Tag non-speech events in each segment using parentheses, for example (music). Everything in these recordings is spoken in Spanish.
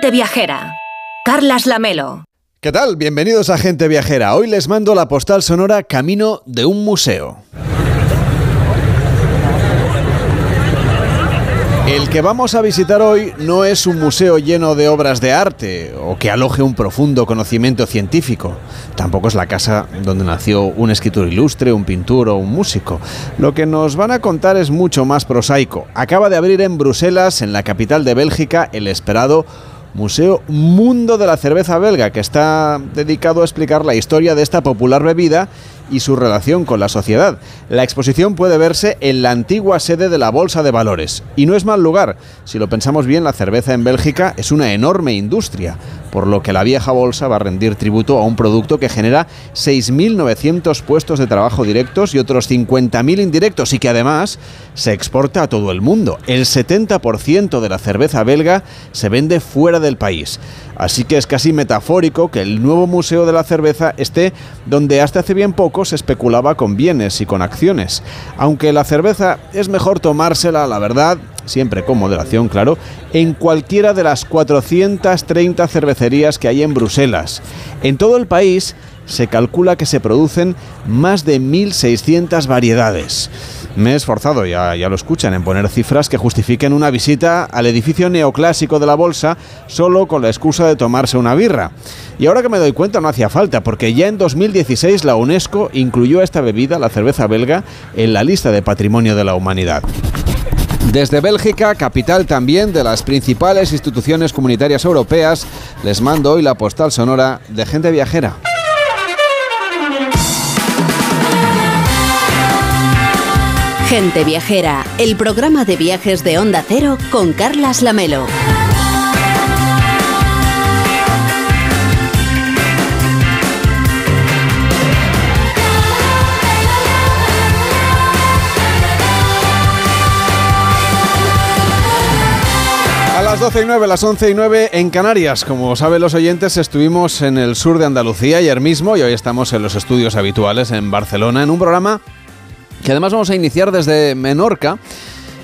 Gente Viajera. Carlas Lamelo. ¿Qué tal? Bienvenidos a Gente Viajera. Hoy les mando la postal sonora Camino de un museo. El que vamos a visitar hoy no es un museo lleno de obras de arte o que aloje un profundo conocimiento científico. Tampoco es la casa donde nació un escritor ilustre, un pintor o un músico. Lo que nos van a contar es mucho más prosaico. Acaba de abrir en Bruselas, en la capital de Bélgica, el esperado Museo Mundo de la Cerveza Belga, que está dedicado a explicar la historia de esta popular bebida y su relación con la sociedad. La exposición puede verse en la antigua sede de la Bolsa de Valores. Y no es mal lugar. Si lo pensamos bien, la cerveza en Bélgica es una enorme industria, por lo que la vieja bolsa va a rendir tributo a un producto que genera 6.900 puestos de trabajo directos y otros 50.000 indirectos y que además se exporta a todo el mundo. El 70% de la cerveza belga se vende fuera del país. Así que es casi metafórico que el nuevo Museo de la Cerveza esté donde hasta hace bien poco se especulaba con bienes y con acciones. Aunque la cerveza es mejor tomársela, la verdad, siempre con moderación, claro, en cualquiera de las 430 cervecerías que hay en Bruselas. En todo el país se calcula que se producen más de 1.600 variedades. Me he esforzado, ya, ya lo escuchan, en poner cifras que justifiquen una visita al edificio neoclásico de la Bolsa solo con la excusa de tomarse una birra. Y ahora que me doy cuenta no hacía falta, porque ya en 2016 la UNESCO incluyó esta bebida, la cerveza belga, en la lista de patrimonio de la humanidad. Desde Bélgica, capital también de las principales instituciones comunitarias europeas, les mando hoy la postal sonora de gente viajera. Gente Viajera, el programa de viajes de Onda Cero con Carlas Lamelo. A las 12 y 9, las 11 y 9 en Canarias. Como saben los oyentes, estuvimos en el sur de Andalucía ayer mismo y hoy estamos en los estudios habituales en Barcelona en un programa que además vamos a iniciar desde Menorca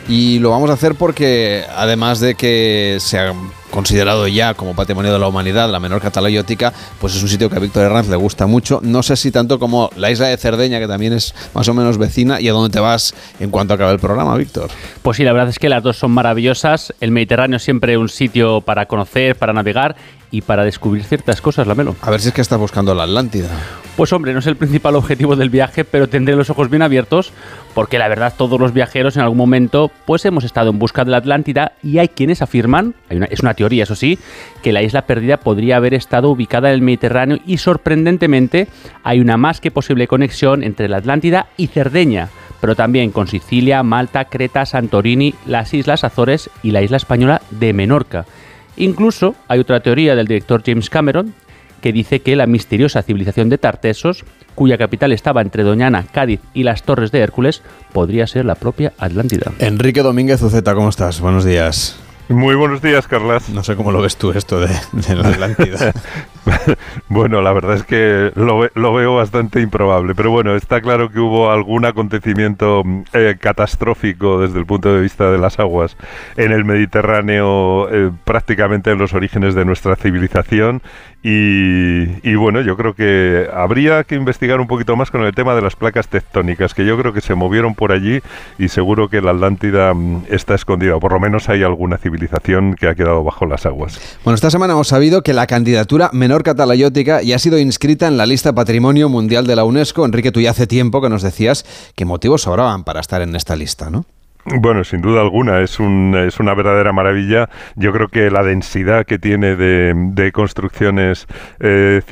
y lo vamos a hacer porque además de que se considerado ya como patrimonio de la humanidad la Menorca talayótica, pues es un sitio que a Víctor Herranz le gusta mucho, no sé si tanto como la isla de Cerdeña, que también es más o menos vecina, y a dónde te vas en cuanto acabe el programa, Víctor. Pues sí, la verdad es que las dos son maravillosas, el Mediterráneo es siempre un sitio para conocer, para navegar y para descubrir ciertas cosas, Lamelo. A ver si es que estás buscando la Atlántida. Pues hombre, no es el principal objetivo del viaje, pero tendré los ojos bien abiertos porque la verdad todos los viajeros en algún momento pues hemos estado en busca de la Atlántida y hay quienes afirman, hay una, es una teoría eso sí, que la isla perdida podría haber estado ubicada en el Mediterráneo y sorprendentemente hay una más que posible conexión entre la Atlántida y Cerdeña pero también con Sicilia, Malta, Creta, Santorini, las Islas Azores y la isla española de Menorca. Incluso hay otra teoría del director James Cameron que dice que la misteriosa civilización de Tartesos, cuya capital estaba entre Doñana, Cádiz y las Torres de Hércules, podría ser la propia Atlántida. Enrique Domínguez Uceta, ¿cómo estás? Buenos días. Muy buenos días, Carlas. No sé cómo lo ves tú esto de, de la Atlántida. (laughs) bueno, la verdad es que lo, lo, veo bastante improbable, pero bueno, está claro que hubo algún acontecimiento eh, catastrófico desde el punto de vista de las aguas en el Mediterráneo, eh, prácticamente en los orígenes de nuestra civilización. Y, bueno, yo creo que habría que investigar un poquito más con el tema de las placas tectónicas, que yo creo que se movieron por allí y seguro que la Atlántida mm, está escondida, o por lo menos hay alguna civilización que ha quedado bajo las aguas. Bueno, esta semana hemos sabido que la candidatura Menorca Talayótica ya ha sido inscrita en la lista Patrimonio Mundial de la UNESCO. Enrique, tú ya hace tiempo que nos decías qué motivos sobraban para estar en esta lista, ¿no? Bueno, sin duda alguna, es, un, es una verdadera maravilla. Yo creo que la densidad que tiene de, de construcciones eh,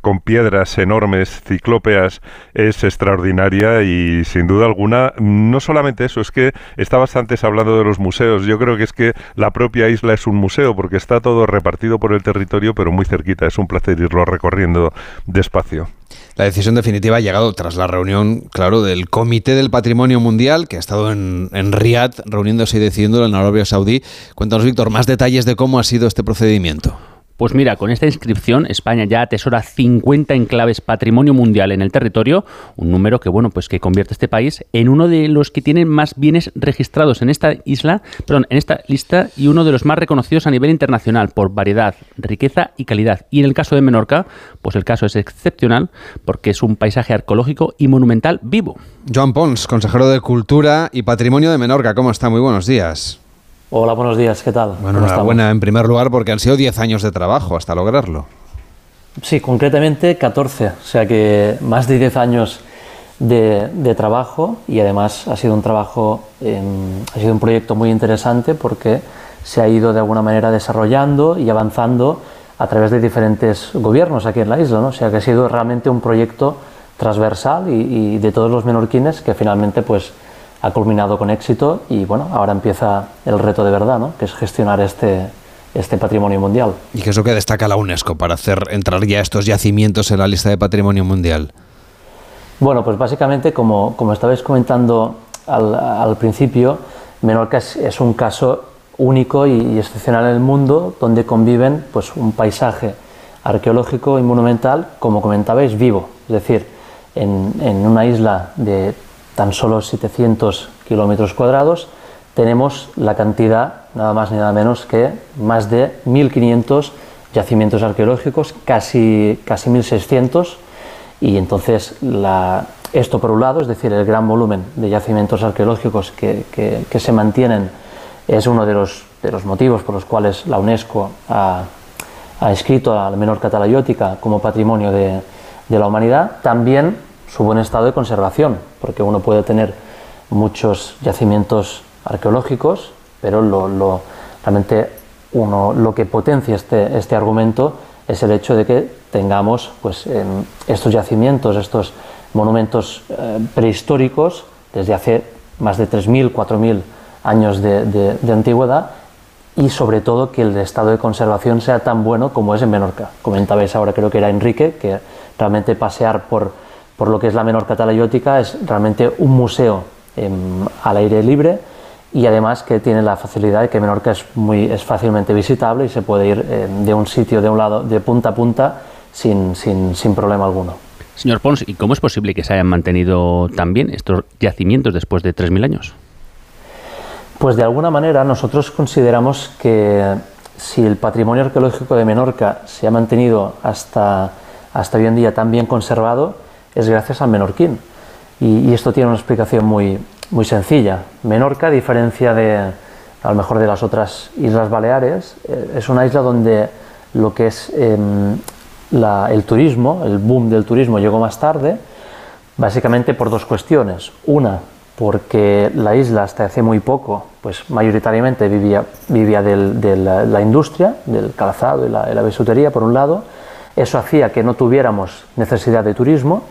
con piedras enormes, ciclópeas, es extraordinaria y sin duda alguna, no solamente eso, es que estabas antes hablando de los museos. Yo creo que es que la propia isla es un museo porque está todo repartido por el territorio, pero muy cerquita. Es un placer irlo recorriendo despacio. La decisión definitiva ha llegado tras la reunión, claro, del Comité del Patrimonio Mundial, que ha estado en, en Riyadh reuniéndose y decidiendo en Arabia Saudí. Cuéntanos, Víctor, más detalles de cómo ha sido este procedimiento. Pues mira, con esta inscripción España ya atesora 50 enclaves patrimonio mundial en el territorio, un número que bueno, pues que convierte a este país en uno de los que tienen más bienes registrados en esta isla, perdón, en esta lista y uno de los más reconocidos a nivel internacional por variedad, riqueza y calidad. Y en el caso de Menorca, pues el caso es excepcional porque es un paisaje arqueológico y monumental vivo. Joan Pons, consejero de Cultura y Patrimonio de Menorca, ¿cómo está? Muy buenos días. Hola, buenos días, ¿qué tal? Bueno, enhorabuena en primer lugar porque han sido 10 años de trabajo hasta lograrlo. Sí, concretamente 14, o sea que más de 10 años de, trabajo y además ha sido un trabajo, ha sido un proyecto muy interesante porque se ha ido de alguna manera desarrollando y avanzando a través de diferentes gobiernos aquí en la isla, ¿no? o sea que ha sido realmente un proyecto transversal y, y de todos los menorquines que finalmente pues ha culminado con éxito y bueno, ahora empieza el reto de verdad, ¿no? que es gestionar este, este patrimonio mundial. ¿Y qué es lo que destaca la UNESCO para hacer entrar ya estos yacimientos en la lista de patrimonio mundial? Bueno, pues básicamente, como, como estabais comentando al, al principio, Menorca es, un caso único y, excepcional en el mundo donde conviven pues, un paisaje arqueológico y monumental, como comentabais, vivo. Es decir, en, en una isla de tan solo 700 kilómetros cuadrados, tenemos la cantidad, nada más ni nada menos que más de 1.500 yacimientos arqueológicos, casi, casi 1.600, y entonces esto por un lado, es decir, el gran volumen de yacimientos arqueológicos que, se mantienen, es uno de los, de los, motivos por los cuales la UNESCO ha, escrito a la menor catalayótica como patrimonio de, de la humanidad, también su buen estado de conservación, porque uno puede tener muchos yacimientos arqueológicos, pero lo, realmente uno, lo que potencia este, este argumento es el hecho de que tengamos pues, em, estos yacimientos, estos monumentos eh, prehistóricos desde hace más de 3.000, 4.000 años de, de, antigüedad y sobre todo que el estado de conservación sea tan bueno como es en Menorca. Comentabais ahora, creo que era Enrique, que realmente pasear por, por lo que es la menor catalayótica, es realmente un museo em, al aire libre y además que tiene la facilidad de que Menorca es, muy, es fácilmente visitable y se puede ir em, de un sitio, de un lado, de punta a punta, sin, sin, sin problema alguno. Señor Pons, ¿y cómo es posible que se hayan mantenido tan bien estos yacimientos después de 3.000 años? Pues de alguna manera nosotros consideramos que si el patrimonio arqueológico de Menorca se ha mantenido hasta, hasta hoy en día tan bien conservado, es gracias al menorquín. Y, esto tiene una explicación muy, muy sencilla. Menorca, a diferencia de, a lo mejor de las otras Islas Baleares, eh, es una isla donde lo que es em, el turismo, el boom del turismo llegó más tarde, básicamente por dos cuestiones. Una, porque la isla hasta hace muy poco, pues mayoritariamente vivía, vivía de la, industria, del calzado y la, y la bisutería, por un lado. Eso hacía que no tuviéramos necesidad de turismo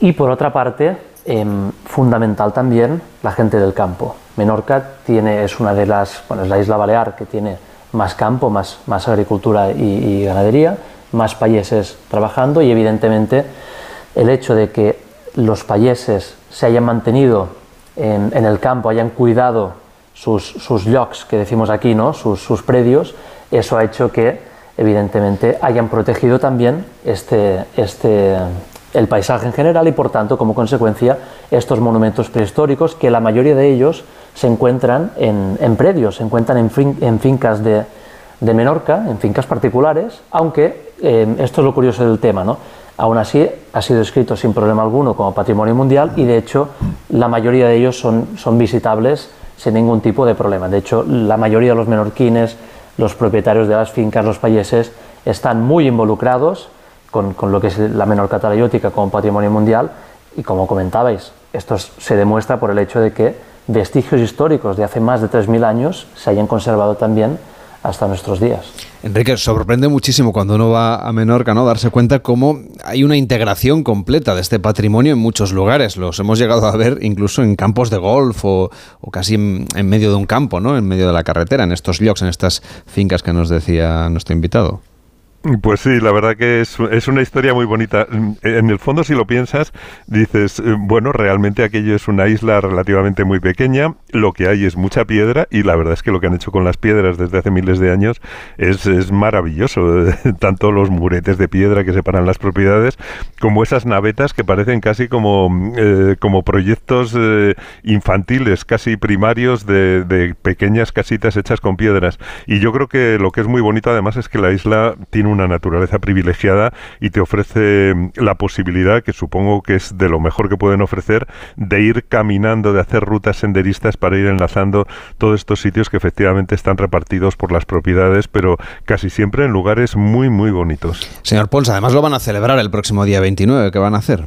y por otra parte, em, fundamental también la gente del campo. Menorca tiene, es una de las, bueno, es la isla balear que tiene más campo, más, más agricultura y, ganadería, más payeses trabajando y evidentemente el hecho de que los payeses se hayan mantenido en, el campo, hayan cuidado sus, sus que decimos aquí, ¿no? sus, sus predios, eso ha hecho que evidentemente hayan protegido también este, este, el paisaje en general y por tanto como consecuencia estos monumentos prehistóricos que la mayoría de ellos se encuentran en, predios, se encuentran en, fincas de, Menorca, en fincas particulares, aunque eh, esto es lo curioso del tema, ¿no? Aún así ha sido escrito sin problema alguno como patrimonio mundial y de hecho la mayoría de ellos son, son visitables sin ningún tipo de problema. De hecho, la mayoría de los menorquines, los propietarios de las fincas, los payeses, están muy involucrados con, lo que es la menor catalayótica como patrimonio mundial y como comentabais, esto se demuestra por el hecho de que vestigios históricos de hace más de 3.000 años se hayan conservado también hasta nuestros días. Enrique, sorprende muchísimo cuando uno va a Menorca, ¿no? Darse cuenta cómo hay una integración completa de este patrimonio en muchos lugares. Los hemos llegado a ver incluso en campos de golf o, casi en, medio de un campo, ¿no? En medio de la carretera, en estos llocs, en estas fincas que nos decía nuestro invitado. Pues sí, la verdad que es, es, una historia muy bonita. En el fondo, si lo piensas, dices, eh, bueno, realmente aquello es una isla relativamente muy pequeña, lo que hay es mucha piedra y la verdad es que lo que han hecho con las piedras desde hace miles de años es, es maravilloso. (laughs) Tanto los muretes de piedra que separan las propiedades como esas navetas que parecen casi como, eh, como proyectos eh, infantiles, casi primarios de, de pequeñas casitas hechas con piedras. Y yo creo que lo que es muy bonito además es que la isla tiene un una naturaleza privilegiada y te ofrece mm, la posibilidad, que supongo que es de lo mejor que pueden ofrecer, de ir caminando, de hacer rutas senderistas para ir enlazando todos estos sitios que efectivamente están repartidos por las propiedades, pero casi siempre en lugares muy, muy bonitos. Señor Pons, además lo van a celebrar el próximo día 29, ¿qué van a hacer?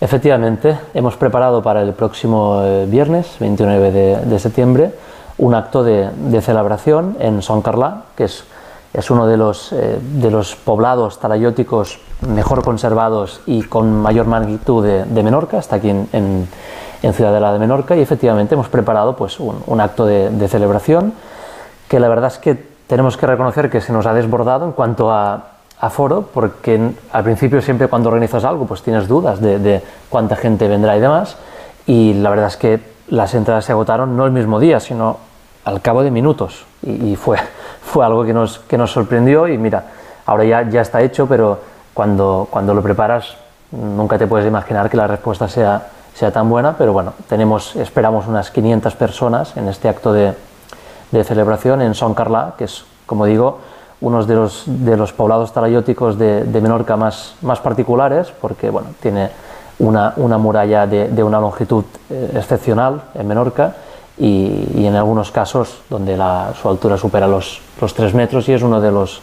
Efectivamente, hemos preparado para el próximo eh, viernes, 29 de, septiembre, un acto de, de celebración en Son Carlá, que es es uno de los, eh, de los poblados talayóticos mejor conservados y con mayor magnitud de, Menorca, está aquí en, en, Ciudadela de Menorca y efectivamente hemos preparado pues, un, acto de, celebración que la verdad es que tenemos que reconocer que se nos ha desbordado en cuanto a, foro, porque al principio siempre cuando organizas algo pues tienes dudas de, cuánta gente vendrá y demás, y la verdad es que las entradas se agotaron no el mismo día, sino al cabo de minutos, y fue fue algo que nos, que nos sorprendió y mira, ahora ya, ya está hecho, pero cuando, cuando lo preparas nunca te puedes imaginar que la respuesta sea, sea tan buena, pero bueno, tenemos, esperamos unas 500 personas en este acto de, de celebración en Son Carla, que es, como digo, uno de los, de los poblados talayóticos de, de, Menorca más, más particulares, porque bueno, tiene una, una muralla de, de, una longitud eh, excepcional en Menorca y, en algunos casos donde la, su altura supera los, los 3 metros y es uno de los,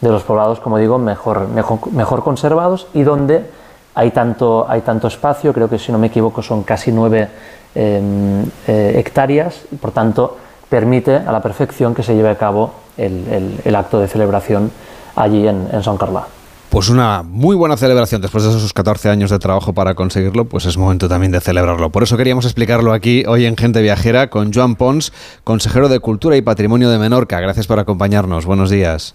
de los poblados, como digo, mejor, mejor, mejor conservados y donde hay tanto, hay tanto espacio, creo que si no me equivoco son casi 9 em, eh, hectáreas y por tanto permite a la perfección que se lleve a cabo el, el, acto de celebración allí en, en San Carla pues una muy buena celebración después de esos 14 años de trabajo para conseguirlo, pues es momento también de celebrarlo. Por eso queríamos explicarlo aquí hoy en Gente Viajera con Joan Pons, consejero de Cultura y Patrimonio de Menorca. Gracias por acompañarnos. Buenos días.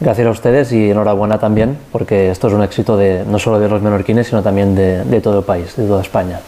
Gracias a ustedes y enhorabuena también, porque esto es un éxito de, no solo de los menorquines, sino también de, de todo el país, de toda España.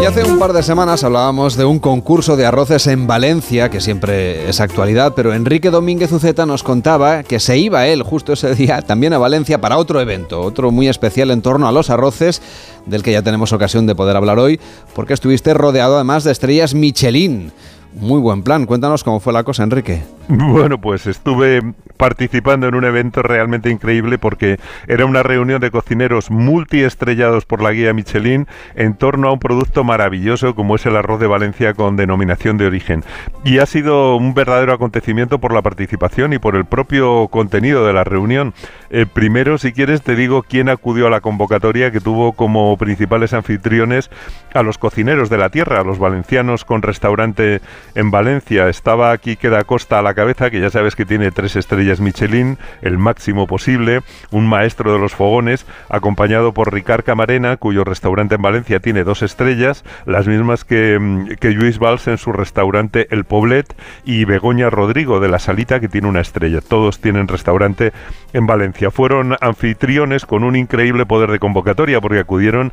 Y hace un par de semanas hablábamos de un concurso de arroces en Valencia, que siempre es actualidad, pero Enrique Domínguez Uceta nos contaba que se iba él justo ese día también a Valencia para otro evento, otro muy especial en torno a los arroces, del que ya tenemos ocasión de poder hablar hoy, porque estuviste rodeado además de estrellas Michelin. Muy buen plan. Cuéntanos cómo fue la cosa, Enrique. (laughs) Bueno, pues estuve participando en un evento realmente increíble porque era una reunión de cocineros multiestrellados por la guía Michelin en torno a un producto maravilloso como es el arroz de Valencia con denominación de origen. Y ha sido un verdadero acontecimiento por la participación y por el propio contenido de la reunión. Eh, primero, si quieres, te digo quién acudió a la convocatoria que tuvo como principales anfitriones a los cocineros de la tierra, a los valencianos con restaurante en Valencia. Estaba aquí Queda Costa a la cabeza, que ya sabes que tiene tres estrellas Michelin, el máximo posible, un maestro de los fogones, acompañado por Ricard Camarena, cuyo restaurante en Valencia tiene dos estrellas, las mismas que, mm, que Luis Valls en su restaurante El Poblet, y Begoña Rodrigo de la Salita, que tiene una estrella. Todos tienen restaurante en Valencia. Fueron anfitriones con un increíble poder de convocatoria, porque acudieron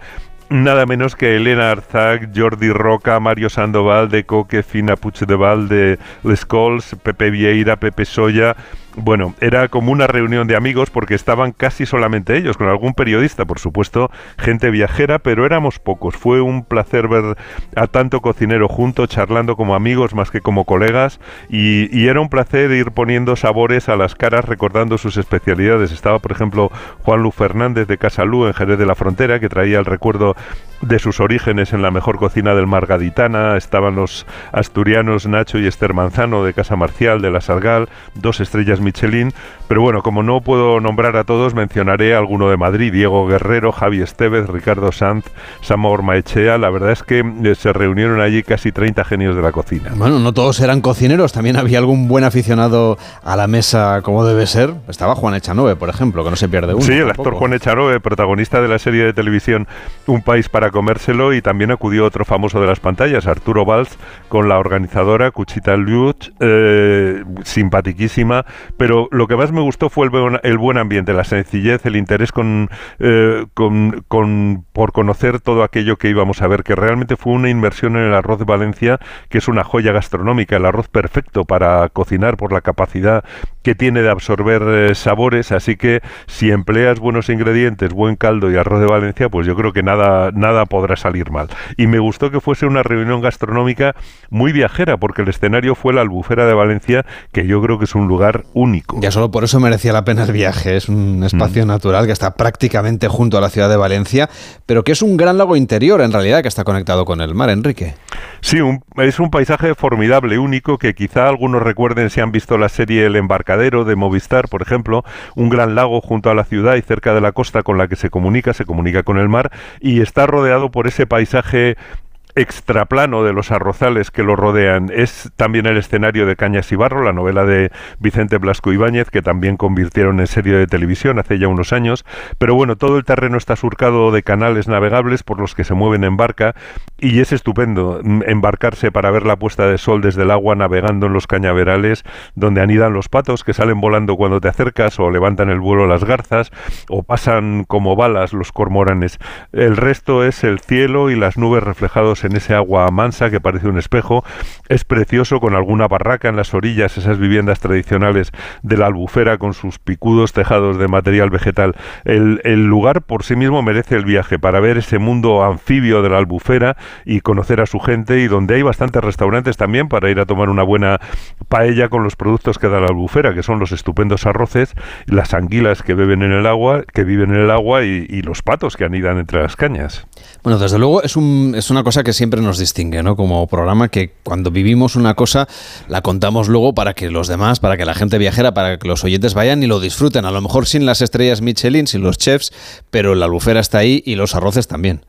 nada menos que Elena Arzac, Jordi Roca, Mario Sandoval, de Coque, Fina Puigdevall, de Les Cols, Pepe Vieira, Pepe Soya, bueno, era como una reunión de amigos porque estaban casi solamente ellos, con algún periodista, por supuesto, gente viajera, pero éramos pocos. Fue un placer ver a tanto cocinero junto, charlando como amigos más que como colegas, y, era un placer ir poniendo sabores a las caras, recordando sus especialidades. Estaba, por ejemplo, Juan Lu Fernández de Casalú, en Jerez de la Frontera, que traía el recuerdo de sus orígenes en la mejor cocina del Margaditana. Estaban los asturianos Nacho y Esther Manzano de Casa Marcial, de La Sargal, dos estrellas Michelin, pero bueno, como no puedo nombrar a todos, mencionaré a alguno de Madrid, Diego Guerrero, Javi Estevez, Ricardo Sanz, Samor Maechea, la verdad es que eh, se reunieron allí casi 30 genios de la cocina. Bueno, no todos eran cocineros, también había algún buen aficionado a la mesa como debe ser. Estaba Juan Echanove, por ejemplo, que no se pierde uno. Sí, el actor Juan Echanove, protagonista de la serie de televisión Un país para comérselo y también acudió otro famoso de las pantallas, Arturo Valls, con la organizadora Cuchita Luch, eh, simpatiquísima, pero lo que más me gustó fue el buen, ambiente, la sencillez, el interés eh, con, con, por conocer todo aquello que íbamos a ver, que realmente fue una inversión en el arroz de Valencia, que es una joya gastronómica, el arroz perfecto para cocinar por la capacidad que tiene de absorber eh, sabores, así que si empleas buenos ingredientes, buen caldo y arroz de Valencia, pues yo creo que nada, nada podrá salir mal. Y me gustó que fuese una reunión gastronómica muy viajera, porque el escenario fue la Albufera de Valencia, que yo creo que es un lugar único. Ya solo por eso merecía la pena el viaje. Es un espacio mm. natural que está prácticamente junto a la ciudad de Valencia, pero que es un gran lago interior en realidad que está conectado con el mar, Enrique. Sí, es un paisaje formidable, único, que quizá algunos recuerden si han visto la serie El Embarcadero de Movistar, por ejemplo, un gran lago junto a la ciudad y cerca de la costa con la que se comunica, se comunica con el mar y está rodeado por ese paisaje extraplano de los arrozales que lo rodean es también el escenario de Cañas y Barro, la novela de Vicente Blasco Ibáñez, que también convirtieron en serie de televisión hace ya unos años. Pero bueno, todo el terreno está surcado de canales navegables por los que se mueven en barca y es estupendo mm, embarcarse para ver la puesta de sol desde el agua navegando en los cañaverales donde anidan los patos que salen volando cuando te acercas o levantan el vuelo las garzas o pasan como balas los cormoranes. El resto es el cielo y las nubes reflejados en ese agua mansa que parece un espejo. Es precioso con alguna barraca en las orillas, esas viviendas tradicionales de la albufera con sus picudos tejados de material vegetal. El, lugar por sí mismo merece el viaje para ver ese mundo anfibio de la albufera y conocer a su gente y donde hay bastantes restaurantes también para ir a tomar una buena paella con los productos que da la albufera, que son los estupendos arroces, las anguilas que beben en el agua, que viven en el agua y, y los patos que anidan entre las cañas. Bueno, desde luego es, un, es una cosa que siempre nos distingue, ¿no? Como programa que cuando vivimos una cosa la contamos luego para que los demás, para que la gente viajera, para que los oyentes vayan y lo disfruten. A lo mejor sin las estrellas Michelin, sin los chefs, pero la albufera está ahí y los arroces también.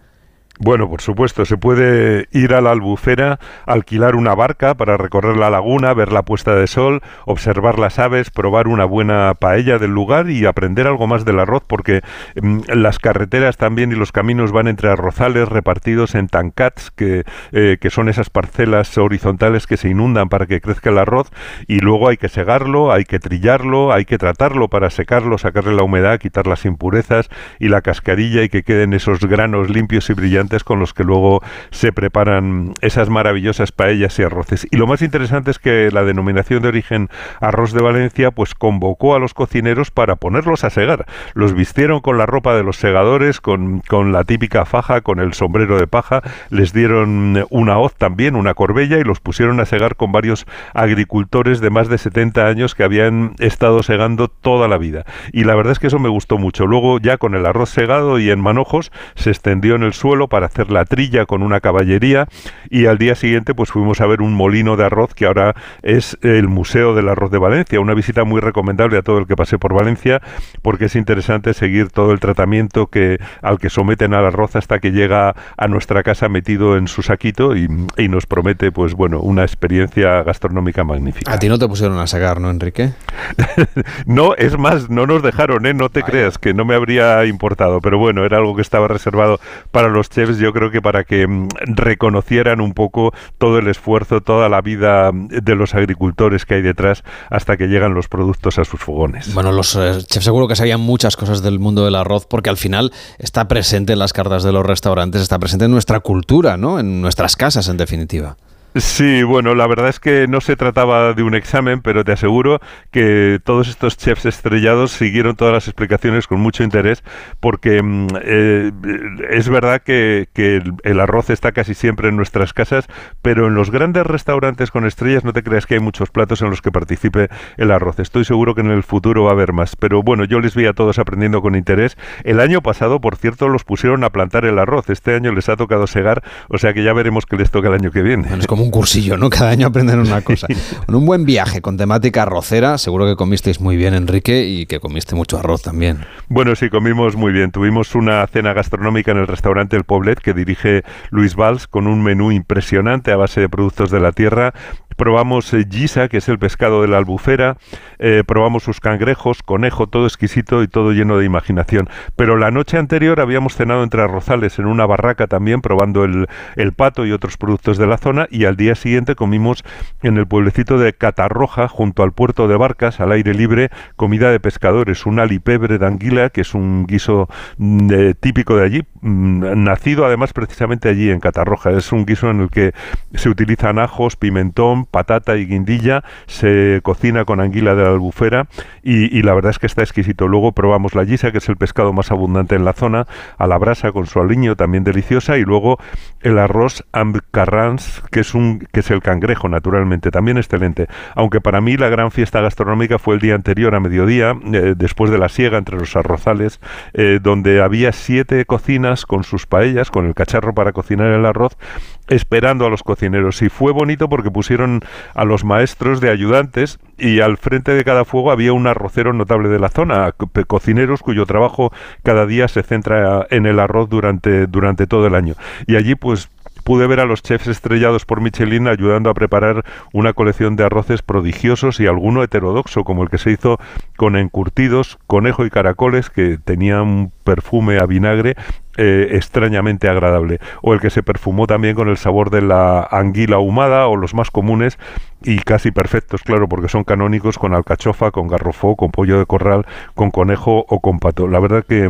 Bueno, por supuesto, se puede ir a la albufera, alquilar una barca para recorrer la laguna, ver la puesta de sol, observar las aves, probar una buena paella del lugar y aprender algo más del arroz, porque mm, las carreteras también y los caminos van entre arrozales repartidos en tancats, que, eh, que son esas parcelas horizontales que se inundan para que crezca el arroz, y luego hay que segarlo, hay que trillarlo, hay que tratarlo para secarlo, sacarle la humedad, quitar las impurezas y la cascarilla y que queden esos granos limpios y brillantes con los que luego se preparan esas maravillosas paellas y arroces. Y lo más interesante es que la denominación de origen arroz de Valencia pues convocó a los cocineros para ponerlos a segar. Los vistieron con la ropa de los segadores, con, con la típica faja, con el sombrero de paja, les dieron una hoz también, una corbella y los pusieron a segar con varios agricultores de más de 70 años que habían estado segando toda la vida. Y la verdad es que eso me gustó mucho. Luego ya con el arroz segado y en manojos se extendió en el suelo para hacer la trilla con una caballería y al día siguiente pues fuimos a ver un molino de arroz que ahora es el Museo del Arroz de Valencia, una visita muy recomendable a todo el que pase por Valencia porque es interesante seguir todo el tratamiento que al que someten al arroz hasta que llega a nuestra casa metido en su saquito y, nos promete pues bueno, una experiencia gastronómica magnífica. A ti no te pusieron a sacar, ¿no, Enrique? (laughs) no, es más, no nos dejaron, ¿eh? No te creas que no me habría importado, pero bueno, era algo que estaba reservado para los chefs yo creo que para que mm, reconocieran un poco todo el esfuerzo, toda la vida de los agricultores que hay detrás hasta que llegan los productos a sus fogones. Bueno, los eh, chefs seguro que sabían muchas cosas del mundo del arroz porque al final está presente en las cartas de los restaurantes, está presente en nuestra cultura, ¿no? En nuestras casas, en definitiva. Sí, bueno, la verdad es que no se trataba de un examen, pero te aseguro que todos estos chefs estrellados siguieron todas las explicaciones con mucho interés, porque mm, eh, es verdad que, el, arroz está casi siempre en nuestras casas, pero en los grandes restaurantes con estrellas no te creas que hay muchos platos en los que participe el arroz. Estoy seguro que en el futuro va a haber más, pero bueno, yo les vi a todos aprendiendo con interés. El año pasado, por cierto, los pusieron a plantar el arroz. Este año les ha tocado segar, o sea que ya veremos qué les toca el año que viene un cursillo, ¿no? Cada año aprenden una cosa. (laughs) Con un buen viaje con temática arrocera, seguro que comisteis muy bien, Enrique, y que comiste mucho arroz también. Bueno, sí, comimos muy bien. Tuvimos una cena gastronómica en el restaurante El Poblet que dirige Luis Valls con un menú impresionante a base de productos de la tierra probamos eh, gisa, que es el pescado de la albufera, eh, probamos sus cangrejos, conejo, todo exquisito y todo lleno de imaginación. Pero la noche anterior habíamos cenado entre arrozales en una barraca también, probando el, el pato y otros productos de la zona, y al día siguiente comimos en el pueblecito de Catarroja, junto al puerto de Barcas, al aire libre, comida de pescadores, un alipebre de anguila, que es un guiso mm, eh, típico de allí, mm, nacido además precisamente allí en Catarroja. Es un guiso en el que se utilizan ajos, pimentón, patata y guindilla, se cocina con anguila de la albufera y, la verdad es que está exquisito. Luego probamos la guisa, que es el pescado más abundante en la zona, a la brasa con su aliño, también deliciosa, y luego el arroz amcarrans, que es un que es el cangrejo, naturalmente, también excelente. Aunque para mí la gran fiesta gastronómica fue el día anterior a mediodía, eh, después de la siega entre los arrozales, eh, donde había siete cocinas con sus paellas, con el cacharro para cocinar el arroz, esperando a los cocineros. Y fue bonito porque pusieron a los maestros de ayudantes y al frente de cada fuego había un arrocero notable de la zona, cocineros cuyo trabajo cada día se centra en el arroz durante, durante todo el año. Y allí pues pude ver a los chefs estrellados por Michelin ayudando a preparar una colección de arroces prodigiosos y alguno heterodoxo, como el que se hizo con encurtidos, conejo y caracoles, que tenían un perfume a vinagre eh, extrañamente agradable. O el que se perfumó también con el sabor de la anguila ahumada, o los más comunes y casi perfectos, claro, porque son canónicos con alcachofa, con garrofó, con pollo de corral, con conejo o con pato. La verdad que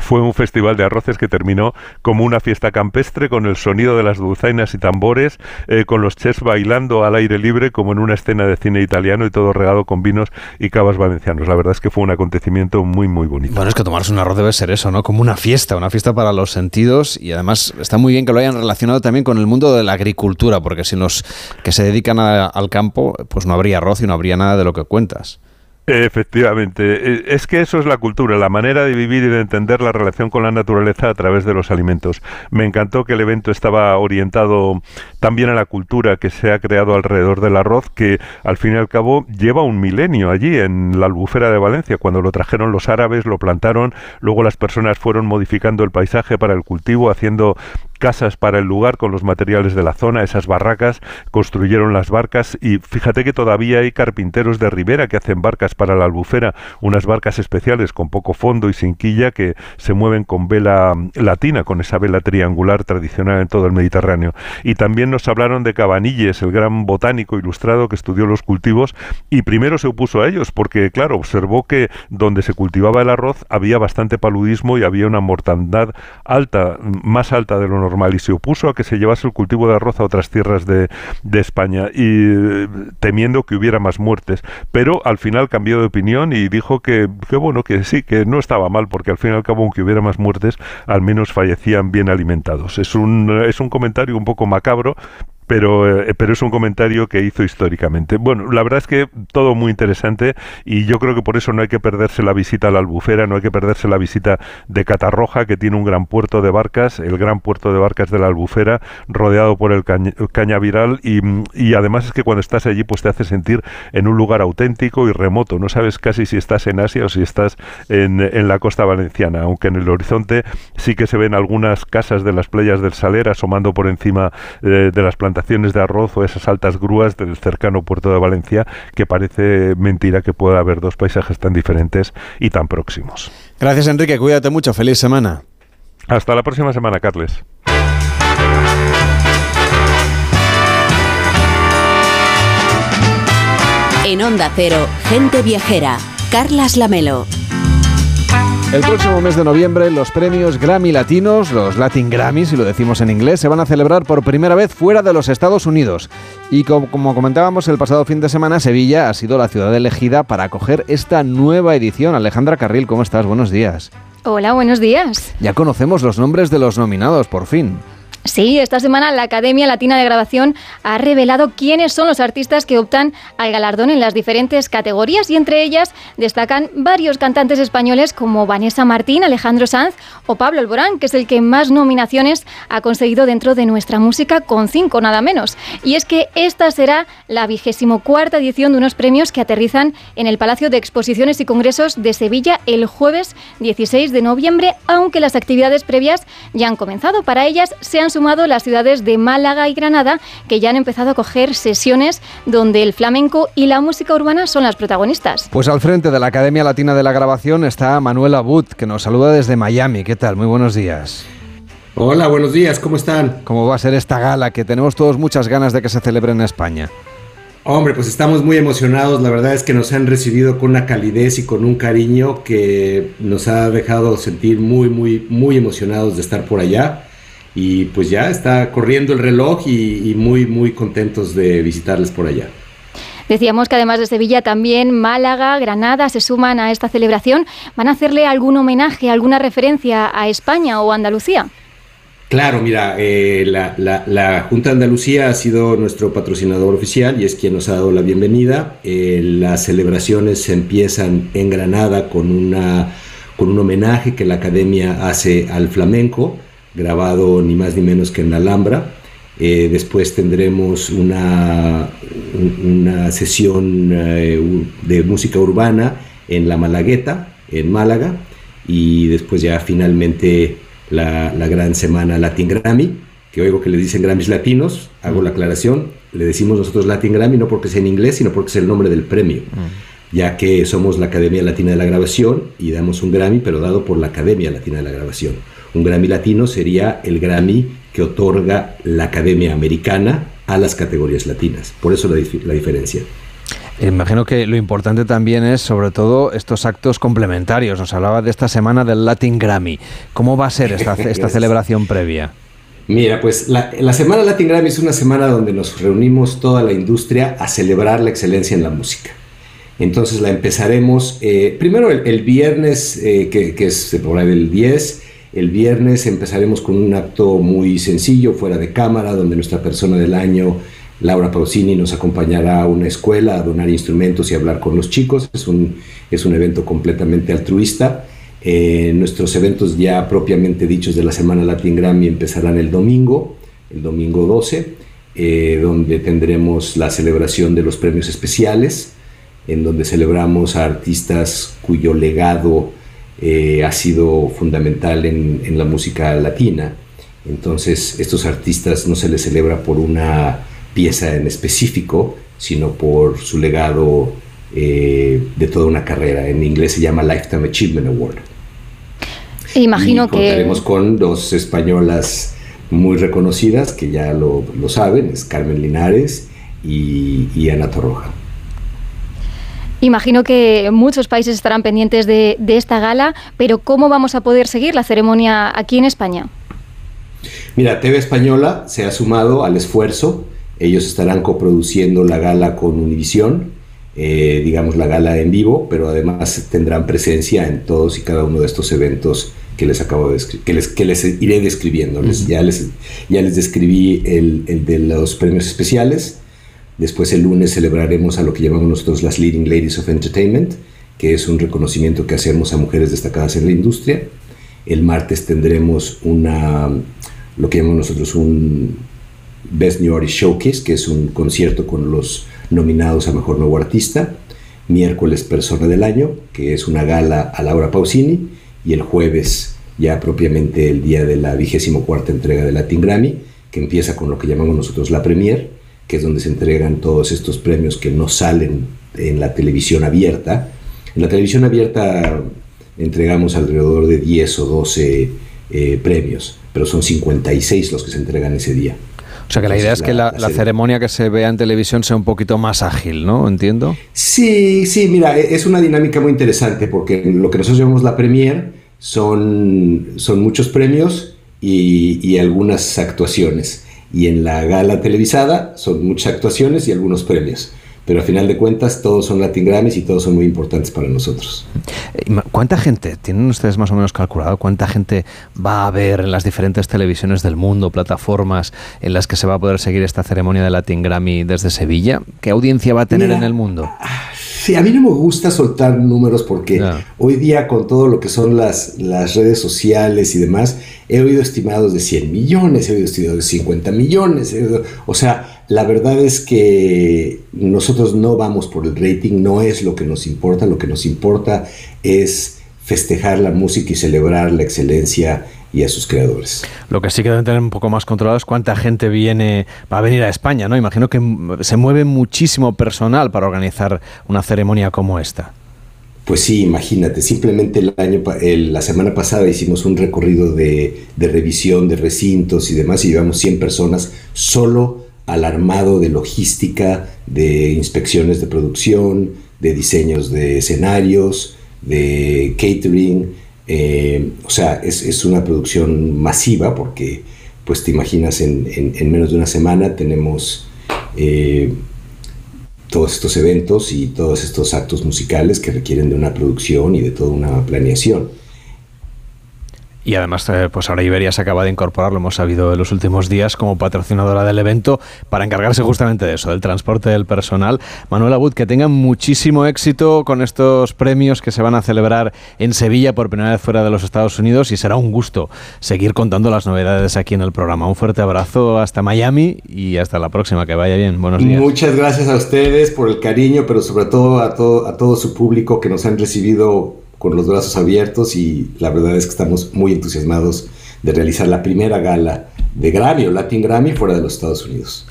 fue un festival de arroces que terminó como una fiesta campestre con el sonido de las dulzainas y tambores, eh, con los chefs bailando al aire libre como en una escena de cine italiano y todo regado con vinos y cavas valencianos. La verdad es que fue un acontecimiento muy muy bonito. Bueno, es que tomarse un arroz debe ser eso, ¿no? Como una fiesta, una fiesta para los sentidos y además está muy bien que lo hayan relacionado también con el mundo de la agricultura, porque si los que se dedican al campo, pues no habría arroz y no habría nada de lo que cuentas. Efectivamente, e, es que eso es la cultura, la manera de vivir y de entender la relación con la naturaleza a través de los alimentos. Me encantó que el evento estaba orientado también a la cultura que se ha creado alrededor del arroz, que al fin y al cabo lleva un milenio allí en la albufera de Valencia. Cuando lo trajeron los árabes, lo plantaron, luego las personas fueron modificando el paisaje para el cultivo, haciendo casas para el lugar con los materiales de la zona, esas barracas, construyeron las barcas y fíjate que todavía hay carpinteros de ribera que hacen barcas para la albufera, unas barcas especiales con poco fondo y sin quilla que se mueven con vela latina, con esa vela triangular tradicional en todo el Mediterráneo. Y también nos hablaron de Cabanilles, el gran botánico ilustrado que estudió los cultivos y primero se opuso a ellos porque, claro, observó que donde se cultivaba el arroz había bastante paludismo y había una mortandad alta, más alta de lo normal y se opuso a que se llevase el cultivo de arroz a otras tierras de, España y temiendo que hubiera más muertes. Pero al final cambió de opinión y dijo que, que bueno, que sí, que no estaba mal porque al fin y al cabo aunque hubiera más muertes, al menos fallecían bien alimentados. Es un, es un comentario un poco macabro, pero, eh, pero es un comentario que hizo históricamente. Bueno, la verdad es que todo muy interesante y yo creo que por eso no hay que perderse la visita a la albufera, no hay que perderse la visita de Catarroja, que tiene un gran puerto de barcas, el gran puerto de barcas de la albufera, rodeado por el cañaviral y, y además es que cuando estás allí pues te hace sentir en un lugar auténtico y remoto, no sabes casi si estás en Asia o si estás en, en la costa valenciana, aunque en el horizonte sí que se ven algunas casas de las playas del Saler asomando por encima eh, de las plantas de arroz o esas altas grúas del cercano puerto de Valencia, que parece mentira que pueda haber dos paisajes tan diferentes y tan próximos. Gracias Enrique, cuídate mucho, feliz semana. Hasta la próxima semana, Carles. En Onda Cero, gente viajera, Carlas Lamelo. El próximo mes de noviembre los premios Grammy Latinos, los Latin Grammys, si lo decimos en inglés, se van a celebrar por primera vez fuera de los Estados Unidos. Y como, como, comentábamos el pasado fin de semana, Sevilla ha sido la ciudad elegida para acoger esta nueva edición. Alejandra Carril, ¿cómo estás? Buenos días. Hola, buenos días. Ya conocemos los nombres de los nominados, por fin. Sí, esta semana la Academia Latina de Grabación ha revelado quiénes son los artistas que optan al galardón en las diferentes categorías y entre ellas destacan varios cantantes españoles como Vanessa Martín, Alejandro Sanz o Pablo Alborán, que es el que más nominaciones ha conseguido dentro de nuestra música con cinco nada menos. Y es que esta será la vigésimo cuarta edición de unos premios que aterrizan en el Palacio de Exposiciones y Congresos de Sevilla el jueves 16 de noviembre, aunque las actividades previas ya han comenzado. Para ellas se han sumado las ciudades de Málaga y Granada, que ya han empezado a coger sesiones donde el flamenco y la música urbana son las protagonistas. Pues al frente de la Academia Latina de la Grabación está Manuela Wood, que nos saluda desde Miami. ¿Qué tal? Muy buenos días. Hola, buenos días, ¿cómo están? ¿Cómo va a ser esta gala que tenemos todos muchas ganas de que se celebre en España? Hombre, pues estamos muy emocionados, la verdad es que nos han recibido con una calidez y con un cariño que nos ha dejado sentir muy, muy, muy emocionados de estar por allá. Y pues ya está corriendo el reloj y, y muy, muy contentos de visitarles por allá. Decíamos que además de Sevilla, también Málaga, Granada se suman a esta celebración. ¿Van a hacerle algún homenaje, alguna referencia a España o Andalucía? Claro, mira, eh, la, Junta de Andalucía ha sido nuestro patrocinador oficial y es quien nos ha dado la bienvenida. Eh, las celebraciones empiezan en Granada con, una, con un homenaje que la Academia hace al flamenco, grabado ni más ni menos que en la Alhambra. Eh, después tendremos una, una sesión de música urbana en la Malagueta, en Málaga, y después ya finalmente la, gran semana Latin Grammy, que oigo que le dicen Grammys latinos, hago la aclaración, le decimos nosotros Latin Grammy no porque sea en inglés, sino porque es el nombre del premio, ya que somos la Academia Latina de la Grabación y damos un Grammy, pero dado por la Academia Latina de la Grabación. Un Grammy latino sería el Grammy que otorga la Academia Americana a las categorías latinas, por eso la, la diferencia. Imagino que lo importante también es, sobre todo, estos actos complementarios. Nos hablaba de esta semana del Latin Grammy. ¿Cómo va a ser esta, (laughs) esta celebración previa? Mira, pues la, Semana Latin Grammy es una semana donde nos reunimos toda la industria a celebrar la excelencia en la música. Entonces la empezaremos eh, primero el, viernes, eh, que, que, es por ahí del 10. El viernes empezaremos con un acto muy sencillo, fuera de cámara, donde nuestra persona del año Laura Pausini nos acompañará a una escuela a donar instrumentos y hablar con los chicos. Es un, es un evento completamente altruista. Eh, nuestros eventos ya propiamente dichos de la Semana Latin Grammy empezarán el domingo, el domingo 12, eh, donde tendremos la celebración de los premios especiales, en donde celebramos a artistas cuyo legado eh, ha sido fundamental en, en la música latina. Entonces, estos artistas no se les celebra por una pieza en específico, sino por su legado eh, de toda una carrera. En inglés se llama Lifetime Achievement Award. Imagino que... Contaremos con dos españolas muy reconocidas, que ya lo, saben, es Carmen Linares y, y, Ana Torroja. Imagino que muchos países estarán pendientes de, de esta gala, pero ¿cómo vamos a poder seguir la ceremonia aquí en España? Mira, TV Española se ha sumado al esfuerzo ellos estarán coproduciendo la gala con Univisión, eh, digamos la gala en vivo, pero además tendrán presencia en todos y cada uno de estos eventos que les acabo de que les, que les iré describiendo. ya, les, ya les describí el, el, de los premios especiales. Después el lunes celebraremos a lo que llamamos nosotros las Leading Ladies of Entertainment, que es un reconocimiento que hacemos a mujeres destacadas en la industria. El martes tendremos una, lo que llamamos nosotros un, Best New Artist Showcase, que es un concierto con los nominados a Mejor Nuevo Artista. Miércoles Persona del Año, que es una gala a Laura Pausini. Y el jueves, ya propiamente el día de la vigésimo cuarta entrega de Latin Grammy, que empieza con lo que llamamos nosotros la Premier, que es donde se entregan todos estos premios que no salen en la televisión abierta. En la televisión abierta entregamos alrededor de 10 o 12 eh, premios, pero son 56 los que se entregan ese día. O sea que la idea es que la, ceremonia que se vea en televisión sea un poquito más ágil, ¿no? ¿Entiendo? Sí, sí, mira, e, es una dinámica muy interesante porque lo que nosotros llamamos la premier son, son muchos premios y, y algunas actuaciones. Y en la gala televisada son muchas actuaciones y algunos premios pero a final de cuentas todos son Latin Grammys y todos son muy importantes para nosotros. ¿Cuánta gente, tienen ustedes más o menos calculado, cuánta gente va a ver en las diferentes televisiones del mundo, plataformas en las que se va a poder seguir esta ceremonia de Latin Grammy desde Sevilla? ¿Qué audiencia va a tener en el mundo? Sí, a mí no me gusta soltar números porque hoy día con todo lo que son las, las redes sociales y demás, he oído estimados de 100 millones, he oído estimados de 50 millones, o sea, la verdad es que nosotros no vamos por el rating, no es lo que nos importa, lo que nos importa es festejar la música y celebrar la excelencia y a sus creadores. Lo que sí que deben tener un poco más controlado es cuánta gente viene, va a venir a España, ¿no? Imagino que se mueve muchísimo personal para organizar una ceremonia como esta. Pues sí, imagínate, simplemente el año, la semana pasada hicimos un recorrido de, de, revisión de recintos y demás y llevamos 100 personas solo al armado de logística, de inspecciones de producción, de diseños de escenarios, de catering, eh, o sea, es, una producción masiva porque, pues te imaginas, en, menos de una semana tenemos eh, todos estos eventos y todos estos actos musicales que requieren de una producción y de toda una planeación. Y además, eh, pues ahora Iberia se acaba de incorporar, lo hemos sabido en los últimos días, como patrocinadora del evento para encargarse justamente de eso, del transporte del personal. Manuel Abud, que tengan muchísimo éxito con estos premios que se van a celebrar en Sevilla por primera vez fuera de los Estados Unidos y será un gusto seguir contando las novedades aquí en el programa. Un fuerte abrazo hasta Miami y hasta la próxima. Que vaya bien. Buenos días. Muchas gracias a ustedes por el cariño, pero sobre todo a todo, a todo su público que nos han recibido con los brazos abiertos y la verdad es que estamos muy entusiasmados de realizar la primera gala de Grammy o Latin Grammy fuera de los Estados Unidos.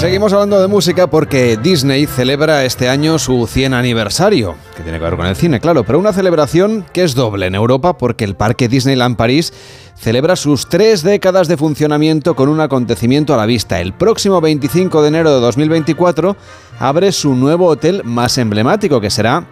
Seguimos hablando de música porque Disney celebra este año su 100 aniversario, que tiene que ver con el cine, claro, pero una celebración que es doble en Europa porque el Parque Disneyland París celebra sus tres décadas de funcionamiento con un acontecimiento a la vista. El próximo 25 de enero de 2024 abre su nuevo hotel más emblemático, que será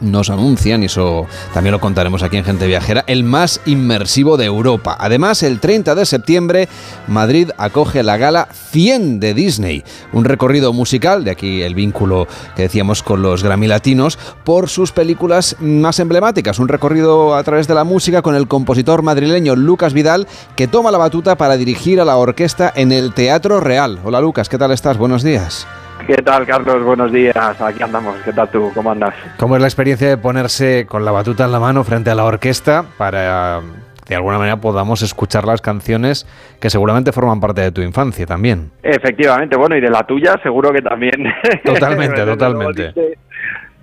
nos anuncian, y eso también lo contaremos aquí en Gente Viajera, el más inmersivo de Europa. Además, el 30 de septiembre, Madrid acoge la gala 100 de Disney, un recorrido musical, de aquí el vínculo que decíamos con los Grammy Latinos, por sus películas más emblemáticas, un recorrido a través de la música con el compositor madrileño Lucas Vidal, que toma la batuta para dirigir a la orquesta en el Teatro Real. Hola Lucas, ¿qué tal estás? Buenos días. ¿Qué tal, Carlos? Buenos días. Aquí andamos. ¿Qué tal tú? ¿Cómo andas? ¿Cómo es la experiencia de ponerse con la batuta en la mano frente a la orquesta para de alguna manera podamos escuchar las canciones que seguramente forman parte de tu infancia también? Efectivamente, bueno, y de la tuya seguro que también. (laughs) Totalmente, (laughs) totalmente.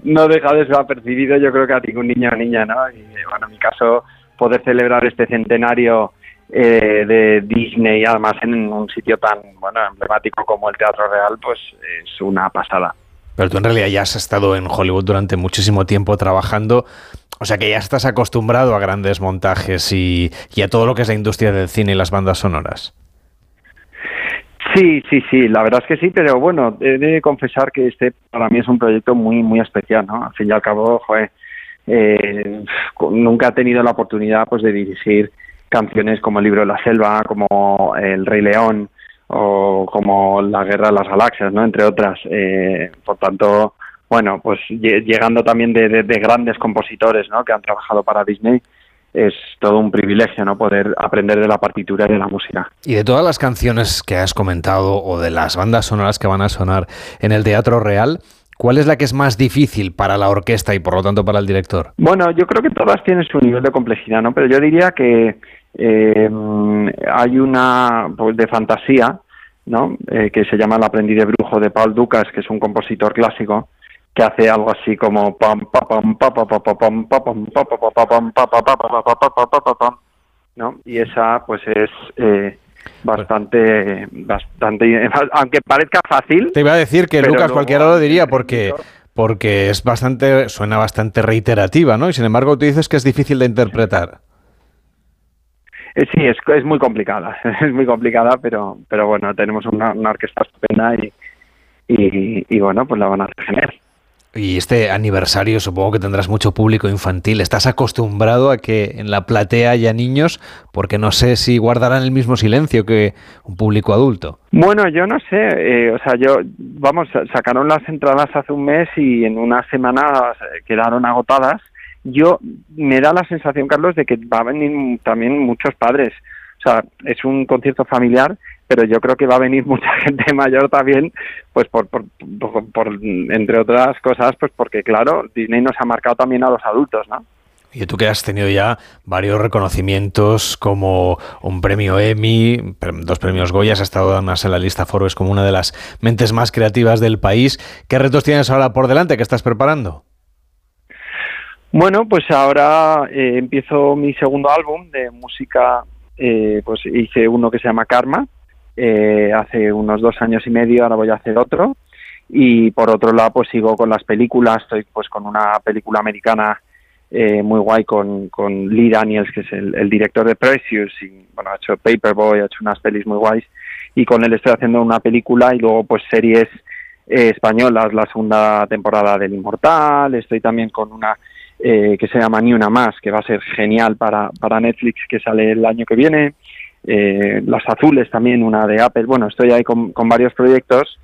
No deja de ser apercibido, yo creo que a ningún niño o niña, ¿no? Y bueno, en mi caso, poder celebrar este centenario eh, de Disney, además en un sitio tan bueno emblemático como el Teatro Real, pues es una pasada. Pero tú en realidad ya has estado en Hollywood durante muchísimo tiempo trabajando, o sea que ya estás acostumbrado a grandes montajes y, a todo lo que es la industria del cine y las bandas sonoras. Sí, sí, sí, la verdad es que sí, pero bueno, he de confesar que este para mí es un proyecto muy, muy especial, ¿no? Al fin y al cabo, joder, eh, nunca he tenido la oportunidad pues de dirigir canciones como El libro de la selva, como El Rey León o como La Guerra de las Galaxias, ¿no? Entre otras. Eh, por tanto, bueno, pues llegando también de, grandes compositores, ¿no? Que han trabajado para Disney, es todo un privilegio, ¿no? Poder aprender de la partitura y de la música. Y de todas las canciones que has comentado o de las bandas sonoras que van a sonar en el Teatro Real, ¿Cuál es la que es más difícil para la orquesta y por lo tanto para el director? Bueno, yo creo que todas tienen su nivel de complejidad, ¿no? Pero yo diría que eh, hay una pues, de fantasía, ¿no? Eh, que se llama El aprendiz de brujo de Paul Dukas, que es un compositor clásico que hace algo así como ¿no? Y esa pues es eh, bastante bastante aunque parezca fácil. Te iba a decir que Lucas cualquiera lo diría porque porque es bastante suena bastante reiterativa, ¿no? Y sin embargo tú dices que es difícil de interpretar. Eh, sí, es, es muy complicada, (laughs) es muy complicada, pero, pero bueno, tenemos una, orquesta estupenda y, y, bueno, pues la van a genial. Y este aniversario supongo que tendrás mucho público infantil. ¿Estás acostumbrado a que en la platea haya niños? Porque no sé si guardarán el mismo silencio que un público adulto. Bueno, yo no sé. Eh, o sea, yo, vamos, sacaron las entradas hace un mes y en una semana quedaron agotadas yo me da la sensación, Carlos, de que va a venir también muchos padres. O sea, es un concierto familiar, pero yo creo que va a venir (laughs) mucha gente mayor también, pues por, por, entre otras cosas, pues porque claro, Disney nos ha marcado también a los adultos, ¿no? Y tú que has tenido ya varios reconocimientos como un premio Emmy, dos premios Goya, has estado además en la lista Forbes como una de las mentes más creativas del país. ¿Qué retos tienes ahora por delante que estás preparando? Bueno, pues ahora eh, empiezo mi segundo álbum de música, eh, pues hice uno que se llama Karma, eh, hace unos dos años y medio, ahora voy a hacer otro. Y por otro lado, pues sigo con las películas, estoy pues con una película americana muy guay con, con Lee Daniels, que es el, director de Precious, y bueno, ha hecho Paperboy, ha hecho unas pelis muy guays, y con él estoy haciendo una película y luego pues series españolas, la segunda temporada del Inmortal, estoy también con una eh, que se llama Ni Una Más, que va a ser genial para, para Netflix, que sale el año que viene. Eh, Las Azules también, una de Apple. Bueno, estoy ahí con, con varios proyectos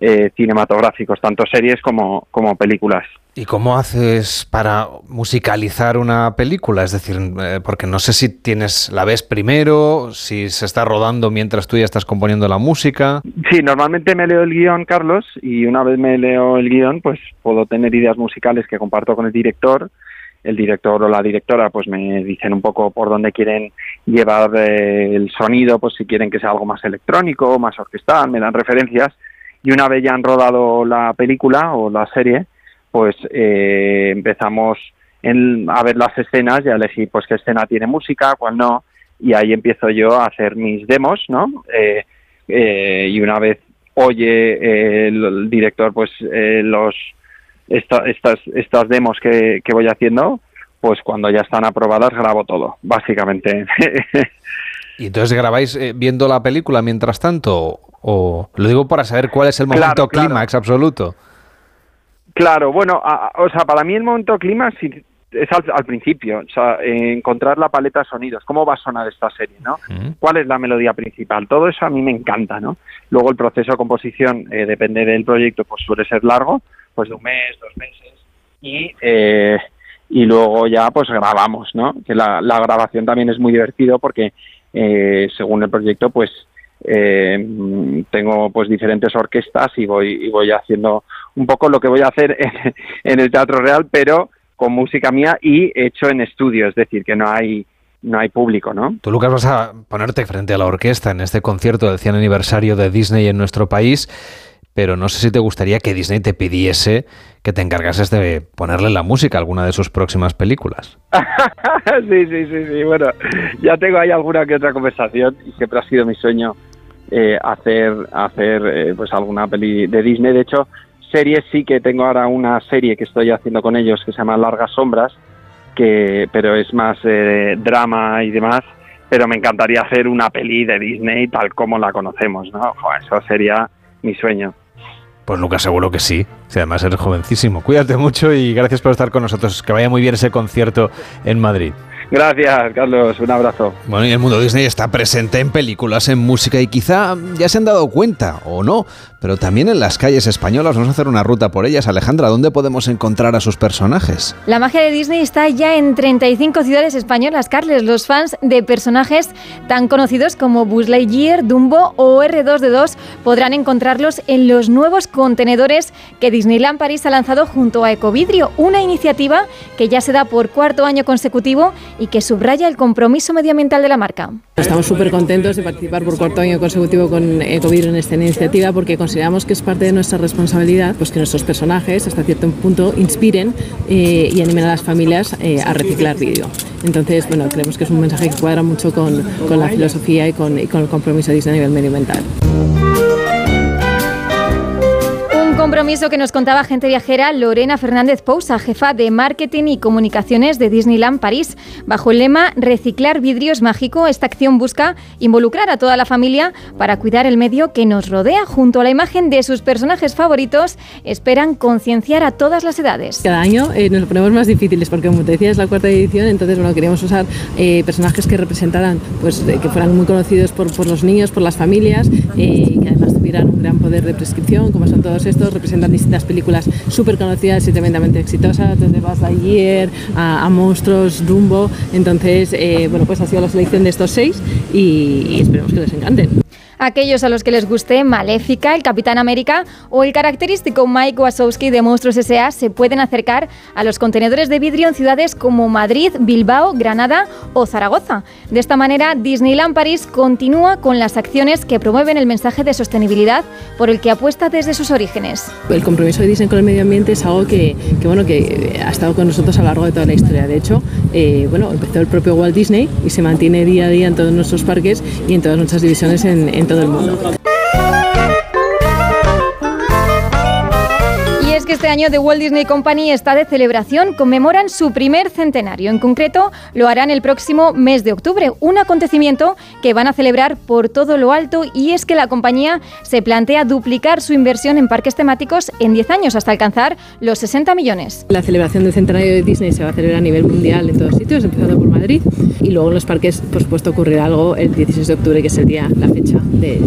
eh, cinematográficos, tanto series como, como películas. ¿Y cómo haces para musicalizar una película? Es decir, eh, porque no sé si tienes la ves primero, si se está rodando mientras tú ya estás componiendo la música. Sí, normalmente me leo el guion, Carlos, y una vez me leo el guion, pues puedo tener ideas musicales que comparto con el director. El director o la directora pues me dicen un poco por dónde quieren llevar eh, el sonido, pues si quieren que sea algo más electrónico, más orquestal, me dan referencias. Y una vez ya han rodado la película o la serie, pues eh, empezamos a ver las escenas y a elegir pues qué escena tiene música, cuál no, y ahí empiezo yo a hacer mis demos, ¿no? Eh, eh, y una vez oye el, director pues los estas estas demos que, voy haciendo, pues cuando ya están aprobadas grabo todo, básicamente. (laughs) ¿Y entonces grabáis viendo la película mientras tanto? ¿O lo digo para saber cuál es el momento clímax absoluto? Claro, bueno, o sea, para mí el momento clima es al, principio, o sea, encontrar la paleta de sonidos, cómo va a sonar esta serie, ¿no? ¿Cuál es la melodía principal? Todo eso a mí me encanta, ¿no? Luego el proceso de composición, eh, depende del proyecto, pues suele ser largo, pues de un mes, dos meses, y, eh, y luego ya pues grabamos, ¿no? Que la, la grabación también es muy divertido porque eh, según el proyecto, pues eh, tengo pues diferentes orquestas y voy y voy haciendo un poco lo que voy a hacer (laughs) en, el Teatro Real, pero con música mía y hecho en estudio, es decir, que no hay no hay público, ¿no? Tú, Lucas, vas a ponerte frente a la orquesta en este concierto del 100 aniversario de Disney en nuestro país, pero no sé si te gustaría que Disney te pidiese que te encargases de ponerle la música a alguna de sus próximas películas. (laughs) sí, sí, sí, sí, bueno, ya tengo ahí alguna que otra conversación y siempre ha sido mi sueño eh, hacer, hacer eh, pues alguna peli de Disney. De hecho, series sí que tengo ahora una serie que estoy haciendo con ellos que se llama Largas Sombras, que, pero es más eh, drama y demás. Pero me encantaría hacer una peli de Disney tal como la conocemos, ¿no? eso sería mi sueño. Pues Lucas, seguro que sí. Si además eres jovencísimo. Cuídate mucho y gracias por estar con nosotros. Que vaya muy bien ese concierto en Madrid. Gracias, Carlos. Un abrazo. Bueno, y el mundo Disney está presente en películas, en música y quizá ya se han dado cuenta, o no, pero también en las calles españolas. Vamos a hacer una ruta por ellas. Alejandra, ¿dónde podemos encontrar a sus personajes? La magia de Disney está ya en 35 ciudades españolas, Carles. Los fans de personajes tan conocidos como Buzz Lightyear, Dumbo o R2D2 podrán encontrarlos en los nuevos contenedores que Disneyland París ha lanzado junto a Ecovidrio, una iniciativa que ya se da por cuarto año consecutivo y que subraya el compromiso medioambiental de la marca. Estamos súper contentos de participar por cuarto año consecutivo con Ecovidrio en esta iniciativa porque consideramos que es parte de nuestra responsabilidad pues que nuestros personajes hasta cierto punto inspiren eh, y animen a las familias eh, a reciclar vidrio. Entonces, bueno, creemos que es un mensaje que cuadra mucho con, con la filosofía y con, y con el compromiso de Disney a nivel medioambiental compromiso que nos contaba gente viajera Lorena Fernández Pousa, jefa de marketing y comunicaciones de Disneyland París. Bajo el lema Reciclar vidrios mágico, esta acción busca involucrar a toda la familia para cuidar el medio que nos rodea. Junto a la imagen de sus personajes favoritos, esperan concienciar a todas las edades. Cada año eh, nos lo ponemos más difíciles porque, como te decía, es la cuarta edición, entonces bueno, queríamos usar eh, personajes que representaran, pues que fueran muy conocidos por, los niños, por las familias, eh, un gran poder de prescripción, como son todos estos representan distintas películas súper conocidas y tremendamente exitosas, desde Buzz Lightyear a, a Monstruos, Dumbo. Entonces, eh, bueno, pues ha sido la selección de estos seis y, y esperemos que les encanten. Aquellos a los que les guste Maléfica, el Capitán América o el característico Mike Wazowski de Monstruos S.A. se pueden acercar a los contenedores de vidrio en ciudades como Madrid, Bilbao, Granada o Zaragoza. De esta manera, Disneyland París continúa con las acciones que promueven el mensaje de sostenibilidad por el que apuesta desde sus orígenes. El compromiso de Disney con el medio ambiente es algo que, bueno, que ha estado con nosotros a lo largo de toda la historia. De hecho, eh, bueno, empezó el propio Walt Disney y se mantiene día a día en todos nuestros parques y en todas nuestras divisiones en, en todo el mundo. Que este año The Walt Disney Company está de celebración, conmemoran su primer centenario. En concreto, lo harán el próximo mes de octubre, un acontecimiento que van a celebrar por todo lo alto y es que la compañía se plantea duplicar su inversión en parques temáticos en 10 años hasta alcanzar los 60 millones. La celebración del centenario de Disney se va a celebrar a nivel mundial en todos sitios, empezando por Madrid y luego en los parques, por supuesto, ocurrirá algo el 16 de octubre, que es el día, la fecha de,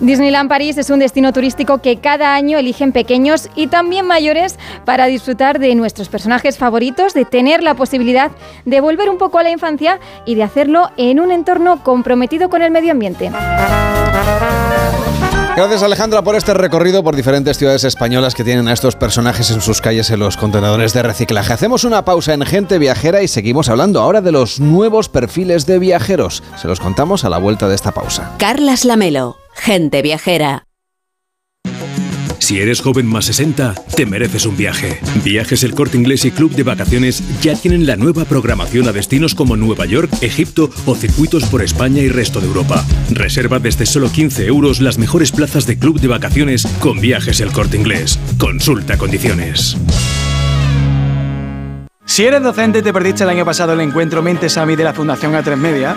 Disneyland París es un destino turístico que cada año eligen pequeños y también mayores para disfrutar de nuestros personajes favoritos, de tener la posibilidad de volver un poco a la infancia y de hacerlo en un entorno comprometido con el medio ambiente. Gracias Alejandra por este recorrido por diferentes ciudades españolas que tienen a estos personajes en sus calles en los contenedores de reciclaje. Hacemos una pausa en Gente Viajera y seguimos hablando ahora de los nuevos perfiles de viajeros. Se los contamos a la vuelta de esta pausa. Carlas Lamelo, Gente Viajera. Si eres joven más 60, te mereces un viaje. Viajes El Corte Inglés y Club de Vacaciones ya tienen la nueva programación a destinos como Nueva York, Egipto o circuitos por España y resto de Europa. Reserva desde solo 15 euros las mejores plazas de Club de Vacaciones con Viajes El Corte Inglés. Consulta condiciones. Si eres docente y te perdiste el año pasado el encuentro Mentes AMI de la Fundación A3 Media,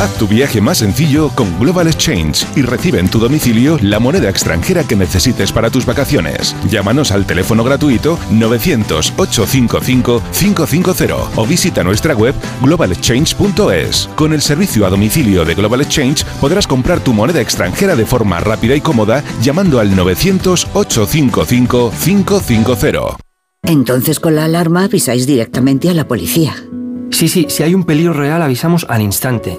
Haz tu viaje más sencillo con Global Exchange y recibe en tu domicilio la moneda extranjera que necesites para tus vacaciones. Llámanos al teléfono gratuito 900-855-550 o visita nuestra web globalexchange.es. Con el servicio a domicilio de Global Exchange podrás comprar tu moneda extranjera de forma rápida y cómoda llamando al 900-855-550. Entonces con la alarma avisáis directamente a la policía. Sí, sí, si hay un peligro real avisamos al instante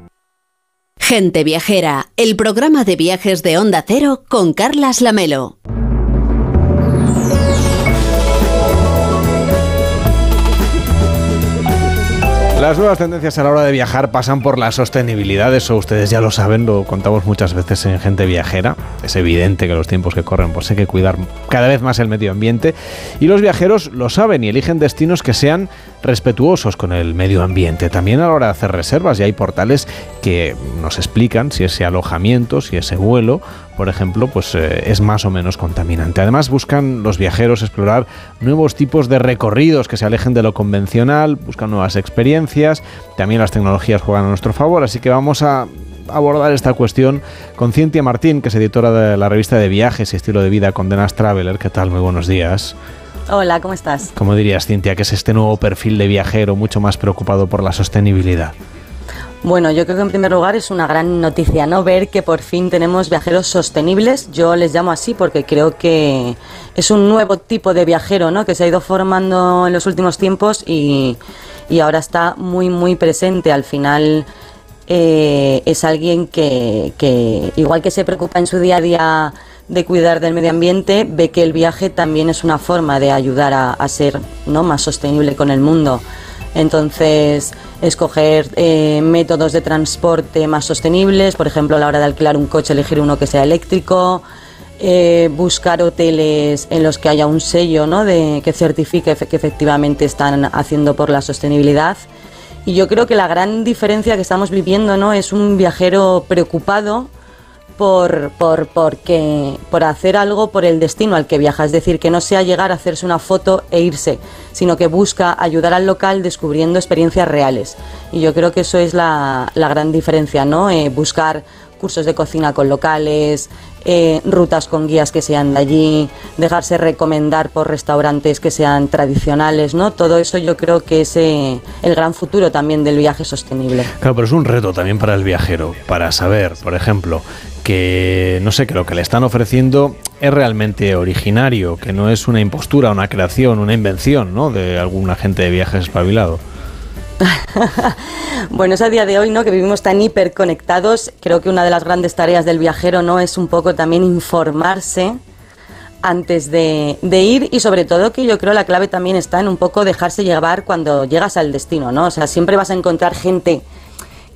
Gente Viajera, el programa de viajes de Onda Cero con Carlas Lamelo. Las nuevas tendencias a la hora de viajar pasan por la sostenibilidad, eso ustedes ya lo saben, lo contamos muchas veces en Gente Viajera. Es evidente que los tiempos que corren pues hay que cuidar cada vez más el medio ambiente y los viajeros lo saben y eligen destinos que sean respetuosos con el medio ambiente. También a la hora de hacer reservas y hay portales que nos explican si ese alojamiento, si ese vuelo por ejemplo, pues eh, es más o menos contaminante. Además, buscan los viajeros explorar nuevos tipos de recorridos que se alejen de lo convencional, buscan nuevas experiencias, también las tecnologías juegan a nuestro favor, así que vamos a abordar esta cuestión con Cintia Martín, que es editora de la revista de viajes y estilo de vida Condenas Traveler. ¿Qué tal? Muy buenos días. Hola, ¿cómo estás? ¿Cómo dirías, Cintia, que es este nuevo perfil de viajero mucho más preocupado por la sostenibilidad? Bueno, yo creo que en primer lugar es una gran noticia, ¿no? Ver que por fin tenemos viajeros sostenibles. Yo les llamo así porque creo que es un nuevo tipo de viajero, ¿no? Que se ha ido formando en los últimos tiempos y, y ahora está muy, muy presente. Al final eh, es alguien que, que, igual que se preocupa en su día a día de cuidar del medio ambiente, ve que el viaje también es una forma de ayudar a, ser ¿no? más sostenible con el mundo. Entonces, escoger eh, métodos de transporte más sostenibles, por ejemplo, a la hora de alquilar un coche, elegir uno que sea eléctrico, eh, buscar hoteles en los que haya un sello ¿no? de, que certifique que efectivamente están haciendo por la sostenibilidad. Y yo creo que la gran diferencia que estamos viviendo ¿no? es un viajero preocupado por, por, porque, por hacer algo por el destino al que viaja. Es decir, que no sea llegar a hacerse una foto e irse, sino que busca ayudar al local descubriendo experiencias reales. Y yo creo que eso es la, la gran diferencia, ¿no? Eh, buscar cursos de cocina con locales, eh, rutas con guías que sean de allí, dejarse recomendar por restaurantes que sean tradicionales, ¿no? Todo eso yo creo que es eh, el gran futuro también del viaje sostenible. Claro, pero es un reto también para el viajero, para saber, por ejemplo, que no sé, que lo que le están ofreciendo es realmente originario, que no es una impostura, una creación, una invención, ¿no? De algún agente de viajes espabilado. (laughs) bueno, es a día de hoy, ¿no? Que vivimos tan hiperconectados. Creo que una de las grandes tareas del viajero, ¿no? Es un poco también informarse antes de, ir y sobre todo que yo creo la clave también está en un poco dejarse llevar cuando llegas al destino, ¿no? O sea, siempre vas a encontrar gente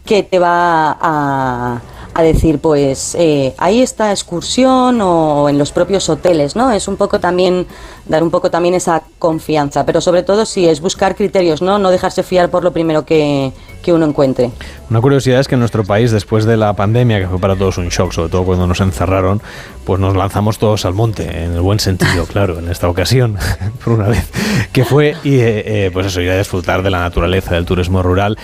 que te va a a decir, pues eh, ahí está excursión o en los propios hoteles, ¿no? Es un poco también dar un poco también esa confianza, pero sobre todo sí es buscar criterios, ¿no? No dejarse fiar por lo primero que, que uno encuentre. Una curiosidad es que en nuestro país, después de la pandemia, que fue para todos un shock, sobre todo cuando nos encerraron, pues nos lanzamos todos al monte, en el buen sentido, (laughs) claro, en esta ocasión, (laughs) por una vez, que fue, y, eh, eh, pues eso, ir a disfrutar de la naturaleza, del turismo rural.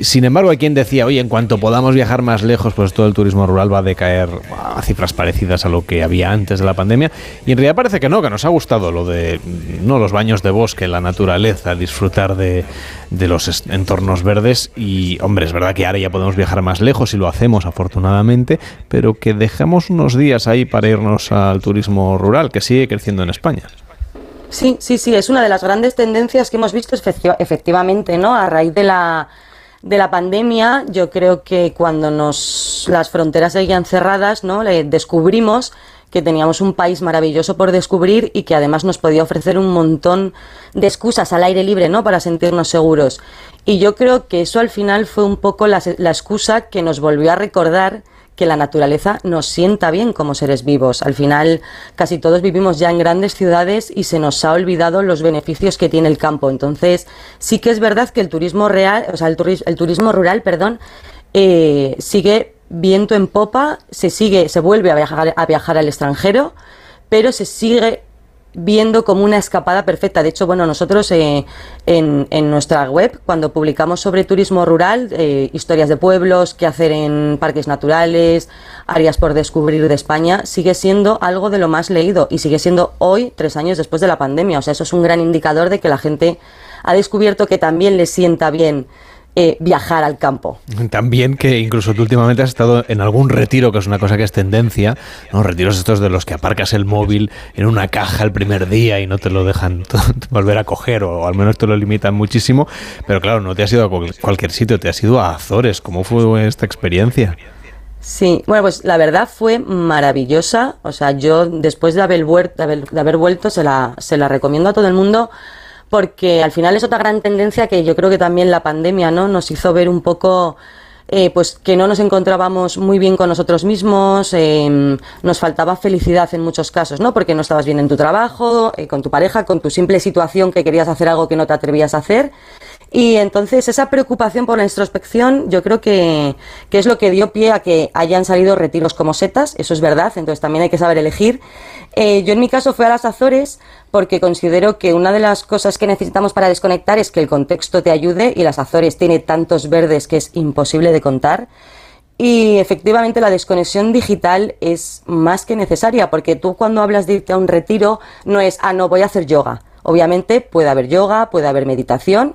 Sin embargo, hay quien decía, oye, en cuanto podamos viajar más lejos, pues todo el turismo rural va a decaer a cifras parecidas a lo que había antes de la pandemia. Y en realidad parece que no, que nos ha gustado lo de, no, los baños de bosque, la naturaleza, disfrutar de, los entornos verdes y, hombre, es verdad que ahora ya podemos viajar más lejos y lo hacemos afortunadamente, pero que dejamos unos días ahí para irnos al turismo rural, que sigue creciendo en España. Sí, sí, sí, es una de las grandes tendencias que hemos visto efectivamente, ¿no? A raíz de la, de la pandemia, yo creo que cuando nos las fronteras seguían cerradas, ¿no? Le descubrimos que teníamos un país maravilloso por descubrir y que además nos podía ofrecer un montón de excusas al aire libre, ¿no? Para sentirnos seguros. Y yo creo que eso al final fue un poco la, la excusa que nos volvió a recordar que la naturaleza nos sienta bien como seres vivos. Al final, casi todos vivimos ya en grandes ciudades y se nos ha olvidado los beneficios que tiene el campo. Entonces, sí que es verdad que el turismo real, o sea, el, turismo, el turismo rural, perdón, eh, sigue viento en popa, se sigue, se vuelve a viajar, a viajar al extranjero, pero se sigue viendo como una escapada perfecta. De hecho, bueno, nosotros eh, en, en, nuestra web, cuando publicamos sobre turismo rural, eh, historias de pueblos, qué hacer en parques naturales, áreas por descubrir de España, sigue siendo algo de lo más leído y sigue siendo hoy, tres años después de la pandemia. O sea, eso es un gran indicador de que la gente ha descubierto que también le sienta bien eh, viajar al campo. También que incluso tú últimamente has estado en algún retiro, que es una cosa que es tendencia, ¿no? retiros estos de los que aparcas el móvil en una caja el primer día y no te lo dejan (laughs) volver a coger o al menos te lo limitan muchísimo, pero claro, no te has ido a cualquier sitio, te has ido a Azores. ¿Cómo fue esta experiencia? Sí, bueno, pues la verdad fue maravillosa. O sea, yo después de haber, vuelto, de haber, de haber vuelto se la, se la recomiendo a todo el mundo porque al final es otra gran tendencia que yo creo que también la pandemia ¿no? nos hizo ver un poco eh, pues que no nos encontrábamos muy bien con nosotros mismos, eh, nos faltaba felicidad en muchos casos, ¿no? Porque no estabas bien en tu trabajo, eh, con tu pareja, con tu simple situación que querías hacer algo que no te atrevías a hacer. Y entonces esa preocupación por la introspección yo creo que, que, es lo que dio pie a que hayan salido retiros como setas, eso es verdad, entonces también hay que saber elegir. Eh, yo en mi caso fui a las Azores porque considero que una de las cosas que necesitamos para desconectar es que el contexto te ayude y las Azores tiene tantos verdes que es imposible de contar. Y efectivamente la desconexión digital es más que necesaria porque tú cuando hablas de irte a un retiro no es, ah, no, voy a hacer yoga. Obviamente puede haber yoga, puede haber meditación,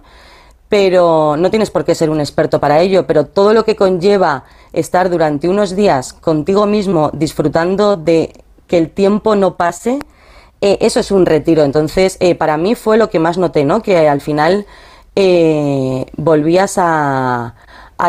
pero no tienes por qué ser un experto para ello, pero todo lo que conlleva estar durante unos días contigo mismo disfrutando de que el tiempo no pase, eh, eso es un retiro. Entonces, eh, para mí fue lo que más noté, ¿no? Que al final eh, volvías a,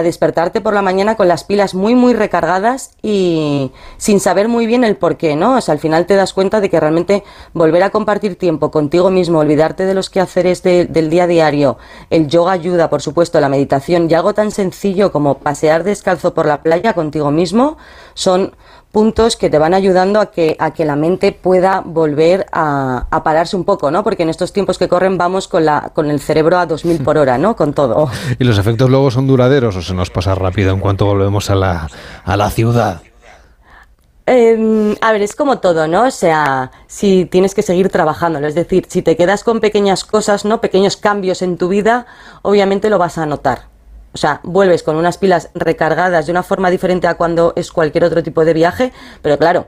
despertarte por la mañana con las pilas muy, muy recargadas y sin saber muy bien el por qué, ¿no? O sea, al final te das cuenta de que realmente volver a compartir tiempo contigo mismo, olvidarte de los quehaceres del día a diario, el yoga ayuda, por supuesto, la meditación y algo tan sencillo como pasear descalzo por la playa contigo mismo son puntos que te van ayudando a que, a que la mente pueda volver a, a, pararse un poco, ¿no? Porque en estos tiempos que corren vamos con, la, con el cerebro a 2000 por hora, ¿no? Con todo. (laughs) ¿Y los efectos luego son duraderos o se nos pasa rápido en cuanto volvemos a la, a la ciudad? Eh, a ver, es como todo, ¿no? O sea, si tienes que seguir trabajándolo, es decir, si te quedas con pequeñas cosas, ¿no? Pequeños cambios en tu vida, obviamente lo vas a notar. O sea, vuelves con unas pilas recargadas de una forma diferente a cuando es cualquier otro tipo de viaje, pero claro,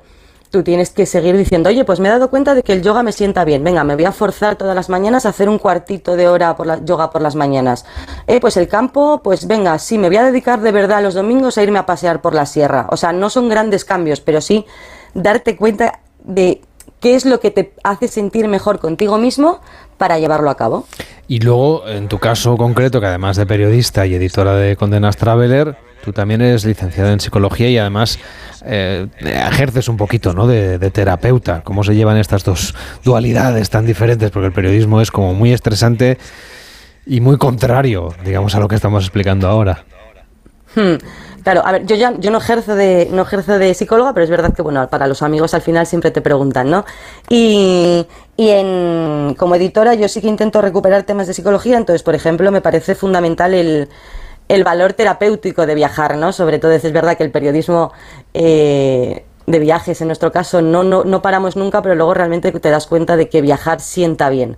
tú tienes que seguir diciendo, oye, pues me he dado cuenta de que el yoga me sienta bien, venga, me voy a forzar todas las mañanas a hacer un cuartito de hora por la yoga por las mañanas. Eh, pues el campo, pues venga, sí, me voy a dedicar de verdad los domingos a irme a pasear por la sierra. O sea, no son grandes cambios, pero sí darte cuenta de qué es lo que te hace sentir mejor contigo mismo para llevarlo a cabo. Y luego, en tu caso concreto, que además de periodista y editora de Condenas Traveler, tú también eres licenciada en psicología y además eh, ejerces un poquito ¿no? de, de, terapeuta. ¿Cómo se llevan estas dos dualidades tan diferentes? Porque el periodismo es como muy estresante y muy contrario, digamos, a lo que estamos explicando ahora. Hmm. Claro, a ver, yo ya yo no ejerzo de no ejerzo de psicóloga, pero es verdad que bueno, para los amigos al final siempre te preguntan, ¿no? Y, y en, como editora yo sí que intento recuperar temas de psicología, entonces, por ejemplo, me parece fundamental el, el valor terapéutico de viajar, ¿no? Sobre todo es verdad que el periodismo eh, de viajes, en nuestro caso, no, no, no paramos nunca, pero luego realmente te das cuenta de que viajar sienta bien.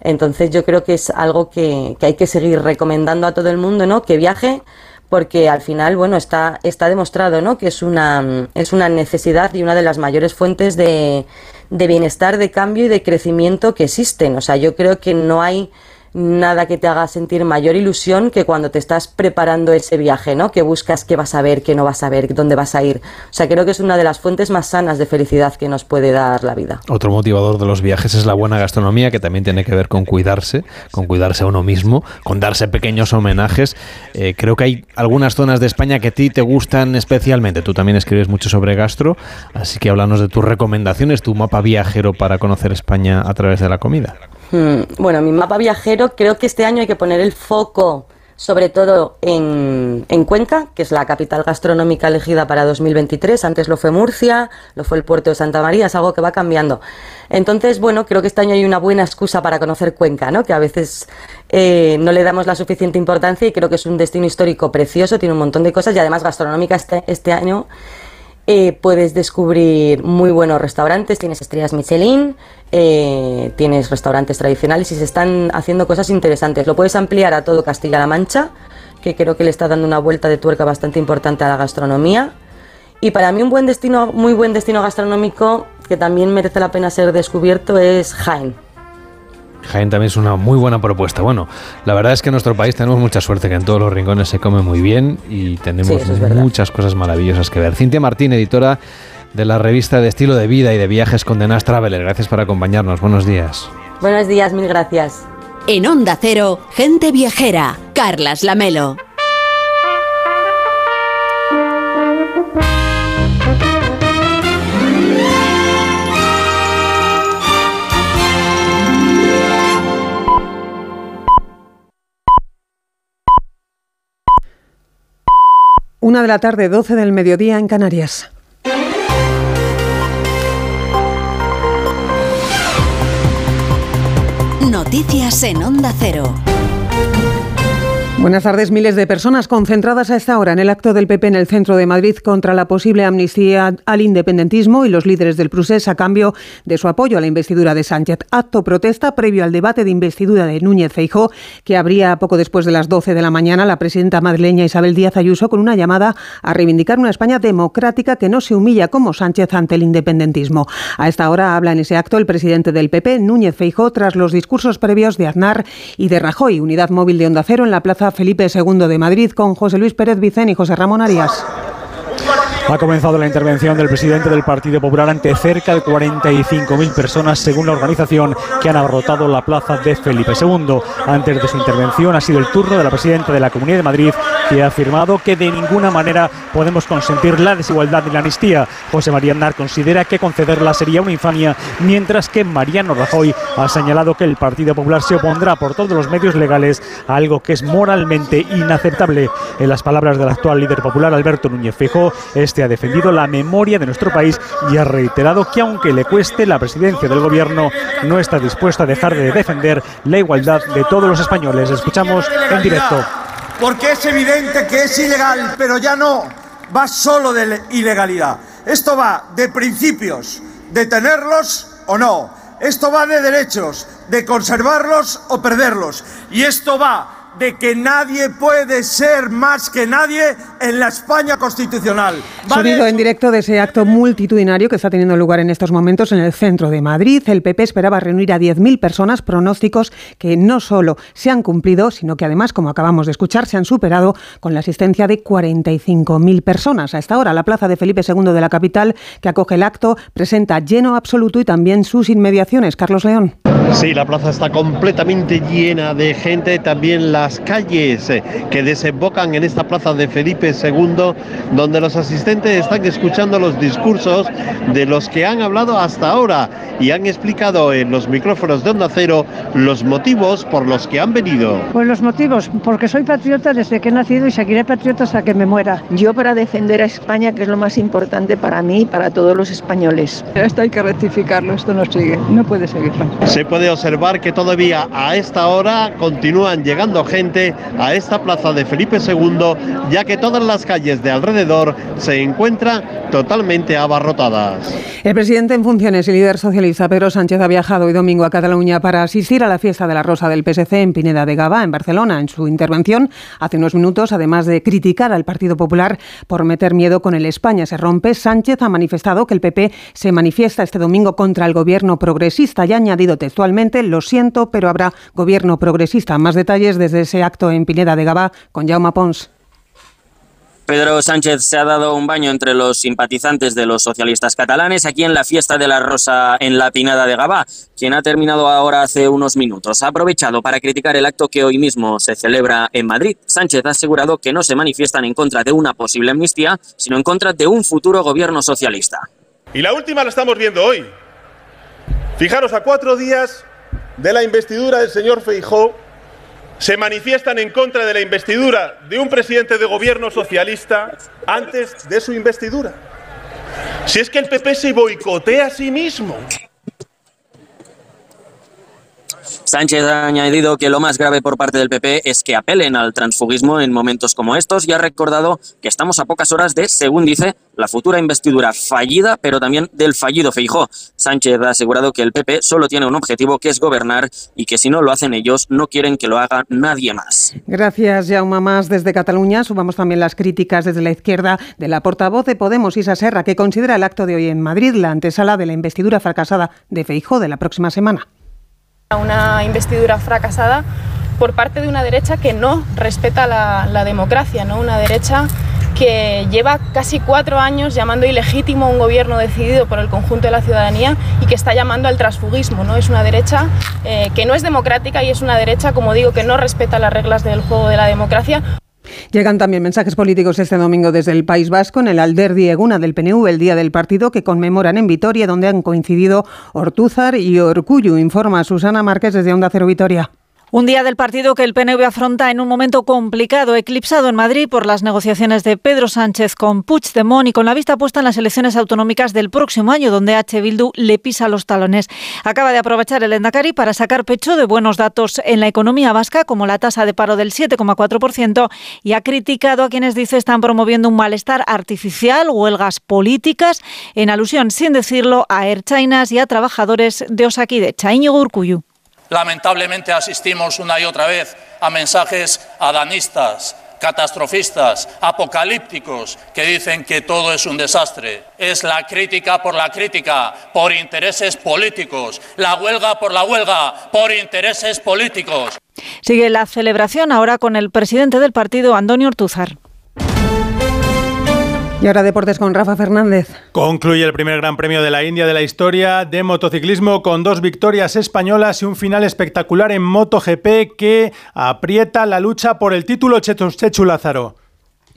Entonces yo creo que es algo que, que hay que seguir recomendando a todo el mundo, ¿no? Que viaje porque al final, bueno, está, está demostrado, ¿no? Que es una, es una necesidad y una de las mayores fuentes de, de bienestar, de cambio y de crecimiento que existen. O sea, yo creo que no hay nada que te haga sentir mayor ilusión que cuando te estás preparando ese viaje, ¿no? Que buscas qué vas a ver, qué no vas a ver, dónde vas a ir. O sea, creo que es una de las fuentes más sanas de felicidad que nos puede dar la vida. Otro motivador de los viajes es la buena gastronomía, que también tiene que ver con cuidarse, con cuidarse a uno mismo, con darse pequeños homenajes. Eh, creo que hay algunas zonas de España que a ti te gustan especialmente. Tú también escribes mucho sobre gastro, así que háblanos de tus recomendaciones, tu mapa viajero para conocer España a través de la comida. Hmm, bueno, mi mapa viajero creo que este año hay que poner el foco sobre todo en, en, Cuenca, que es la capital gastronómica elegida para 2023. Antes lo fue Murcia, lo fue el puerto de Santa María, es algo que va cambiando. Entonces, bueno, creo que este año hay una buena excusa para conocer Cuenca, ¿no? que a veces eh, no le damos la suficiente importancia y creo que es un destino histórico precioso, tiene un montón de cosas y además gastronómica este, este año. Eh, puedes descubrir muy buenos restaurantes, tienes estrellas Michelin, eh, tienes restaurantes tradicionales y se están haciendo cosas interesantes. Lo puedes ampliar a todo Castilla-La Mancha, que creo que le está dando una vuelta de tuerca bastante importante a la gastronomía. Y para mí un buen destino, muy buen destino gastronómico que también merece la pena ser descubierto es Jaén. Jaén también es una muy buena propuesta. Bueno, la verdad es que en nuestro país tenemos mucha suerte, que en todos los rincones se come muy bien y tenemos Sí, eso es muchas cosas maravillosas que ver. Cintia Martín, editora de la revista de estilo de vida y de viajes con The Nas Traveler. Gracias por acompañarnos. Buenos días. Buenos días, mil gracias. En Onda Cero, gente viajera. Carlas Lamelo. Una de la tarde, 12 del mediodía en Canarias. Noticias en Onda Cero. Buenas tardes. Miles de personas concentradas a esta hora en el acto del PP en el centro de Madrid contra la posible amnistía al independentismo y los líderes del Prusés a cambio de su apoyo a la investidura de Sánchez. Acto protesta previo al debate de investidura de Núñez Feijó, que abría poco después de las 12 de la mañana la presidenta madrileña Isabel Díaz Ayuso con una llamada a reivindicar una España democrática que no se humilla como Sánchez ante el independentismo. A esta hora habla en ese acto el presidente del PP, Núñez Feijó, tras los discursos previos de Aznar y de Rajoy, unidad móvil de Onda Cero en la plaza Felipe II de Madrid con José Luis Pérez Vicén y José Ramón Arias. Ha comenzado la intervención del presidente del Partido Popular ante cerca de 45.000 personas, según la organización, que han abarrotado la plaza de Felipe II. Antes de su intervención ha sido el turno de la presidenta de la Comunidad de Madrid, que ha afirmado que de ninguna manera podemos consentir la desigualdad y la amnistía. José María Aznar considera que concederla sería una infamia, mientras que Mariano Rajoy ha señalado que el Partido Popular se opondrá por todos los medios legales a algo que es moralmente inaceptable. En las palabras del actual líder popular Alberto Núñez Feijóo, este ha defendido la memoria de nuestro país y ha reiterado que aunque le cueste la presidencia del gobierno, no está dispuesto a dejar de defender la igualdad de todos los españoles. Escuchamos en directo. Porque es evidente que es ilegal, pero ya no va solo de ilegalidad. Esto va de principios, de tenerlos o no. Esto va de derechos, de conservarlos o perderlos. Y esto va de que nadie puede ser más que nadie en la España constitucional. Sonido en directo de ese acto multitudinario que está teniendo lugar en estos momentos en el centro de Madrid. El PP esperaba reunir a 10.000 personas, pronósticos que no solo se han cumplido, sino que además, como acabamos de escuchar, se han superado con la asistencia de 45.000 personas. A esta hora, la plaza de Felipe II de la capital, que acoge el acto, presenta lleno absoluto y también sus inmediaciones. Carlos León. Sí, la plaza está completamente llena de gente, también las calles eh, que desembocan en esta plaza de Felipe II, donde los asistentes están escuchando los discursos de los que han hablado hasta ahora y han explicado en los micrófonos de Onda Cero los motivos por los que han venido. Pues los motivos, porque soy patriota desde que he nacido y seguiré patriota hasta que me muera. Yo para defender a España, que es lo más importante para mí y para todos los españoles. Esto hay que rectificarlo, esto no sigue, no puede seguir. Se puede observar que todavía a esta hora continúan llegando gente a esta plaza de Felipe II, ya que todas las calles de alrededor se encuentran totalmente abarrotadas. El presidente en funciones y líder socialista Pedro Sánchez ha viajado hoy domingo a Cataluña para asistir a la fiesta de la Rosa del PSC en Pineda de Gaba, en Barcelona. En su intervención hace unos minutos, además de criticar al Partido Popular por meter miedo con el España se rompe, Sánchez ha manifestado que el PP se manifiesta este domingo contra el gobierno progresista y ha añadido textualmente lo siento, pero habrá gobierno progresista. Más detalles desde ese acto en Pineda de Gabá con Jaume Pons. Pedro Sánchez se ha dado un baño entre los simpatizantes de los socialistas catalanes aquí en la fiesta de la Rosa en la Pinada de Gabá, quien ha terminado ahora hace unos minutos. Ha aprovechado para criticar el acto que hoy mismo se celebra en Madrid. Sánchez ha asegurado que no se manifiestan en contra de una posible amnistía, sino en contra de un futuro gobierno socialista. Y la última la estamos viendo hoy. Fijaros, a cuatro días de la investidura del señor Feijó, se manifiestan en contra de la investidura de un presidente de gobierno socialista antes de su investidura. Si es que el PP se boicotea a sí mismo. Sánchez ha añadido que lo más grave por parte del PP es que apelen al transfugismo en momentos como estos y ha recordado que estamos a pocas horas de, según dice, la futura investidura fallida, pero también del fallido Feijó. Sánchez ha asegurado que el PP solo tiene un objetivo que es gobernar y que si no lo hacen ellos, no quieren que lo haga nadie más. Gracias, Jaume Más. Desde Cataluña sumamos también las críticas desde la izquierda de la portavoz de Podemos, Isa Serra, que considera el acto de hoy en Madrid la antesala de la investidura fracasada de Feijó de la próxima semana. Una investidura fracasada por parte de una derecha que no respeta la, democracia, ¿no? una derecha que lleva casi cuatro años llamando ilegítimo a un gobierno decidido por el conjunto de la ciudadanía y que está llamando al transfugismo. ¿no? Es una derecha eh, que no es democrática y es una derecha, como digo, que no respeta las reglas del juego de la democracia. Llegan también mensajes políticos este domingo desde el País Vasco en el Alder Eguna del PNV, el día del partido que conmemoran en Vitoria, donde han coincidido Ortúzar y Orcullu, informa Susana Márquez desde Onda Cero Vitoria. Un día del partido que el PNV afronta en un momento complicado, eclipsado en Madrid por las negociaciones de Pedro Sánchez con Puigdemont y con la vista puesta en las elecciones autonómicas del próximo año, donde H. Bildu le pisa los talones. Acaba de aprovechar el Endacari para sacar pecho de buenos datos en la economía vasca, como la tasa de paro del 7,4%, y ha criticado a quienes dice están promoviendo un malestar artificial, huelgas políticas, en alusión, sin decirlo, a Air Chinas y a trabajadores de Osakidecha. Íñigo Urcuyu. Lamentablemente asistimos una y otra vez a mensajes adanistas, catastrofistas, apocalípticos, que dicen que todo es un desastre. Es la crítica por la crítica, por intereses políticos, la huelga por la huelga, por intereses políticos. Sigue la celebración ahora con el presidente del partido, Antonio Ortúzar. Y ahora deportes con Rafa Fernández. Concluye el primer Gran Premio de la India de la historia de motociclismo con dos victorias españolas y un final espectacular en MotoGP que aprieta la lucha por el título Chechu Lázaro.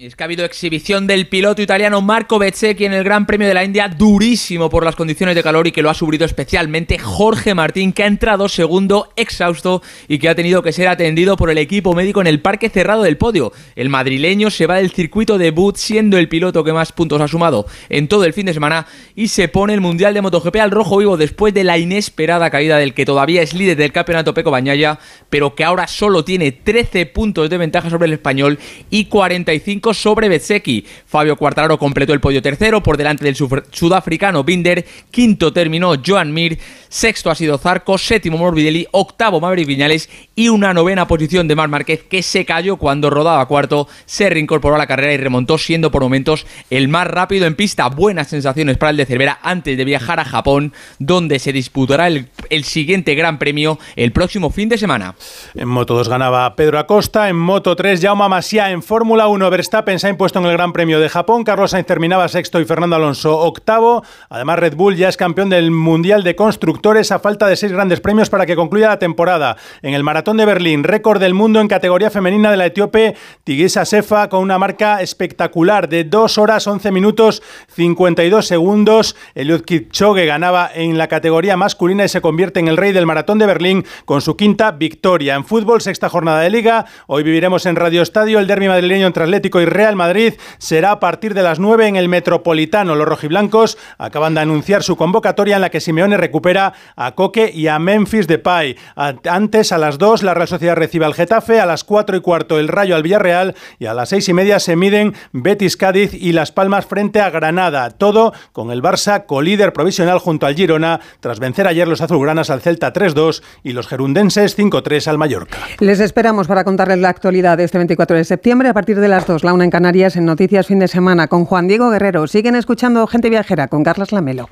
Es que ha habido exhibición del piloto italiano Marco Bezzecchi en el Gran Premio de la India, durísimo por las condiciones de calor y que lo ha sufrido especialmente Jorge Martín, que ha entrado segundo exhausto y que ha tenido que ser atendido por el equipo médico en el parque cerrado del podio. El madrileño se va del circuito debut siendo el piloto que más puntos ha sumado en todo el fin de semana y se pone el Mundial de MotoGP al rojo vivo después de la inesperada caída del que todavía es líder del campeonato Peco Bañaya, pero que ahora solo tiene 13 puntos de ventaja sobre el español y 45 sobre Bezzecchi. Fabio Quartararo completó el podio tercero por delante del sudafricano Binder. Quinto terminó Joan Mir. Sexto ha sido Zarco. Séptimo Morbidelli. Octavo Maverick Viñales. Y una novena posición de Mar Márquez que se cayó cuando rodaba cuarto. Se reincorporó a la carrera y remontó siendo por momentos el más rápido en pista. Buenas sensaciones para el de Cervera antes de viajar a Japón donde se disputará el, el siguiente Gran Premio el próximo fin de semana. En Moto 2 ganaba Pedro Acosta. En Moto 3 Jaume Masia. En Fórmula 1 Verstappen Verstappen se ha impuesto en el Gran Premio de Japón, Carlos Sainz terminaba sexto y Fernando Alonso octavo. Además, Red Bull ya es campeón del Mundial de Constructores a falta de seis grandes premios para que concluya la temporada. En el Maratón de Berlín, récord del mundo en categoría femenina de la etíope Tigisa Sefa con una marca espectacular de 2 horas 11 minutos 52 segundos. Eliud Kipchoge ganaba en la categoría masculina y se convierte en el rey del Maratón de Berlín con su quinta victoria. En fútbol, sexta jornada de liga. Hoy viviremos en Radio Estadio el derbi madrileño entre Atlético y Real Madrid será a partir de las 9 en el Metropolitano. Los rojiblancos acaban de anunciar su convocatoria en la que Simeone recupera a Coque y a Memphis Depay. Antes, a las 2, la Real Sociedad recibe al Getafe, a las 4 y cuarto el Rayo al Villarreal y a las 6 y media se miden Betis Cádiz y Las Palmas frente a Granada. Todo con el Barça colíder provisional junto al Girona tras vencer ayer los azulgranas al Celta 3-2 y los gerundenses 5-3 al Mallorca. Les esperamos para contarles la actualidad de este 24 de septiembre a partir de las 2, la en Canarias en Noticias Fin de Semana con Juan Diego Guerrero. Siguen escuchando Gente Viajera con Carlos Lamelo.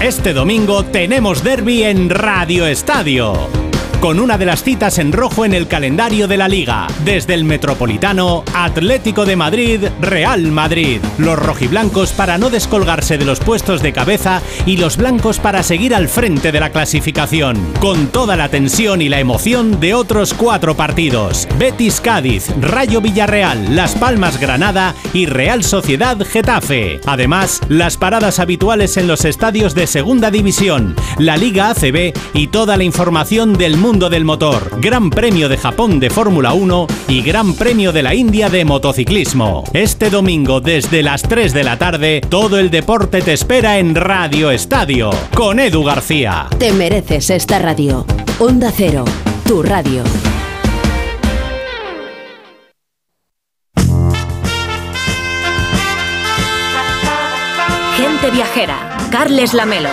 Este domingo tenemos derby en Radio Estadio con una de las citas en rojo en el calendario de la liga. Desde el Metropolitano, Atlético de Madrid, Real Madrid. Los rojiblancos para no descolgarse de los puestos de cabeza y los blancos para seguir al frente de la clasificación. Con toda la tensión y la emoción de otros cuatro partidos. Betis Cádiz, Rayo Villarreal, Las Palmas Granada y Real Sociedad Getafe. Además, las paradas habituales en los estadios de Segunda División, la Liga ACB y toda la información del mundo mundo del motor, Gran Premio de Japón de Fórmula 1 y Gran Premio de la India de motociclismo. Este domingo desde las 3 de la tarde, todo el deporte te espera en Radio Estadio, con Edu García. Te mereces esta radio. Onda Cero, tu radio. Gente viajera, Carles Lamelo.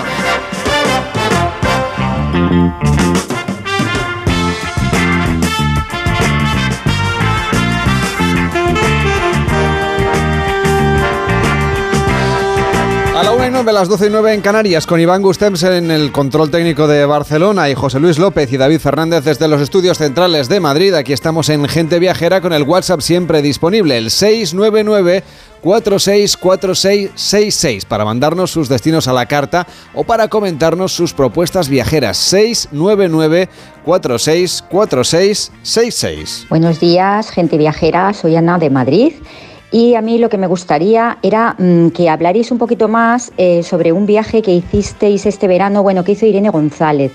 A la 1 y 9, las 12 y 9 en Canarias, con Iván Gustems en el control técnico de Barcelona y José Luis López y David Fernández desde los estudios centrales de Madrid. Aquí estamos en Gente Viajera con el WhatsApp siempre disponible, el 699 464666 para mandarnos sus destinos a la carta o para comentarnos sus propuestas viajeras. 699 464666. Buenos días, gente viajera. Soy Ana de Madrid. Y a mí lo que me gustaría era mm, que hablarais un poquito más eh, sobre un viaje que hicisteis este verano, bueno, que hizo Irene González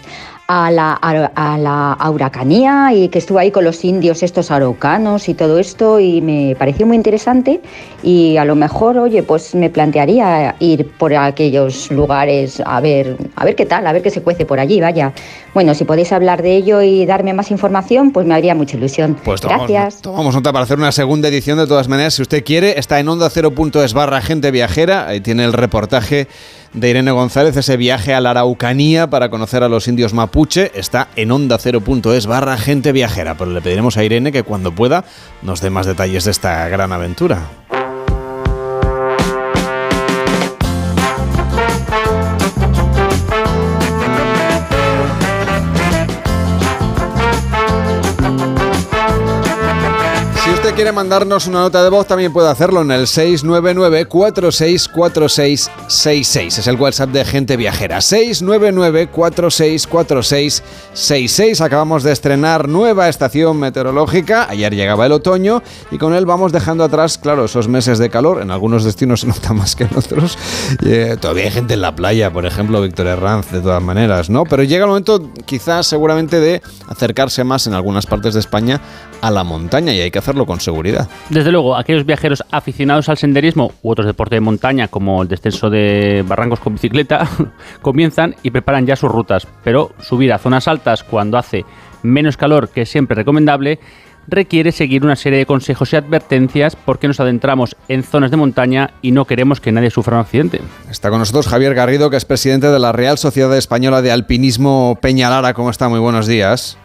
a la, a, la Araucanía y que estuvo ahí con los indios estos araucanos y todo esto y me pareció muy interesante y a lo mejor, oye, pues me plantearía ir por aquellos lugares a ver, a ver qué tal, a ver qué se cuece por allí, vaya. Bueno, si podéis hablar de ello y darme más información, pues me haría mucha ilusión. Pues Gracias. Tomamos nota para hacer una segunda edición de todas maneras, si usted quiere, está en onda 0.es barra gente viajera, ahí tiene el reportaje de Irene González, ese viaje a la Araucanía para conocer a los indios mapuche, está en onda 0.es barra gente viajera, pero le pediremos a Irene que cuando pueda nos dé más detalles de esta gran aventura. Quiere mandarnos una nota de voz, también puede hacerlo en el 699-464666. Es el WhatsApp de Gente Viajera. 699-464666. Acabamos de estrenar nueva estación meteorológica. Ayer llegaba el otoño y con él vamos dejando atrás, claro, esos meses de calor. En algunos destinos se nota más que en otros. Eh, todavía hay gente en la playa, por ejemplo, Víctor Herranz, de todas maneras, ¿no? Pero llega el momento, quizás, seguramente, de acercarse más en algunas partes de España a la montaña y hay que hacerlo con seguridad. Desde luego, aquellos viajeros aficionados al senderismo u otros deportes de montaña como el descenso de barrancos con bicicleta (laughs) comienzan y preparan ya sus rutas, pero subir a zonas altas cuando hace menos calor, que es siempre recomendable, requiere seguir una serie de consejos y advertencias porque nos adentramos en zonas de montaña y no queremos que nadie sufra un accidente. Está con nosotros Javier Garrido, que es presidente de la Real Sociedad Española de Alpinismo Peñalara. ¿Cómo está? Muy buenos días.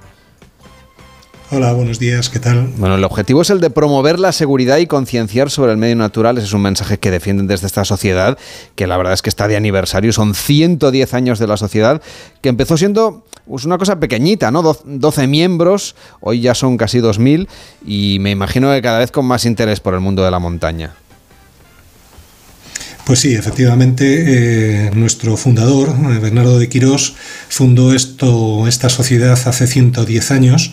Hola, buenos días, ¿qué tal? Bueno, el objetivo es el de promover la seguridad y concienciar sobre el medio natural. Ese es un mensaje que defienden desde esta sociedad, que la verdad es que está de aniversario. Son 110 años de la sociedad, que empezó siendo pues, una cosa pequeñita, ¿no? 12 miembros, hoy ya son casi 2.000 y me imagino que cada vez con más interés por el mundo de la montaña. Pues sí, efectivamente, eh, nuestro fundador, eh, Bernardo de Quirós, fundó esto, esta sociedad hace 110 años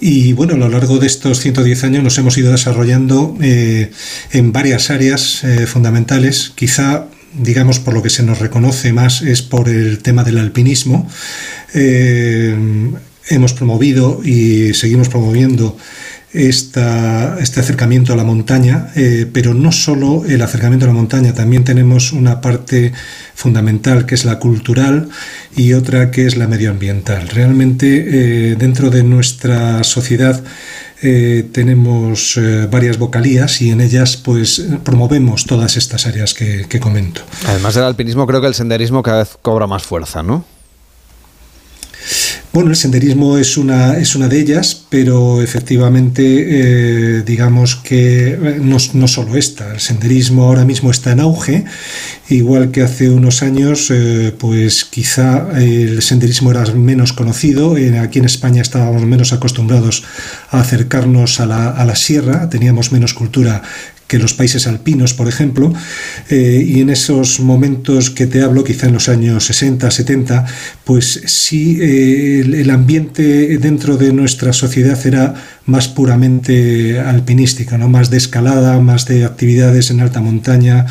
y bueno, a lo largo de estos 110 años nos hemos ido desarrollando eh, en varias áreas fundamentales, quizá digamos por lo que se nos reconoce más es por el tema del alpinismo. hemos promovido y seguimos promoviendo esta, este acercamiento a la montaña, eh, pero no solo el acercamiento a la montaña, también tenemos una parte fundamental que es la cultural y otra que es la medioambiental. Realmente eh, dentro de nuestra sociedad eh, tenemos varias vocalías y en ellas pues promovemos todas estas áreas que, que comento. Además del alpinismo creo que el senderismo cada vez cobra más fuerza, ¿no? Bueno, el senderismo es una, es una de ellas, pero efectivamente eh, digamos que eh, no, no, solo esta, el senderismo ahora mismo está en auge, igual que hace unos años, eh, pues quizá el senderismo era menos conocido, aquí en España estábamos menos acostumbrados a acercarnos a la, a la sierra, teníamos menos cultura que los países alpinos, por ejemplo, eh, y en esos momentos que te hablo, quizá en los años 60, 70, pues sí eh, el, ambiente dentro de nuestra sociedad era más puramente alpinística, ¿no? más de escalada, más de actividades en alta montaña,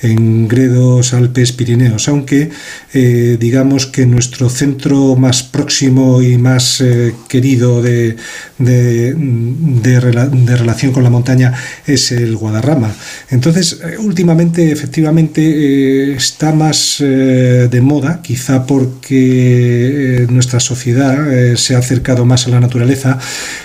en Gredos, Alpes, Pirineos, aunque eh, digamos que nuestro centro más próximo y más querido de, de, de, relación con la montaña es el Guadarrama. Entonces, eh, últimamente, efectivamente, eh, está más eh, de moda, quizá porque nuestra sociedad se ha acercado más a la naturaleza,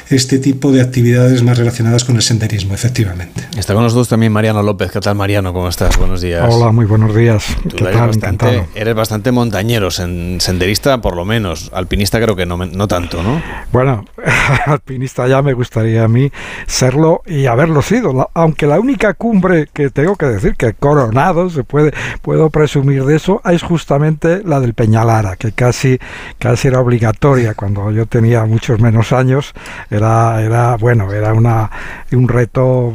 este tipo de actividades más relacionadas con el senderismo, efectivamente. Está con nosotros también Mariano López. ¿Qué tal, Mariano? ¿Cómo estás? Buenos días. Hola, muy buenos días. ¿Qué tal? Eres bastante, eres bastante montañero, senderista por lo menos, alpinista creo que no, no tanto, ¿no? Bueno, (laughs) alpinista ya me gustaría a mí serlo y haberlo sido, aunque la única cumbre que tengo que decir que coronado, se puede, puedo presumir de eso, es justamente la del Peñalara, que casi, casi era obligatoria cuando yo tenía muchos menos años, era, era bueno, era una, un reto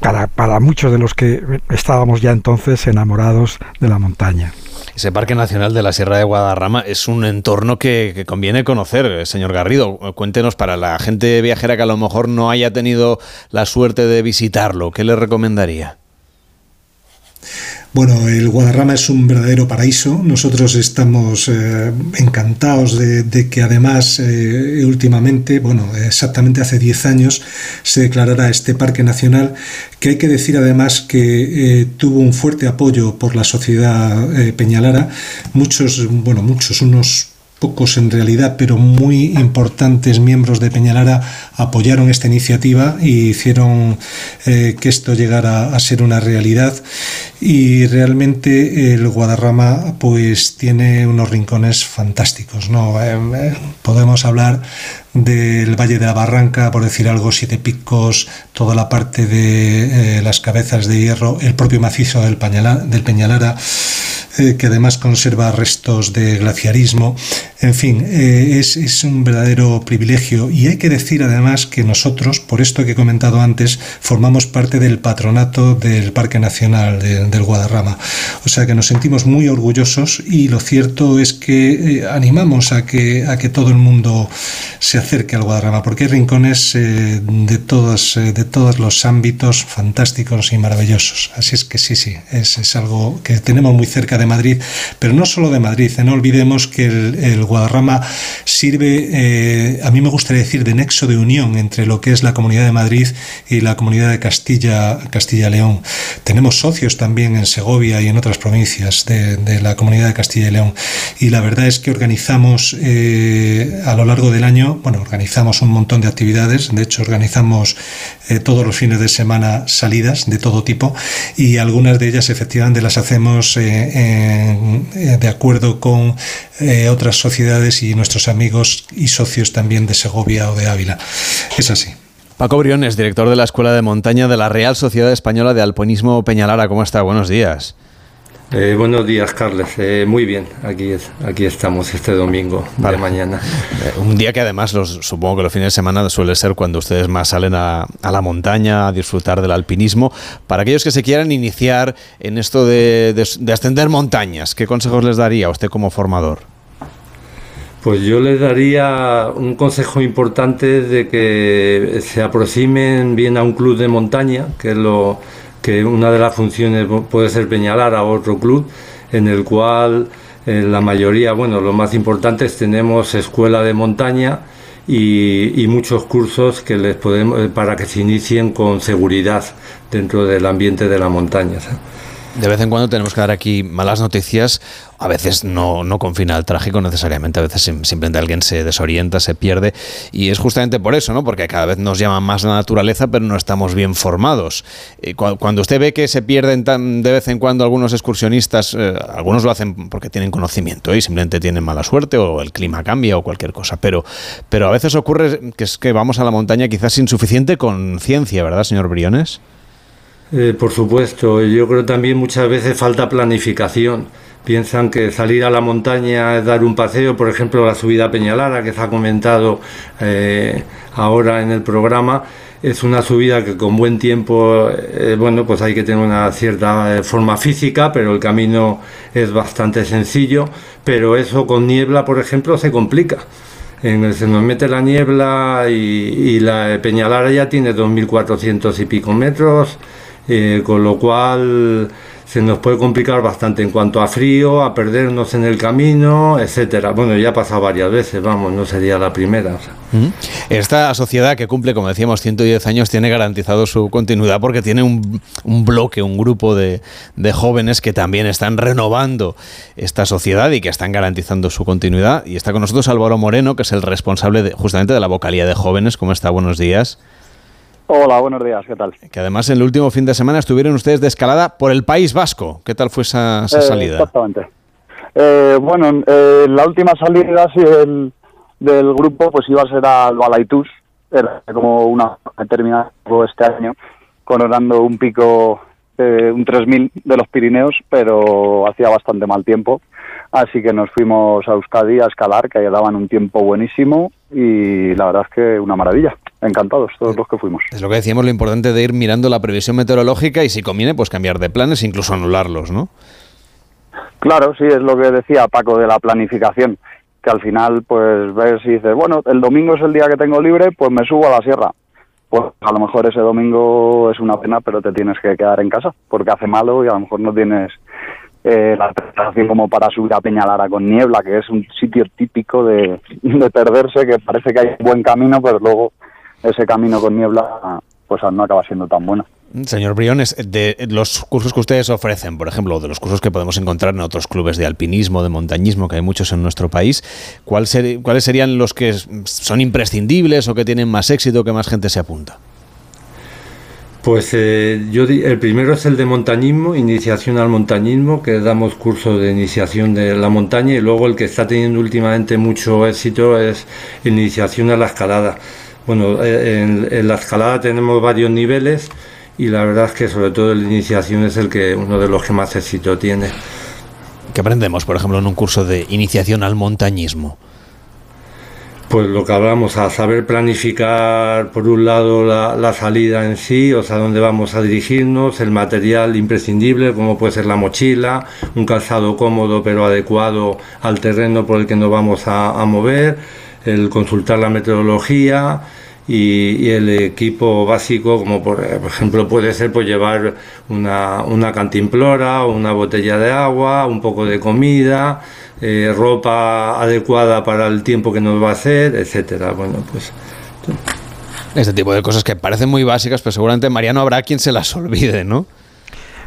para, para muchos de los que estábamos ya entonces enamorados de la montaña. Ese Parque Nacional de la Sierra de Guadarrama es un entorno que, conviene conocer, señor Garrido. Cuéntenos para la gente viajera que a lo mejor no haya tenido la suerte de visitarlo, ¿qué le recomendaría? Bueno, el Guadarrama es un verdadero paraíso. Nosotros estamos eh, encantados de, que además eh, últimamente, bueno, exactamente hace 10 años, se declarara este parque nacional, que hay que decir además que eh, tuvo un fuerte apoyo por la sociedad peñalara. Muchos, bueno, muchos, unos pocos en realidad, pero muy importantes miembros de Peñalara apoyaron esta iniciativa y hicieron eh, que esto llegara a ser una realidad. Y realmente el Guadarrama pues tiene unos rincones fantásticos. ¿no? Eh, eh, podemos hablar del Valle de la Barranca, por decir algo, Siete Picos, toda la parte de las cabezas de hierro, el propio macizo del, del Peñalara eh, que además conserva restos de glaciarismo. En fin, eh, es, un verdadero privilegio y hay que decir además que nosotros, por esto que he comentado antes, formamos parte del patronato del Parque Nacional del Guadarrama. O sea que nos sentimos muy orgullosos y lo cierto es que eh, animamos a que, a que todo el mundo se acerque al Guadarrama, porque hay rincones de, todos, de todos los ámbitos fantásticos y maravillosos. Así es que sí, sí, es, es algo que tenemos muy cerca de Madrid, pero no solo de Madrid. ¿eh? No olvidemos que el, Guadarrama sirve, eh, a mí me gustaría decir, de nexo de unión entre lo que es la Comunidad de Madrid y la Comunidad de Castilla, Castilla-León. Tenemos socios también en Segovia y en otras provincias de, la Comunidad de Castilla y León. Y la verdad es que organizamos eh, a lo largo del año, organizamos un montón de actividades. De hecho, organizamos todos los fines de semana salidas de todo tipo y algunas de ellas efectivamente las hacemos en eh, de acuerdo con eh, otras sociedades y nuestros amigos y socios también de Segovia o de Ávila. Es así. Paco Briones, director de la Escuela de Montaña de la Real Sociedad Española de Alpinismo Peñalara. ¿Cómo está? Buenos días. Eh, buenos días, Carles. Eh, muy bien, aquí, es, aquí estamos este domingo de mañana. Eh, un día que además los, supongo que los fines de semana suele ser cuando ustedes más salen a, la montaña a disfrutar del alpinismo. Para aquellos que se quieran iniciar en esto de, de ascender montañas, ¿qué consejos les daría a usted como formador? Pues yo les daría un consejo importante de que se aproximen bien a un club de montaña, que es lo que una de las funciones puede ser peñalar a otro club, en el cual eh, la mayoría, bueno, lo más importante es tenemos escuela de montaña y, muchos cursos que les podemos, eh, para que se inicien con seguridad dentro del ambiente de la montaña. De vez en cuando tenemos que dar aquí malas noticias, a veces no, no con final trágico necesariamente, a veces simplemente alguien se desorienta, se pierde, y es justamente por eso, ¿no? porque cada vez nos llama más la naturaleza, pero no estamos bien formados. Eh, cuando usted ve que se pierden tan de vez en cuando algunos excursionistas, eh, algunos lo hacen porque tienen conocimiento y simplemente tienen mala suerte o el clima cambia o cualquier cosa, pero, pero a veces ocurre que es que vamos a la montaña quizás sin suficiente conciencia, ¿verdad, señor Briones? Eh, por supuesto, yo creo también muchas veces falta planificación. Piensan que salir a la montaña es dar un paseo, por ejemplo, la subida a Peñalara, que se ha comentado eh, ahora en el programa, es una subida que con buen tiempo, eh, bueno, pues hay que tener una cierta forma física, pero el camino es bastante sencillo, pero eso con niebla, por ejemplo, se complica. En, se nos mete la niebla y, la Peñalara ya tiene 2.400 y pico metros, eh, con lo cual se nos puede complicar bastante en cuanto a frío, a perdernos en el camino, etcétera. Bueno, ya ha pasado varias veces, vamos, no sería la primera. Esta sociedad que cumple, como decíamos, 110 años, tiene garantizado su continuidad porque tiene un, bloque, un grupo de, jóvenes que también están renovando esta sociedad y que están garantizando su continuidad. Y está con nosotros Álvaro Moreno, que es el responsable justamente de la vocalía de jóvenes. ¿Cómo está? Buenos días. Hola, buenos días, ¿qué tal? Que además en el último fin de semana estuvieron ustedes de escalada por el País Vasco. ¿Qué tal fue esa, eh, salida? Exactamente. Eh, bueno, eh, la última salida del, del grupo pues iba a ser al Balaitus, era como una determinada este año, coronando un pico, un 3000 de los Pirineos, pero hacía bastante mal tiempo. Así que nos fuimos a Euskadi a escalar, que daban un tiempo buenísimo y la verdad es que una maravilla encantados todos los que fuimos. Es lo que decíamos, lo importante de ir mirando la previsión meteorológica y si conviene, pues cambiar de planes, incluso anularlos, ¿no? Claro, sí, es lo que decía Paco de la planificación, que al final, pues ves y dices, bueno, el domingo es el día que tengo libre, pues me subo a la sierra. pues a lo mejor ese domingo es una pena, pero te tienes que quedar en casa porque hace malo y a lo mejor no tienes eh, la preparación como para subir a Peñalara con niebla, que es un sitio típico de, de perderse, que parece que hay un buen camino, pero luego ese camino con niebla pues no acaba siendo tan bueno. Señor Briones, de los cursos que ustedes ofrecen, por ejemplo, de los cursos que podemos encontrar en otros clubes de alpinismo, de montañismo, que hay muchos en nuestro país, ¿cuál ¿cuáles serían los que son imprescindibles o que tienen más éxito, que más gente se apunta? Pues eh, yo el primero es el de montañismo, iniciación al montañismo, que damos curso de iniciación de la montaña y luego el que está teniendo últimamente mucho éxito es iniciación a la escalada. Bueno, eh, en la escalada tenemos varios niveles y la verdad es que sobre todo la iniciación es el que uno de los que más éxito tiene. ¿Qué aprendemos, por ejemplo, en un curso de iniciación al montañismo? Pues lo que hablamos, a saber planificar por un lado la, salida en sí, o sea, dónde vamos a dirigirnos, el material imprescindible, como puede ser la mochila, un calzado cómodo pero adecuado al terreno por el que nos vamos a, a mover, el consultar la metodología, y, el equipo básico, como por, ejemplo puede ser pues llevar una, una cantimplora una botella de agua, un poco de comida, eh, ropa adecuada para el tiempo que nos va a hacer, etcétera. Bueno, pues este tipo de cosas que parecen muy básicas, pero seguramente Mariano habrá quien se las olvide, ¿no?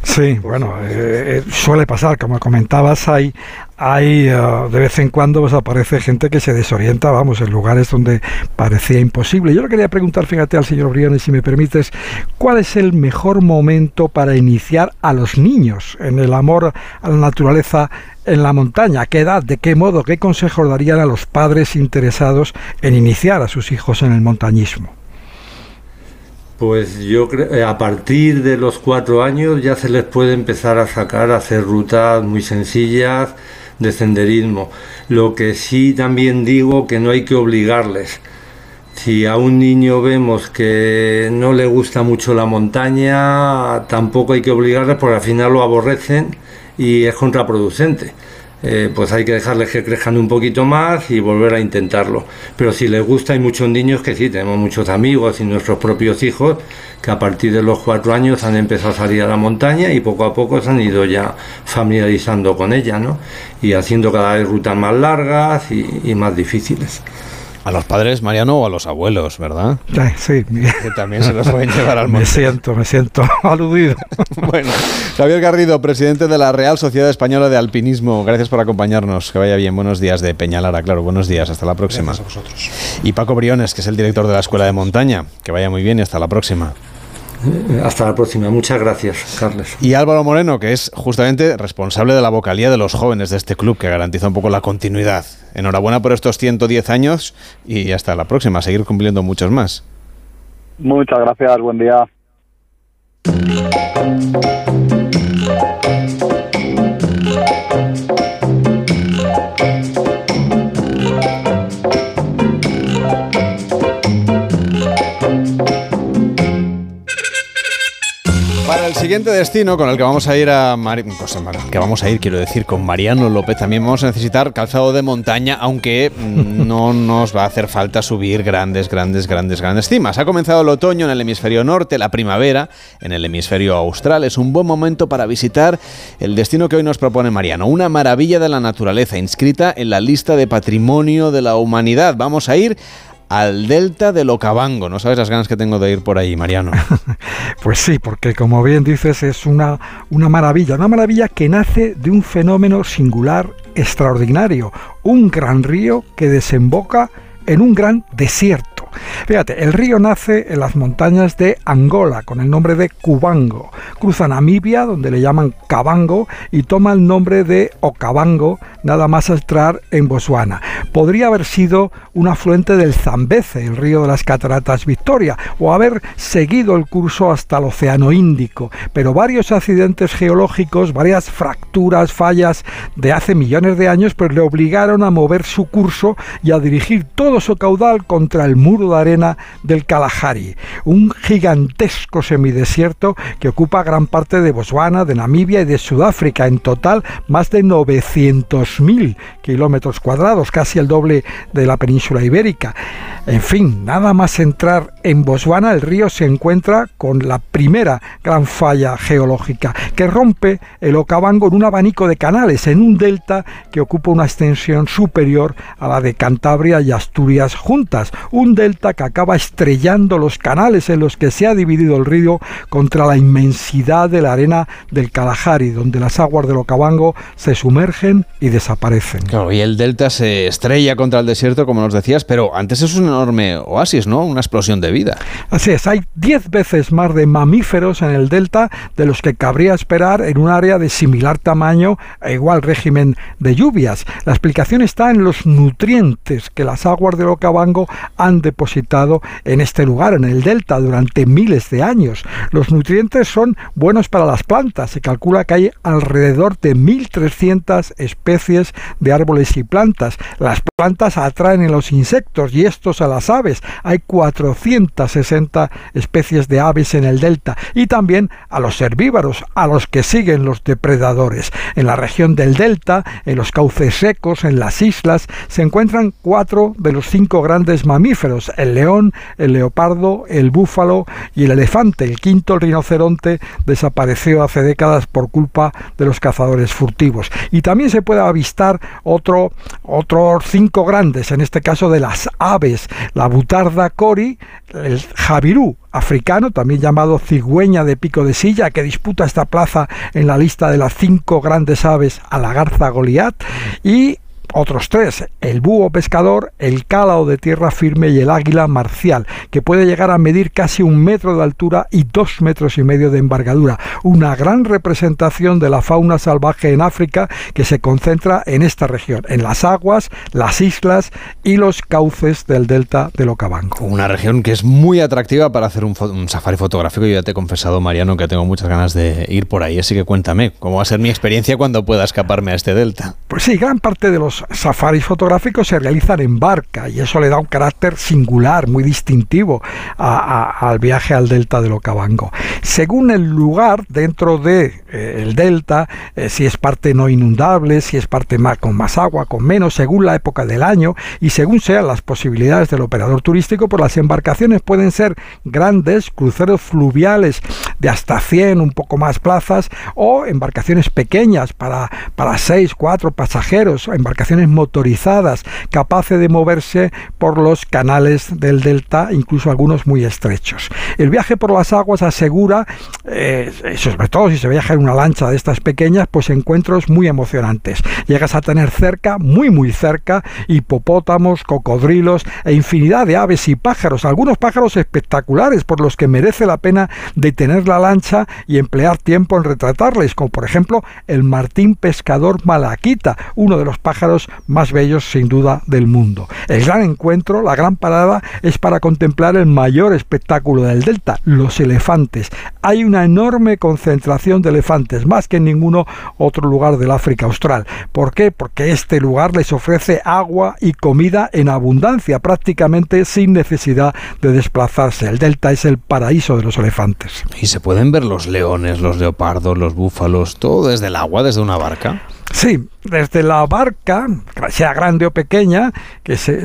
Sí, bueno, eh, eh, suele pasar, como comentabas, hay, hay eh, de vez en cuando pues, aparece gente que se desorienta, vamos, en lugares donde parecía imposible. Yo le quería preguntar, fíjate al señor Briones, si me permites, ¿cuál es el mejor momento para iniciar a los niños en el amor a la naturaleza en la montaña? qué edad? ¿De qué modo? ¿Qué consejos darían a los padres interesados en iniciar a sus hijos en el montañismo? Pues yo creo, eh, a partir de los cuatro años ya se les puede empezar a sacar a hacer rutas muy sencillas de senderismo. Lo que sí también digo que no hay que obligarles. Si a un niño vemos que no le gusta mucho la montaña, tampoco hay que obligarles porque al final lo aborrecen y es contraproducente. Eh, pues hay que dejarles que crezcan un poquito más y volver a intentarlo. Pero si les gusta, hay muchos niños que sí, tenemos muchos amigos y nuestros propios hijos que a partir de los cuatro años han empezado a salir a la montaña y poco a poco se han ido ya familiarizando con ella, ¿no? Y haciendo cada vez rutas más largas y más difíciles. A los padres, Mariano, o a los abuelos, ¿verdad? Sí, que también se los pueden llevar al (laughs) monte. Me siento, me siento (laughs) aludido. (laughs) bueno, Javier Garrido, presidente de la Real Sociedad Española de Alpinismo, gracias por acompañarnos. Que vaya bien. Buenos días de Peñalara, claro. Buenos días, hasta la próxima. Gracias a vosotros. Y Paco Briones, que es el director de la Escuela de Montaña. Que vaya muy bien y hasta la próxima. Eh, hasta la próxima. Muchas gracias, Carles. Y Álvaro Moreno, que es justamente responsable de la vocalía de los jóvenes de este club, que garantiza un poco la continuidad. Enhorabuena por estos 110 años y hasta la próxima. seguir cumpliendo muchos más. Muchas gracias. Buen día. Siguiente destino con el que vamos a ir a que vamos a ir, quiero decir, con Mariano López, también vamos a necesitar calzado de montaña, aunque mm, no nos va a hacer falta subir grandes, grandes, grandes, grandes cimas. Ha comenzado el otoño en el hemisferio norte, la primavera en el hemisferio austral. Es un buen momento para visitar el destino que hoy nos propone Mariano, una maravilla de la naturaleza inscrita en la lista de patrimonio de la humanidad. Vamos a ir al delta del Okavango. No sabes las ganas que tengo de ir por ahí, Mariano. (laughs) pues sí, porque como bien dices, es una, una maravilla, una maravilla que nace de un fenómeno singular, extraordinario, un gran río que desemboca en un gran desierto Fíjate, el río nace en las montañas de Angola con el nombre de Cubango. Cruza Namibia, donde le llaman Cabango, y toma el nombre de Okavango, nada más entrar en Botswana. Podría haber sido un afluente del Zambeze, el río de las Cataratas Victoria, o haber seguido el curso hasta el Océano Índico, pero varios accidentes geológicos, varias fracturas, fallas de hace millones de años, pues le obligaron a mover su curso y a dirigir todo su caudal contra el muro de arena del Kalahari, un gigantesco semidesierto que ocupa gran parte de Botswana, de Namibia y de Sudáfrica, en total más de 900.000 kilómetros cuadrados, casi el doble de la península ibérica. En fin, nada más entrar en Botswana el río se encuentra con la primera gran falla geológica que rompe el Okavango en un abanico de canales, en un delta que ocupa una extensión superior a la de Cantabria y Asturias juntas. Un delta que acaba estrellando los canales en los que se ha dividido el río contra la inmensidad de la arena del Kalahari, donde las aguas del Okavango se sumergen y desaparecen. Y el delta se estrella contra el desierto, como nos decías, pero antes es un enorme oasis, ¿no? Una explosión de vida. Así es, hay 10 veces más de mamíferos en el delta de los que cabría esperar en un área de similar tamaño e igual régimen de lluvias. La explicación está en los nutrientes que las aguas del Okavango han depositado en este lugar, en el delta, durante miles de años. Los nutrientes son buenos para las plantas. Se calcula que hay alrededor de 1.300 especies de árboles y plantas. Las plantas atraen a los insectos y estos a las aves. Hay 460 especies de aves en el delta y también a los herbívoros, a los que siguen los depredadores. En la región del delta, en los cauces secos, en las islas, se encuentran cuatro de los cinco grandes mamíferos, el león, el leopardo, el búfalo y el elefante. El quinto, el rinoceronte, desapareció hace décadas por culpa de los cazadores furtivos. Y también se puede avistar otro, otros cinco grandes, en este caso de las aves, la butarda cori, el javirú africano, también llamado cigüeña de pico de silla, que disputa esta plaza en la lista de las cinco grandes aves a la garza Goliat, y otros tres, el búho pescador, el cálao de tierra firme y el águila marcial, que puede llegar a medir casi un metro de altura y dos metros y medio de envergadura. Una gran representación de la fauna salvaje en África que se concentra en esta región, en las aguas, las islas y los cauces del delta del Okavango. Una región que es muy atractiva para hacer un, un safari fotográfico. Yo ya te he confesado, Mariano, que tengo muchas ganas de ir por ahí, así que cuéntame, ¿cómo va a ser mi experiencia cuando pueda escaparme a este delta? Pues sí, gran parte de los safaris fotográficos se realizan en barca y eso le da un carácter singular, muy distintivo al viaje al delta del Okavango. Según el lugar dentro de, eh, delta, eh, si es parte no inundable, si es parte con más agua, con menos, según la época del año y según sean las posibilidades del operador turístico, pues las embarcaciones pueden ser grandes, cruceros fluviales de hasta 100, un poco más plazas, o embarcaciones pequeñas para, para 6, 4 pasajeros, embarcaciones motorizadas, capaces de moverse por los canales del delta, incluso algunos muy estrechos. El viaje por las aguas asegura, eh, sobre todo si se viaja en una lancha de estas pequeñas, pues encuentros muy emocionantes. Llegas a tener cerca, muy muy cerca, hipopótamos, cocodrilos e infinidad de aves y pájaros, algunos pájaros espectaculares por los que merece la pena detener la lancha y emplear tiempo en retratarles, como por ejemplo el martín pescador malaquita, uno de los pájaros más bellos sin duda del mundo. El gran encuentro, la gran parada, es para contemplar el mayor espectáculo del delta, los elefantes. Hay una enorme concentración de elefantes, más que en ninguno otro lugar del África Austral. ¿Por qué? Porque este lugar les ofrece agua y comida en abundancia, prácticamente sin necesidad de desplazarse. El delta es el paraíso de los elefantes. ¿Y se pueden ver los leones, los leopardos, los búfalos, todo desde el agua, desde una barca? Sí, desde la barca, sea grande o pequeña, que se,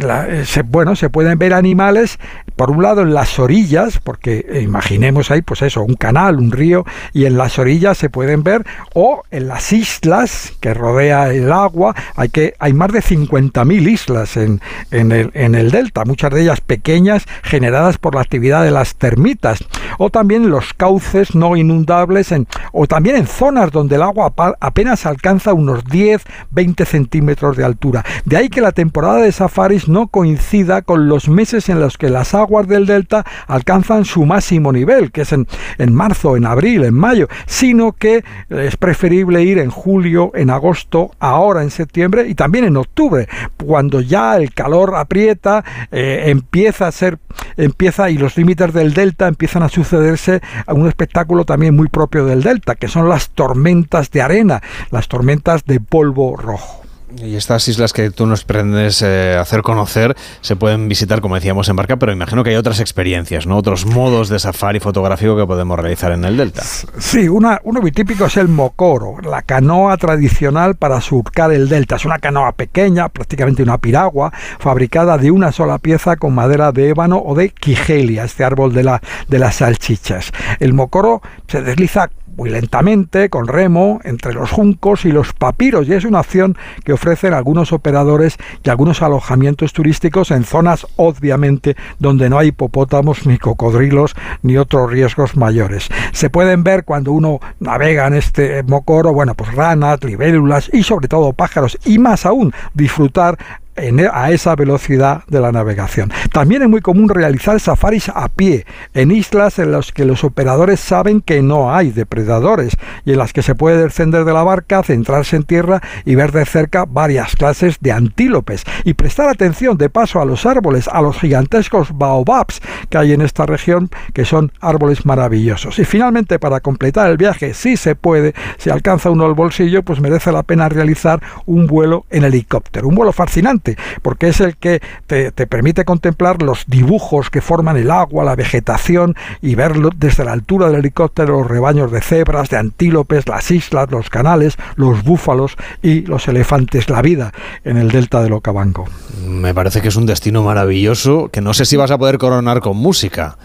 bueno, se pueden ver animales, por un lado en las orillas, porque eh, imaginemos ahí, pues eso, un canal, un río, y en las orillas se pueden ver, o en las islas que rodea el agua, hay, que, hay más de 50.000 islas en, en, el, en el delta, muchas de ellas pequeñas, generadas por la actividad de las termitas, o también los cauces no inundables, en, o también en zonas donde el agua apenas alcanza unos 10, 20 centímetros de altura. De ahí que la temporada de safaris no coincida con los meses en los que las aguas del delta alcanzan su máximo nivel, que es en, en marzo, en abril, en mayo, sino que es preferible ir en julio, en agosto, ahora en septiembre y también en octubre, cuando ya el calor aprieta, eh, empieza a ser, empieza y los límites del delta empiezan a sucederse a un espectáculo también muy propio del delta, que son las tormentas de arena, las tormentas de polvo rojo. Y estas islas que tú nos pretendes eh, hacer conocer se pueden visitar, como decíamos, en barca, pero imagino que hay otras experiencias, ¿no? Otros modos de safari fotográfico que podemos realizar en el delta. Sí, una, uno muy típico es el mocoro, la canoa tradicional para surcar el delta. Es una canoa pequeña, prácticamente una piragua, fabricada de una sola pieza con madera de ébano o de quigelia, este árbol de, la, de las salchichas. El mocoro se desliza muy lentamente, con remo, entre los juncos y los papiros, y es una opción que ofrecen algunos operadores y algunos alojamientos turísticos en zonas, obviamente, donde no hay hipopótamos, ni cocodrilos, ni otros riesgos mayores. Se pueden ver cuando uno navega en este mocoro, bueno, pues ranas, libélulas y sobre todo pájaros, y más aún, disfrutar e, a esa velocidad de la navegación. También es muy común realizar safaris a pie en islas en las que los operadores saben que no hay depredadores y en las que se puede descender de la barca, centrarse en tierra y ver de cerca varias clases de antílopes y prestar atención de paso a los árboles, a los gigantescos baobabs que hay en esta región, que son árboles maravillosos. Y finalmente, para completar el viaje, si se puede, si alcanza uno el bolsillo, pues merece la pena realizar un vuelo en helicóptero, un vuelo fascinante porque es el que te, permite contemplar los dibujos que forman el agua, la vegetación y verlo desde la altura del helicóptero los rebaños de cebras, de antílopes, las islas, los canales, los búfalos y los elefantes, la vida en el delta del Okavango. Me parece que es un destino maravilloso que no sé si vas a poder coronar con música.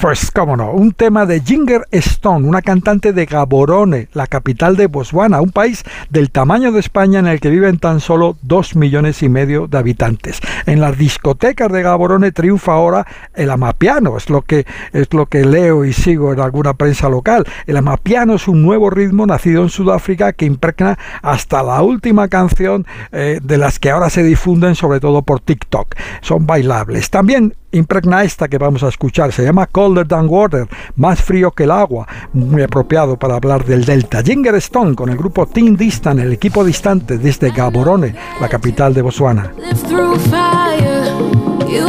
Pues cómo no, un tema de Ginger Stone, una cantante de Gaborone, la capital de Botswana, un país del tamaño de España en el que viven tan solo dos millones y medio de habitantes. En las discotecas de Gaborone triunfa ahora el amapiano, es lo que es lo que leo y sigo en alguna prensa local. El amapiano es un nuevo ritmo nacido en Sudáfrica que impregna hasta la última canción eh, de las que ahora se difunden sobre todo por TikTok. Son bailables. También impregna esta que vamos a escuchar. Se llama Colder Than Water, más frío que el agua, muy apropiado para hablar del delta. Ginger Stone con el grupo Team Distant, el equipo distante desde Gaborone, la capital de Botswana. O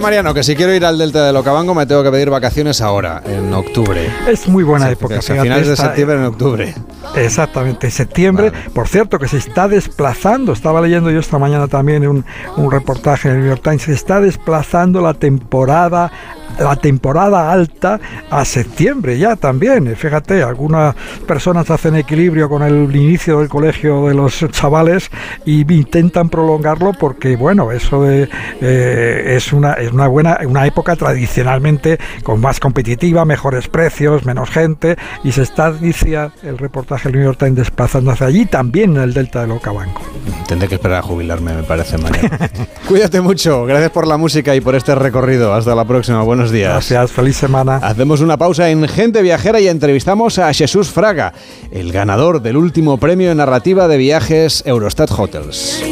Mariano, que si quiero ir al Delta del Ocabango me tengo que pedir vacaciones ahora, en octubre. Es muy buena época. a finales de septiembre en octubre. Exactamente, septiembre. Por cierto, que se está desplazando, estaba leyendo yo esta mañana también un, un reportaje en el New York Times, se está desplazando la temporada la temporada alta a septiembre ya también. Fíjate, algunas personas hacen equilibrio con el inicio del colegio de los chavales y intentan prolongarlo porque, bueno, eso de, eh, es, una, es una buena una época tradicionalmente con más competitiva, mejores precios, menos gente y se está, decía el reportaje del New York Times, desplazando hacia allí también en el delta del Okavango. Tendré que esperar a jubilarme, me parece, mañana. (laughs) Cuídate mucho, gracias por la música y por este recorrido. Hasta la próxima, buenos días. Gracias, feliz semana. Hacemos una pausa en Gente Viajera y entrevistamos a Jesús Fraga, el ganador del último premio en narrativa de viajes Eurostat Hotels.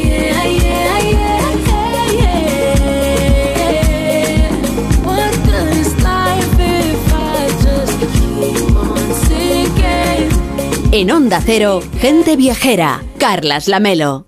En Onda Cero, Gente Viajera, Carlas Lamelo.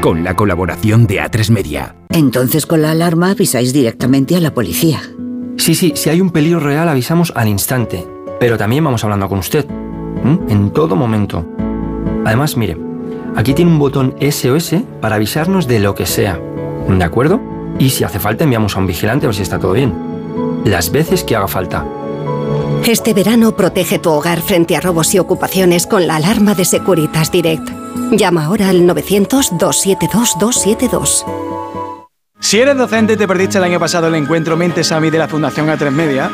con la colaboración de A3 Media. Entonces con la alarma avisáis directamente a la policía. Sí, sí, si hay un peligro real avisamos al instante, pero también vamos hablando con usted, en todo momento. Además, mire, aquí tiene un botón SOS para avisarnos de lo que sea, ¿de acuerdo? Y si hace falta enviamos a un vigilante a ver si está todo bien. Las veces que haga falta. Este verano protege tu hogar frente a robos y ocupaciones con la alarma de Securitas Direct. Llama ahora al 900-272-272. Si eres docente y te perdiste el año pasado el encuentro Mentes AMI de la Fundación A3 Media,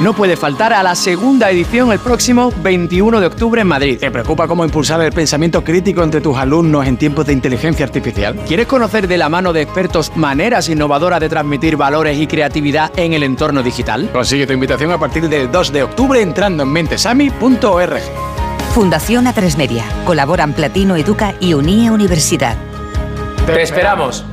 no puede faltar a la segunda edición el próximo 21 de octubre en Madrid. ¿Te preocupa cómo impulsar el pensamiento crítico entre tus alumnos en tiempos de inteligencia artificial? ¿Quieres conocer de la mano de expertos maneras innovadoras de transmitir valores y creatividad en el entorno digital? Consigue tu invitación a partir del 2 de octubre entrando en mentesami.org. Fundación A3 Media. Colaboran Platino Educa y Unie Universidad. ¡Te esperamos!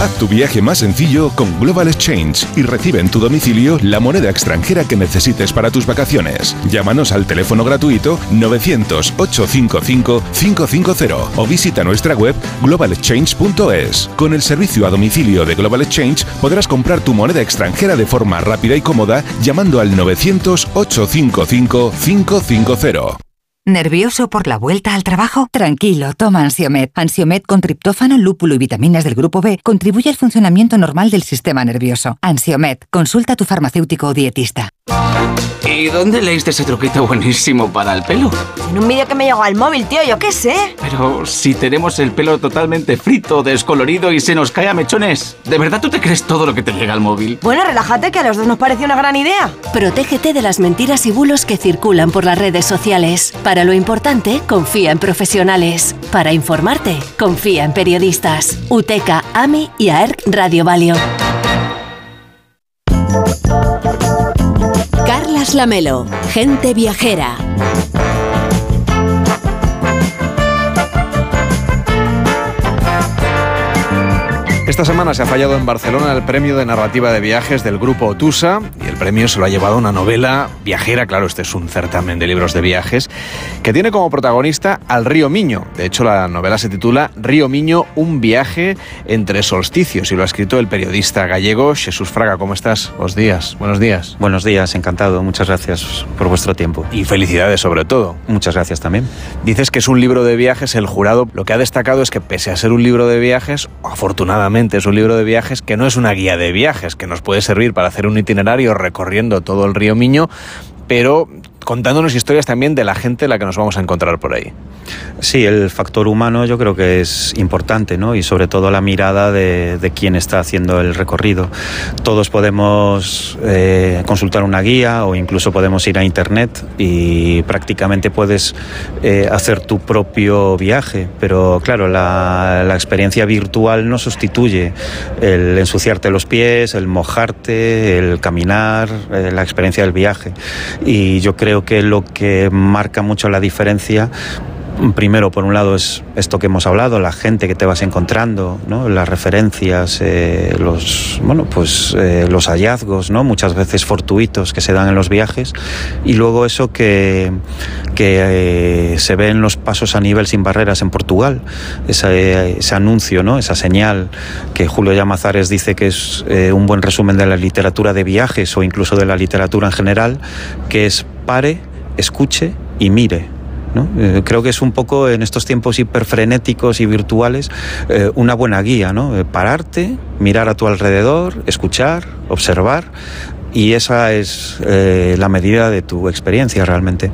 Haz tu viaje más sencillo con Global Exchange y recibe en tu domicilio la moneda extranjera que necesites para tus vacaciones. Llámanos al teléfono gratuito 900-855-550 o visita nuestra web globalexchange.es. Con el servicio a domicilio de Global Exchange podrás comprar tu moneda extranjera de forma rápida y cómoda llamando al 900-855-550. ¿Nervioso por la vuelta al trabajo? Tranquilo, toma Ansiomet. Ansiomet con triptófano, lúpulo y vitaminas del grupo B contribuye al funcionamiento normal del sistema nervioso. Ansiomet, consulta a tu farmacéutico o dietista. ¿Y dónde leíste ese truquito buenísimo para el pelo? En un vídeo que me llegó al móvil, tío, yo qué sé. Pero si tenemos el pelo totalmente frito, descolorido y se nos cae a mechones, ¿de verdad tú te crees todo lo que te llega al móvil? Bueno, relájate, que a los dos nos pareció una gran idea. Protégete de las mentiras y bulos que circulan por las redes sociales. Para lo importante, confía en profesionales. Para informarte, confía en periodistas. UTECA, AMI y AERC Radio Valio. Carlas gente viajera. Esta semana se ha fallado en Barcelona el premio de narrativa de viajes del grupo Otusa premio se lo ha llevado una novela viajera, claro, este es un certamen de libros de viajes, que tiene como protagonista al río Miño. De hecho, la novela se titula Río Miño, un viaje entre solsticios y lo ha escrito el periodista gallego Jesús Fraga. ¿Cómo estás? Buenos días. Buenos días. Buenos días, encantado. Muchas gracias por vuestro tiempo. Y felicidades sobre todo. Muchas gracias también. Dices que es un libro de viajes, el jurado lo que ha destacado es que pese a ser un libro de viajes, afortunadamente es un libro de viajes que no es una guía de viajes, que nos puede servir para hacer un itinerario recorriendo todo el río Miño, pero contándonos historias también de la gente la que nos vamos a encontrar por ahí. Sí, el factor humano yo creo que es importante, ¿no? Y sobre todo la mirada de, de quien está haciendo el recorrido. Todos podemos eh, consultar una guía o incluso podemos ir a internet y prácticamente puedes eh, hacer tu propio viaje, pero claro, la, la, experiencia virtual no sustituye el ensuciarte los pies, el mojarte, el caminar, eh, la experiencia del viaje. Y yo creo que lo que marca mucho la diferencia Primero, por un lado, es esto que hemos hablado, la gente que te vas encontrando, ¿no? las referencias, eh, los, bueno, pues, eh, los hallazgos, ¿no? muchas veces fortuitos que se dan en los viajes, y luego eso que, que eh, se ve en los pasos a nivel sin barreras en Portugal, ese, anuncio, ¿no? esa señal que Julio Llamazares dice que es un buen resumen de la literatura de viajes o incluso de la literatura en general, que es pare, escuche y mire. Eh, creo que es un poco en estos tiempos hiperfrenéticos y virtuales eh, una buena guía, ¿no? Eh, pararte, mirar a tu alrededor, escuchar, observar y esa es la medida de tu experiencia realmente.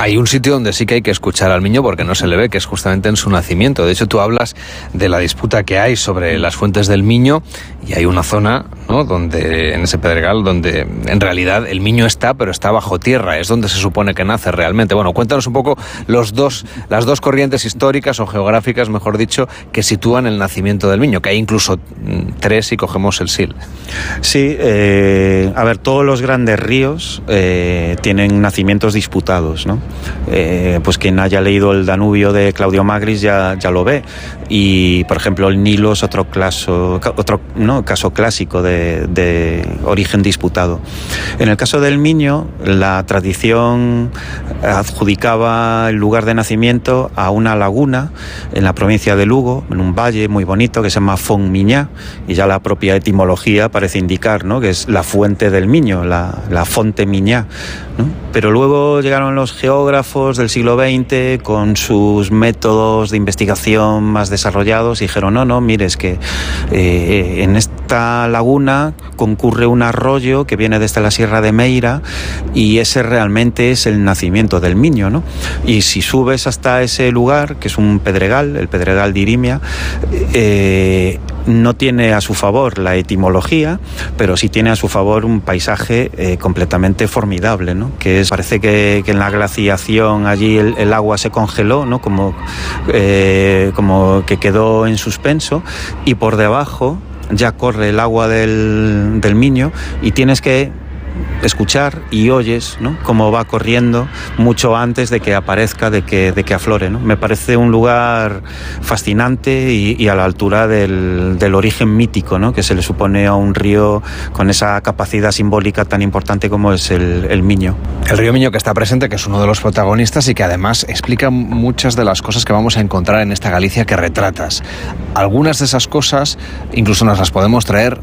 Hay un sitio donde sí que hay que escuchar al niño porque no se le ve, que es justamente en su nacimiento. De hecho, tú hablas de la disputa que hay sobre las fuentes del Miño y hay una zona, ¿no? Donde, en ese pedregal, donde en realidad el Miño está, pero está bajo tierra. Es donde se supone que nace realmente. Bueno, cuéntanos un poco los dos, las dos corrientes históricas o geográficas, mejor dicho, que sitúan el nacimiento del Miño, que hay incluso mm, tres si cogemos el Sil. Sí, eh, a ver, todos los grandes ríos eh, tienen nacimientos disputados, ¿no? Eh, pues quien haya leído el Danubio de Claudio Magris ya, ya lo ve. Y, por ejemplo, el Nilo es otro, caso, otro ¿no? caso clásico de, de, origen disputado. En el caso del Miño, la tradición adjudicaba el lugar de nacimiento a una laguna en la provincia de Lugo, en un valle muy bonito que se llama Miñá y ya la propia etimología parece indicar ¿no? que es la fuente del Miño, la, la Fonte Miñá. Pero luego llegaron los geógrafos del siglo XX con sus métodos de investigación más desarrollados dijeron, no, no, mire, que eh, en esta laguna concurre un arroyo que viene desde la Sierra de Meira y ese realmente es el nacimiento del Miño, ¿no? Y si subes hasta ese lugar, que es un pedregal, el pedregal de Irimia, eh, no tiene a su favor la etimología, pero sí tiene a su favor un paisaje eh, completamente formidable, ¿no? Que es, parece que, en la glaciación allí el, el, agua se congeló, ¿no? Como, eh, como que quedó en suspenso y por debajo ya corre el agua del, del Miño y tienes que escuchar y oyes ¿no? cómo va corriendo mucho antes de que aparezca, de que, de que aflore. ¿no? Me parece un lugar fascinante y, a la altura del, del, origen mítico ¿no? que se le supone a un río con esa capacidad simbólica tan importante como es el, el, Miño. El río Miño que está presente, que es uno de los protagonistas y que además explica muchas de las cosas que vamos a encontrar en esta Galicia que retratas. Algunas de esas cosas incluso nos las podemos traer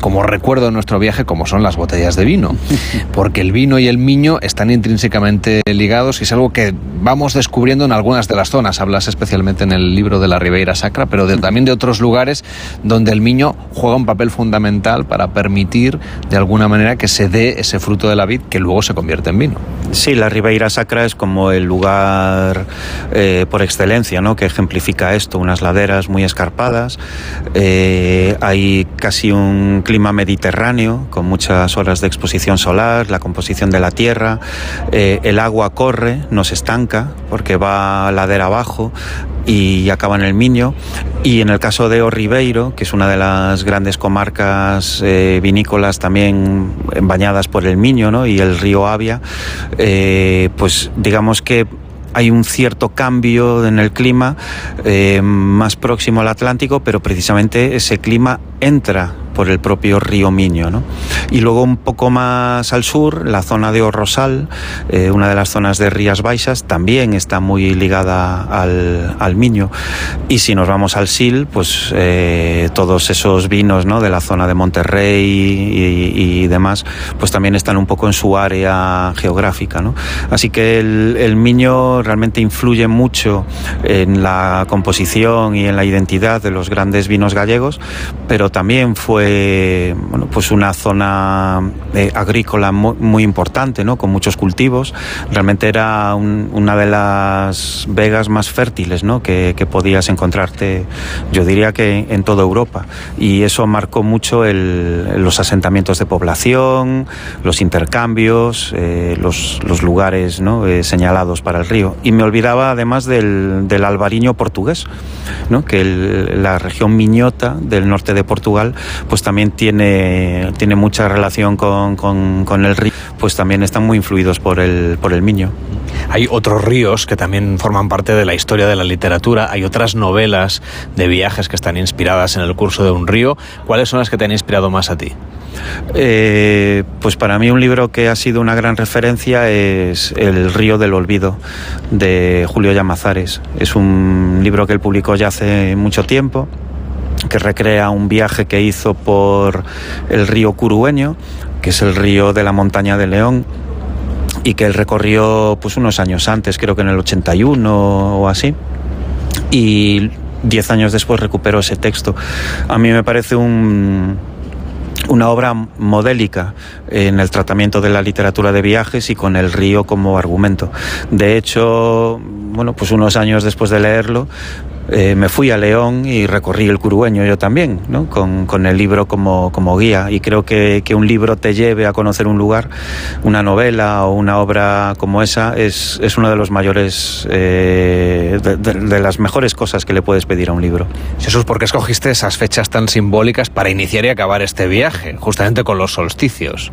como recuerdo de nuestro viaje, como son las botellas de vino. (laughs) Porque el vino y el miño están intrínsecamente ligados y es algo que vamos descubriendo en algunas de las zonas. Hablas especialmente en el libro de la Ribeira Sacra, pero de, también de otros lugares donde el miño juega un papel fundamental para permitir, de alguna manera, que se dé ese fruto de la vid que luego se convierte en vino. Sí, la Ribeira Sacra es como el lugar eh, por excelencia, ¿no? Que ejemplifica esto, unas laderas muy escarpadas, eh, hay casi un clima mediterráneo, con muchas horas de exposición solar, la composición de la tierra, eh, el agua corre, no se estanca, porque va ladera abajo y acaba en el Miño. Y en el caso de Orribeiro, que es una de las grandes comarcas eh, vinícolas también bañadas por el Miño ¿no? y el río Avia, eh, pues digamos que hay un cierto cambio en el clima más próximo al Atlántico, pero precisamente ese clima entra por el propio río Miño. ¿no? Y luego un poco más al sur, la zona de Orrosal, eh, una de las zonas de Rías Baixas, también está muy ligada al, al Miño. Y si nos vamos al Sil, pues eh, todos esos vinos ¿no? de la zona de Monterrey y, y, demás, pues también están un poco en su área geográfica. ¿no? Así que el, el Miño realmente influye mucho en la composición y en la identidad de los grandes vinos gallegos, pero también fue bueno, pues una zona eh, agrícola muy, importante, ¿no? con muchos cultivos. Realmente era un, una de las vegas más fértiles ¿no? que, podías encontrarte, yo diría que en toda Europa. Y eso marcó mucho el, los asentamientos de población, los intercambios, eh, los, los, lugares ¿no? eh, señalados para el río. Y me olvidaba además del, del albariño portugués, ¿no? que la región miñota del norte de Portugal pues también tiene, tiene mucha relación con, con, con, el río, pues también están muy influidos por el, por el Miño. Hay otros ríos que también forman parte de la historia de la literatura, hay otras novelas de viajes que están inspiradas en el curso de un río. ¿Cuáles son las que te han inspirado más a ti? Eh, pues para mí un libro que ha sido una gran referencia es El río del olvido de Julio Llamazares. Es un libro que él publicó ya hace mucho tiempo que recrea un viaje que hizo por el río Curueño, que es el río de la montaña de León, y que él recorrió pues unos años antes, creo que en el 81 o así. Y diez años después recuperó ese texto. A mí me parece un, una obra modélica en el tratamiento de la literatura de viajes y con el río como argumento. De hecho, bueno, pues unos años después de leerlo, eh, me fui a León y recorrí el Curueño yo también, ¿no? con, con, el libro como, como guía. Y creo que, que, un libro te lleve a conocer un lugar, una novela o una obra como esa, es, es uno de los mayores, eh, de, de, de, las mejores cosas que le puedes pedir a un libro. Jesús, ¿por qué escogiste esas fechas tan simbólicas para iniciar y acabar este viaje, justamente con los solsticios?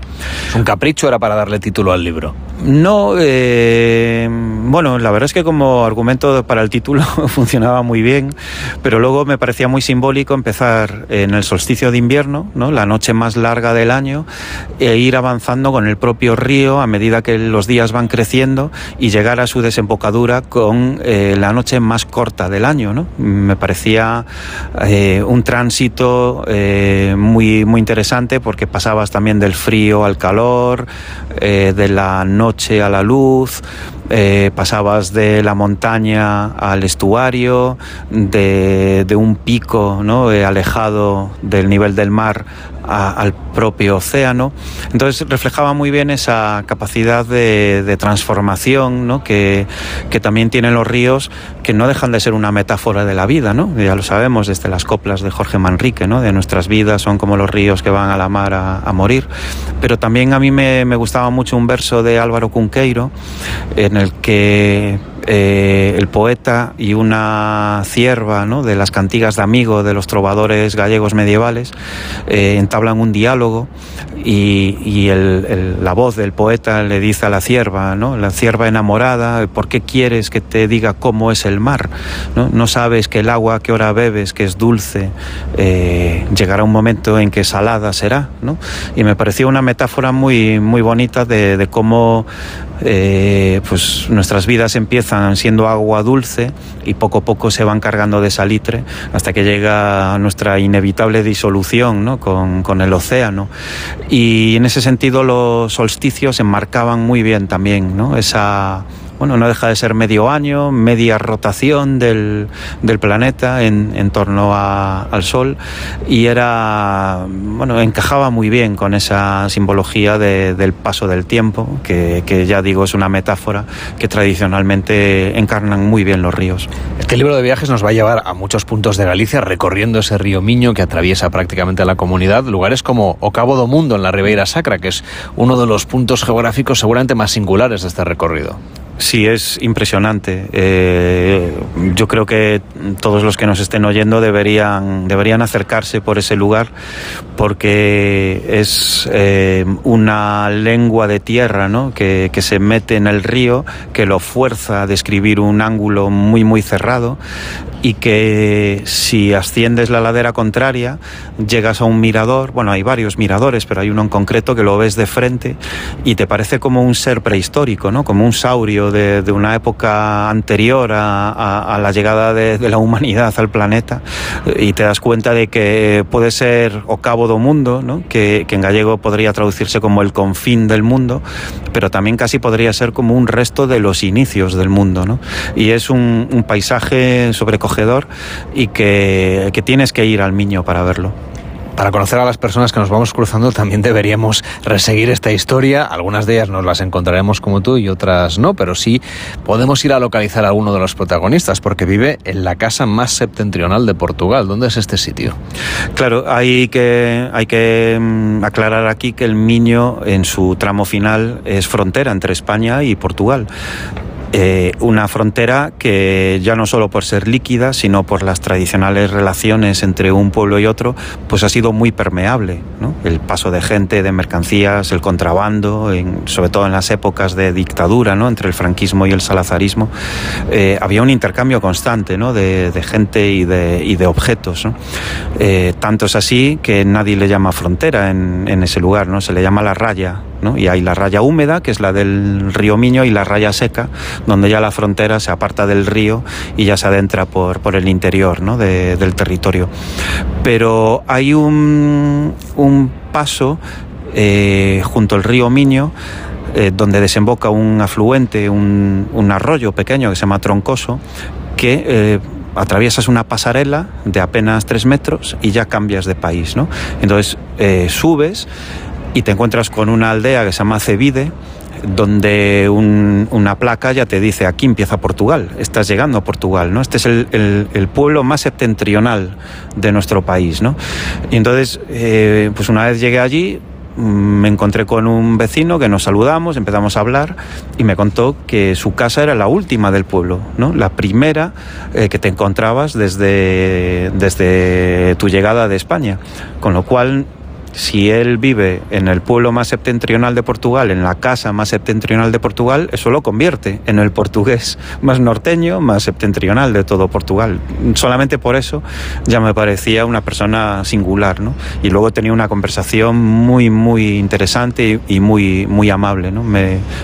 ¿Es un capricho era para darle título al libro? No, eh, bueno, la verdad es que como argumento para el título (laughs) funcionaba muy bien, pero luego me parecía muy simbólico empezar en el solsticio de invierno, ¿no? la noche más larga del año, e ir avanzando con el propio río a medida que los días van creciendo y llegar a su desembocadura con eh, la noche más corta del año. Me parecía eh, un tránsito eh, muy, muy interesante porque pasabas también del frío al calor, de la noche a la luz, eh, pasabas de la montaña al estuario, de, un pico ¿no? eh, alejado del nivel del mar al propio océano. Entonces reflejaba muy bien esa capacidad de, transformación que, también tienen los ríos, que no dejan de ser una metáfora de la vida, ¿no? ya lo sabemos desde las coplas de Jorge Manrique, ¿no? de nuestras vidas son como los ríos que van a la mar a, morir. Pero también a mí me, gustaba mucho un verso de Álvaro Cunqueiro, el que eh, el poeta y una cierva de las cantigas de amigo de los trovadores gallegos medievales eh, entablan un diálogo y, y el, el, la voz del poeta le dice a la cierva, ¿no? la cierva enamorada, ¿por qué quieres que te diga cómo es el mar? No, no sabes que el agua que ahora bebes, que es dulce, eh, llegará un momento en que salada será. ¿no? Y me pareció una metáfora muy, muy bonita de cómo eh, pues nuestras vidas empiezan siendo agua dulce y poco a poco se van cargando de salitre hasta que llega nuestra inevitable disolución ¿no? con, con, el océano. Y en ese sentido los solsticios enmarcaban muy bien también ¿no? esa no deja de ser medio año, media rotación del, planeta en, torno al Sol y era, bueno, encajaba muy bien con esa simbología de, del paso del tiempo, que, que, ya digo es una metáfora que tradicionalmente encarnan muy bien los ríos. Este libro de viajes nos va a llevar a muchos puntos de Galicia recorriendo ese río Miño que atraviesa prácticamente la comunidad, lugares como O Cabo do Mundo en la Ribeira Sacra, que es uno de los puntos geográficos seguramente más singulares de este recorrido. Sí, es impresionante. Eh, yo creo que todos los que nos estén oyendo deberían, deberían acercarse por ese lugar porque es eh, una lengua de tierra ¿no? que, que, se mete en el río, que lo fuerza a describir un ángulo muy, muy cerrado y que si asciendes la ladera contraria llegas a un mirador, bueno, hay varios miradores, pero hay uno en concreto que lo ves de frente y te parece como un ser prehistórico, ¿no? como un saurio de, una época anterior a, la llegada de, la humanidad al planeta y te das cuenta de que puede ser o cabo do mundo, ¿no? que, en gallego podría traducirse como el confín del mundo, pero también casi podría ser como un resto de los inicios del mundo. ¿no? Y es un, un paisaje sobrecogedor y que, que tienes que ir al Miño para verlo para conocer a las personas que nos vamos cruzando también deberíamos reseguir esta historia. Algunas de ellas nos las encontraremos como tú y otras no, pero sí podemos ir a localizar a alguno de los protagonistas porque vive en la casa más septentrional de Portugal. ¿Dónde es este sitio? Claro, hay que, hay que mm, aclarar aquí que el Miño en su tramo final es frontera entre España y Portugal. Eh, una frontera que ya no solo por ser líquida, sino por las tradicionales relaciones entre un pueblo y otro, pues ha sido muy permeable. El paso de gente, de mercancías, el contrabando, sobre todo en las épocas de dictadura, ¿no? entre el franquismo y el salazarismo, eh, había un intercambio constante de, gente y de, objetos. Eh, tanto es así que nadie le llama frontera en, en ese lugar, ¿no? se le llama la raya. Y hay la raya húmeda, que es la del río Miño, y la raya seca, donde ya la frontera se aparta del río y ya se adentra por, por el interior ¿no? de, del territorio. Pero hay un, un paso eh, junto al río Miño, eh, donde desemboca un afluente, un, un, arroyo pequeño que se llama Troncoso, que eh, atraviesas una pasarela de apenas tres metros y ya cambias de país, ¿no? Entonces subes y te encuentras con una aldea que se llama Cevide, donde una placa ya te dice aquí empieza Portugal, estás llegando a Portugal, ¿no? Este es el, pueblo más septentrional de nuestro país, ¿no? Y entonces, eh, pues una vez llegué allí, mm, me encontré con un vecino que nos saludamos, empezamos a hablar y me contó que su casa era la última del pueblo, ¿no? la primera eh, que te encontrabas desde, desde tu llegada de España, con lo cual si él vive en el pueblo más septentrional de Portugal, en la casa más septentrional de Portugal, eso lo convierte en el portugués más norteño, más septentrional de todo Portugal. Solamente por eso ya me parecía una persona singular, ¿no? Y luego tenía una conversación muy, muy interesante y, muy, muy amable, ¿no?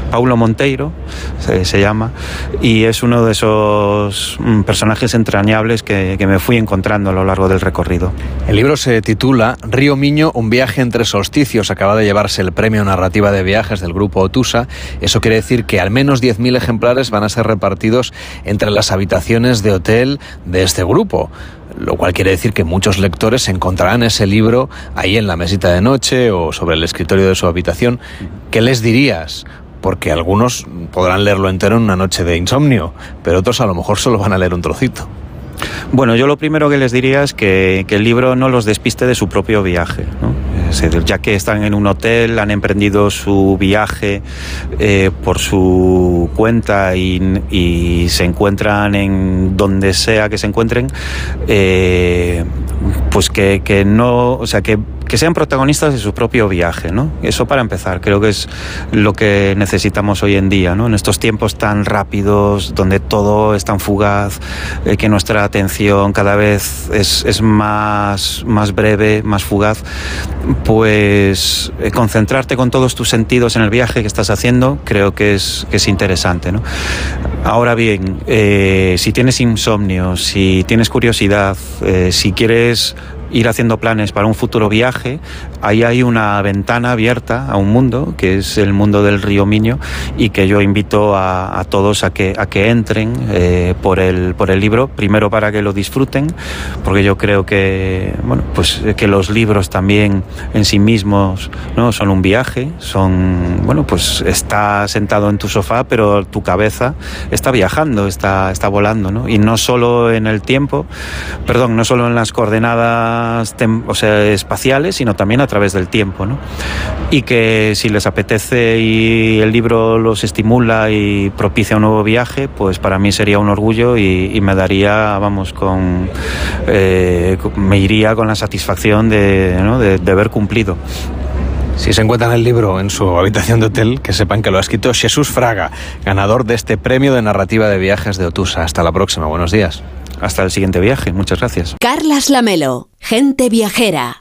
Paulo Monteiro se, llama, y es uno de esos mm, personajes entrañables que, que me fui encontrando a lo largo del recorrido. El libro se titula Río Miño, un viaje viaje entre solsticios acaba de llevarse el premio narrativa de viajes del grupo Otusa. Eso quiere decir que al menos 10.000 ejemplares van a ser repartidos entre las habitaciones de hotel de este grupo lo cual quiere decir que muchos lectores encontrarán ese libro ahí en la mesita de noche o sobre el escritorio de su habitación. ¿Qué les dirías? Porque algunos podrán leerlo entero en una noche de insomnio, pero otros a lo mejor solo van a leer un trocito. Bueno, yo lo primero que les diría es que, el libro no los despiste de su propio viaje, ya que están en un hotel, han emprendido su viaje eh, por su cuenta y, se encuentran en donde sea que se encuentren, eh, pues que, que, no, o sea, que que sean protagonistas de su propio viaje, ¿no? Eso para empezar, creo que es lo que necesitamos hoy en día, ¿no? En estos tiempos tan rápidos, donde todo es tan fugaz, eh, que nuestra atención cada vez es, más, más breve, más fugaz, pues eh, concentrarte con todos tus sentidos en el viaje que estás haciendo, creo que es, que es interesante, ¿no? Ahora bien, eh, si tienes insomnio, si tienes curiosidad, si quieres ir haciendo planes para un futuro viaje, ahí hay una ventana abierta a un mundo, que es el mundo del río Miño, y que yo invito a, todos a que, a que entren eh, por, el, por el libro, primero para que lo disfruten, porque yo creo que, bueno, pues que los libros también en sí mismos ¿no? son un viaje, son, bueno, pues está sentado en tu sofá, pero tu cabeza está viajando, está, está volando, ¿no? Y no solo en el tiempo, perdón, no solo en las coordenadas o sea, espaciales, sino también a través del tiempo. ¿no? Y que si les apetece y el libro los estimula y propicia un nuevo viaje, pues para mí sería un orgullo y, me daría, vamos, con. Eh, me iría con la satisfacción de, ¿no? de, de haber cumplido. Si se encuentran el libro en su habitación de hotel, que sepan que lo ha escrito Jesús Fraga, ganador de este premio de narrativa de viajes de Otusa. Hasta la próxima, buenos días. Hasta el siguiente viaje, muchas gracias. Carlas Lamelo, gente viajera.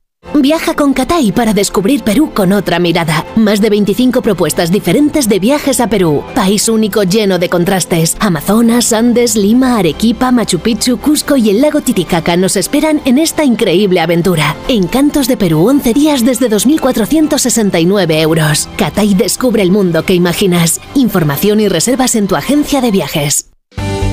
Viaja con Catay para descubrir Perú con otra mirada. Más de 25 propuestas diferentes de viajes a Perú. País único lleno de contrastes. Amazonas, Andes, Lima, Arequipa, Machu Picchu, Cusco y el lago Titicaca nos esperan en esta increíble aventura. Encantos de Perú, 11 días desde 2.469 euros. Catay descubre el mundo que imaginas. Información y reservas en tu agencia de viajes.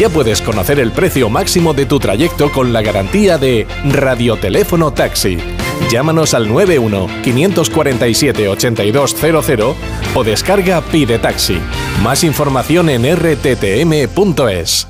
Ya puedes conocer el precio máximo de tu trayecto con la garantía de Radioteléfono Taxi. Llámanos al 91 547 8200 o descarga Pide Taxi. Más información en rttm.es.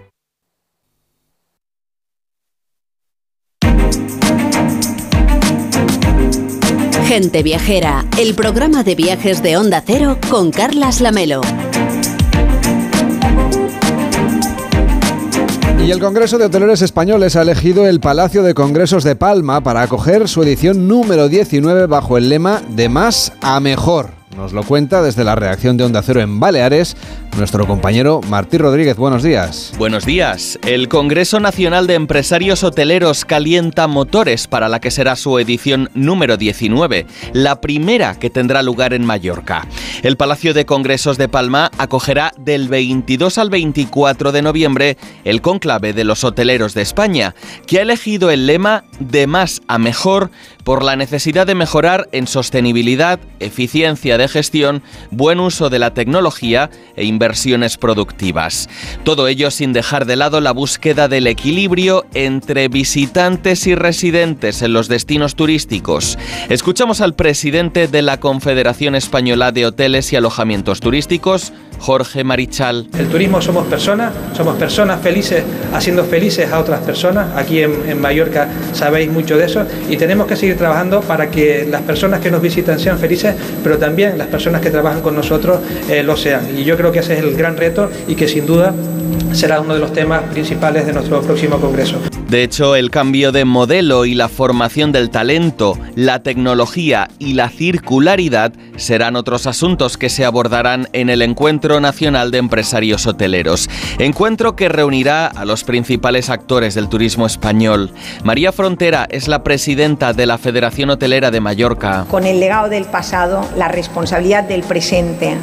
Gente Viajera, el programa de viajes de Onda Cero con Carlas Lamelo. Y el Congreso de Hoteleros Españoles ha elegido el Palacio de Congresos de Palma para acoger su edición número 19 bajo el lema de más a mejor. Nos lo cuenta desde la reacción de Onda Cero en Baleares nuestro compañero Martí Rodríguez. Buenos días. Buenos días. El Congreso Nacional de Empresarios Hoteleros calienta motores para la que será su edición número 19, la primera que tendrá lugar en Mallorca. El Palacio de Congresos de Palma acogerá del 22 al 24 de noviembre el conclave de los hoteleros de España, que ha elegido el lema de más a mejor por la necesidad de mejorar en sostenibilidad, eficiencia de gestión, buen uso de la tecnología e inversiones productivas. Todo ello sin dejar de lado la búsqueda del equilibrio entre visitantes y residentes en los destinos turísticos. Escuchamos al presidente de la Confederación Española de Hoteles y Alojamientos Turísticos, Jorge Marichal. El turismo somos personas, somos personas felices haciendo felices a otras personas. Aquí en, Mallorca sabéis mucho de eso y tenemos que seguir trabajando para que las personas que nos visitan sean felices, pero también las personas que trabajan con nosotros eh, lo sean. Y yo creo que ese es el gran reto y que sin duda será uno de los temas principales de nuestro próximo Congreso. De hecho, el cambio de modelo y la formación del talento, la tecnología y la circularidad serán otros asuntos que se abordarán en el Encuentro Nacional de Empresarios Hoteleros. Encuentro que reunirá a los principales actores del turismo español. María Frontera es la presidenta de la Federación Hotelera de Mallorca. Con el legado del pasado, la responsabilidad del presente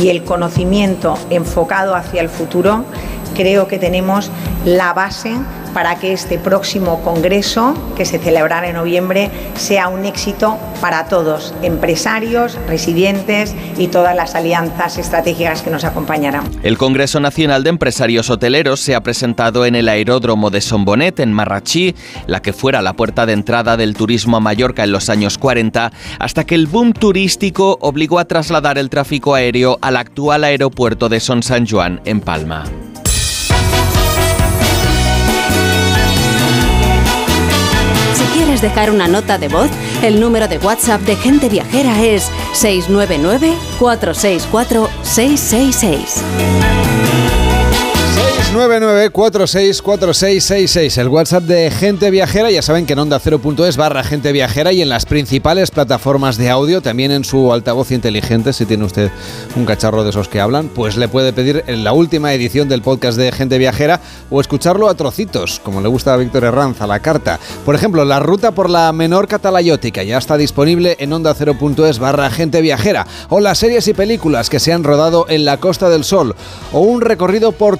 y el conocimiento enfocado hacia el futuro, creo que tenemos la base para que este próximo Congreso, que se celebrará en noviembre, sea un éxito para todos, empresarios, residentes y todas las alianzas estratégicas que nos acompañarán. El Congreso Nacional de Empresarios Hoteleros se ha presentado en el aeródromo de Sombonet, en Marrachí, la que fuera la puerta de entrada del turismo a Mallorca en los años 40, hasta que el boom turístico obligó a trasladar el tráfico aéreo al actual aeropuerto de Son San Juan, en Palma. Quieres dejar una nota de voz, el número de WhatsApp de Gente Viajera es 699 464 666. 994646666, el WhatsApp de Gente Viajera. Ya saben que en onda 0.es barra Gente Viajera y en las principales plataformas de audio, también en su altavoz inteligente, si tiene usted un cacharro de esos que hablan, pues le puede pedir en la última edición del podcast de Gente Viajera o escucharlo a trocitos, como le gusta a Víctor Herranz, a la carta. Por ejemplo, la ruta por la menor catalayótica ya está disponible en onda 0.es barra Gente Viajera, o las series y películas que se han rodado en la Costa del Sol, o un recorrido por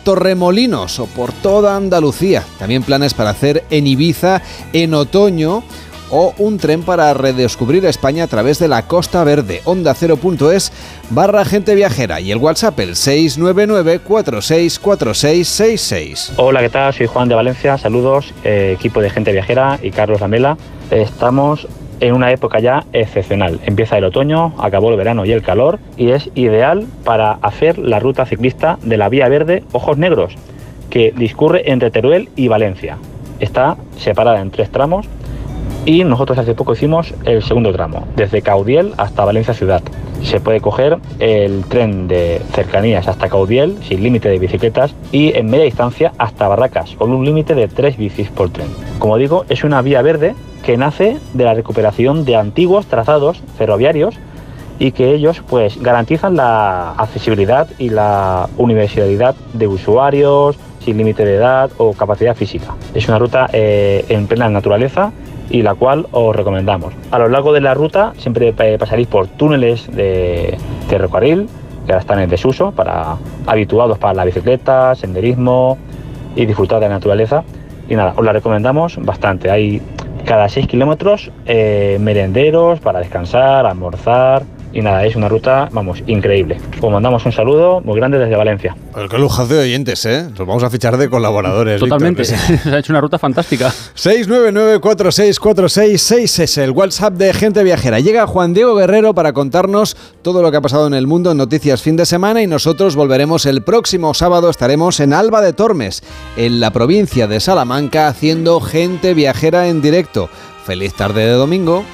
O por toda Andalucía. También planes para hacer en Ibiza en otoño o un tren para redescubrir España a través de la Costa Verde. Onda 0.es barra gente viajera y el WhatsApp el 699 464666. Hola, ¿qué tal? Soy Juan de Valencia. Saludos, eh, equipo de gente viajera y Carlos Lamela. Estamos en una época ya excepcional. Empieza el otoño, acabó el verano y el calor y es ideal para hacer la ruta ciclista de la Vía Verde Ojos Negros, que discurre entre Teruel y Valencia. Está separada en tres tramos y nosotros hace poco hicimos el segundo tramo, desde Caudiel hasta Valencia Ciudad. Se puede coger el tren de cercanías hasta Caudiel sin límite de bicicletas y en media distancia hasta Barracas con un límite de tres bicis por tren. Como digo, es una vía verde que nace de la recuperación de antiguos trazados ferroviarios y que ellos pues garantizan la accesibilidad y la universalidad de usuarios sin límite de edad o capacidad física. Es una ruta eh, en plena naturaleza y la cual os recomendamos. A lo largo de la ruta siempre pasaréis por túneles de ferrocarril que ahora están en desuso, para, habituados para la bicicleta, senderismo y disfrutar de la naturaleza. Y nada, os la recomendamos bastante. Hay cada 6 kilómetros eh, merenderos para descansar, almorzar, y nada, es una ruta, vamos, increíble. Os mandamos un saludo muy grande desde Valencia. El qué lujazo de oyentes, ¿eh? Los vamos a fichar de colaboradores. Totalmente, (laughs) se ha hecho una ruta fantástica. 699464666 es el WhatsApp de Gente Viajera. Llega Juan Diego Guerrero para contarnos todo lo que ha pasado en el mundo en Noticias Fin de Semana y nosotros volveremos el próximo sábado. Estaremos en Alba de Tormes, en la provincia de Salamanca, haciendo Gente Viajera en directo. Feliz tarde de domingo.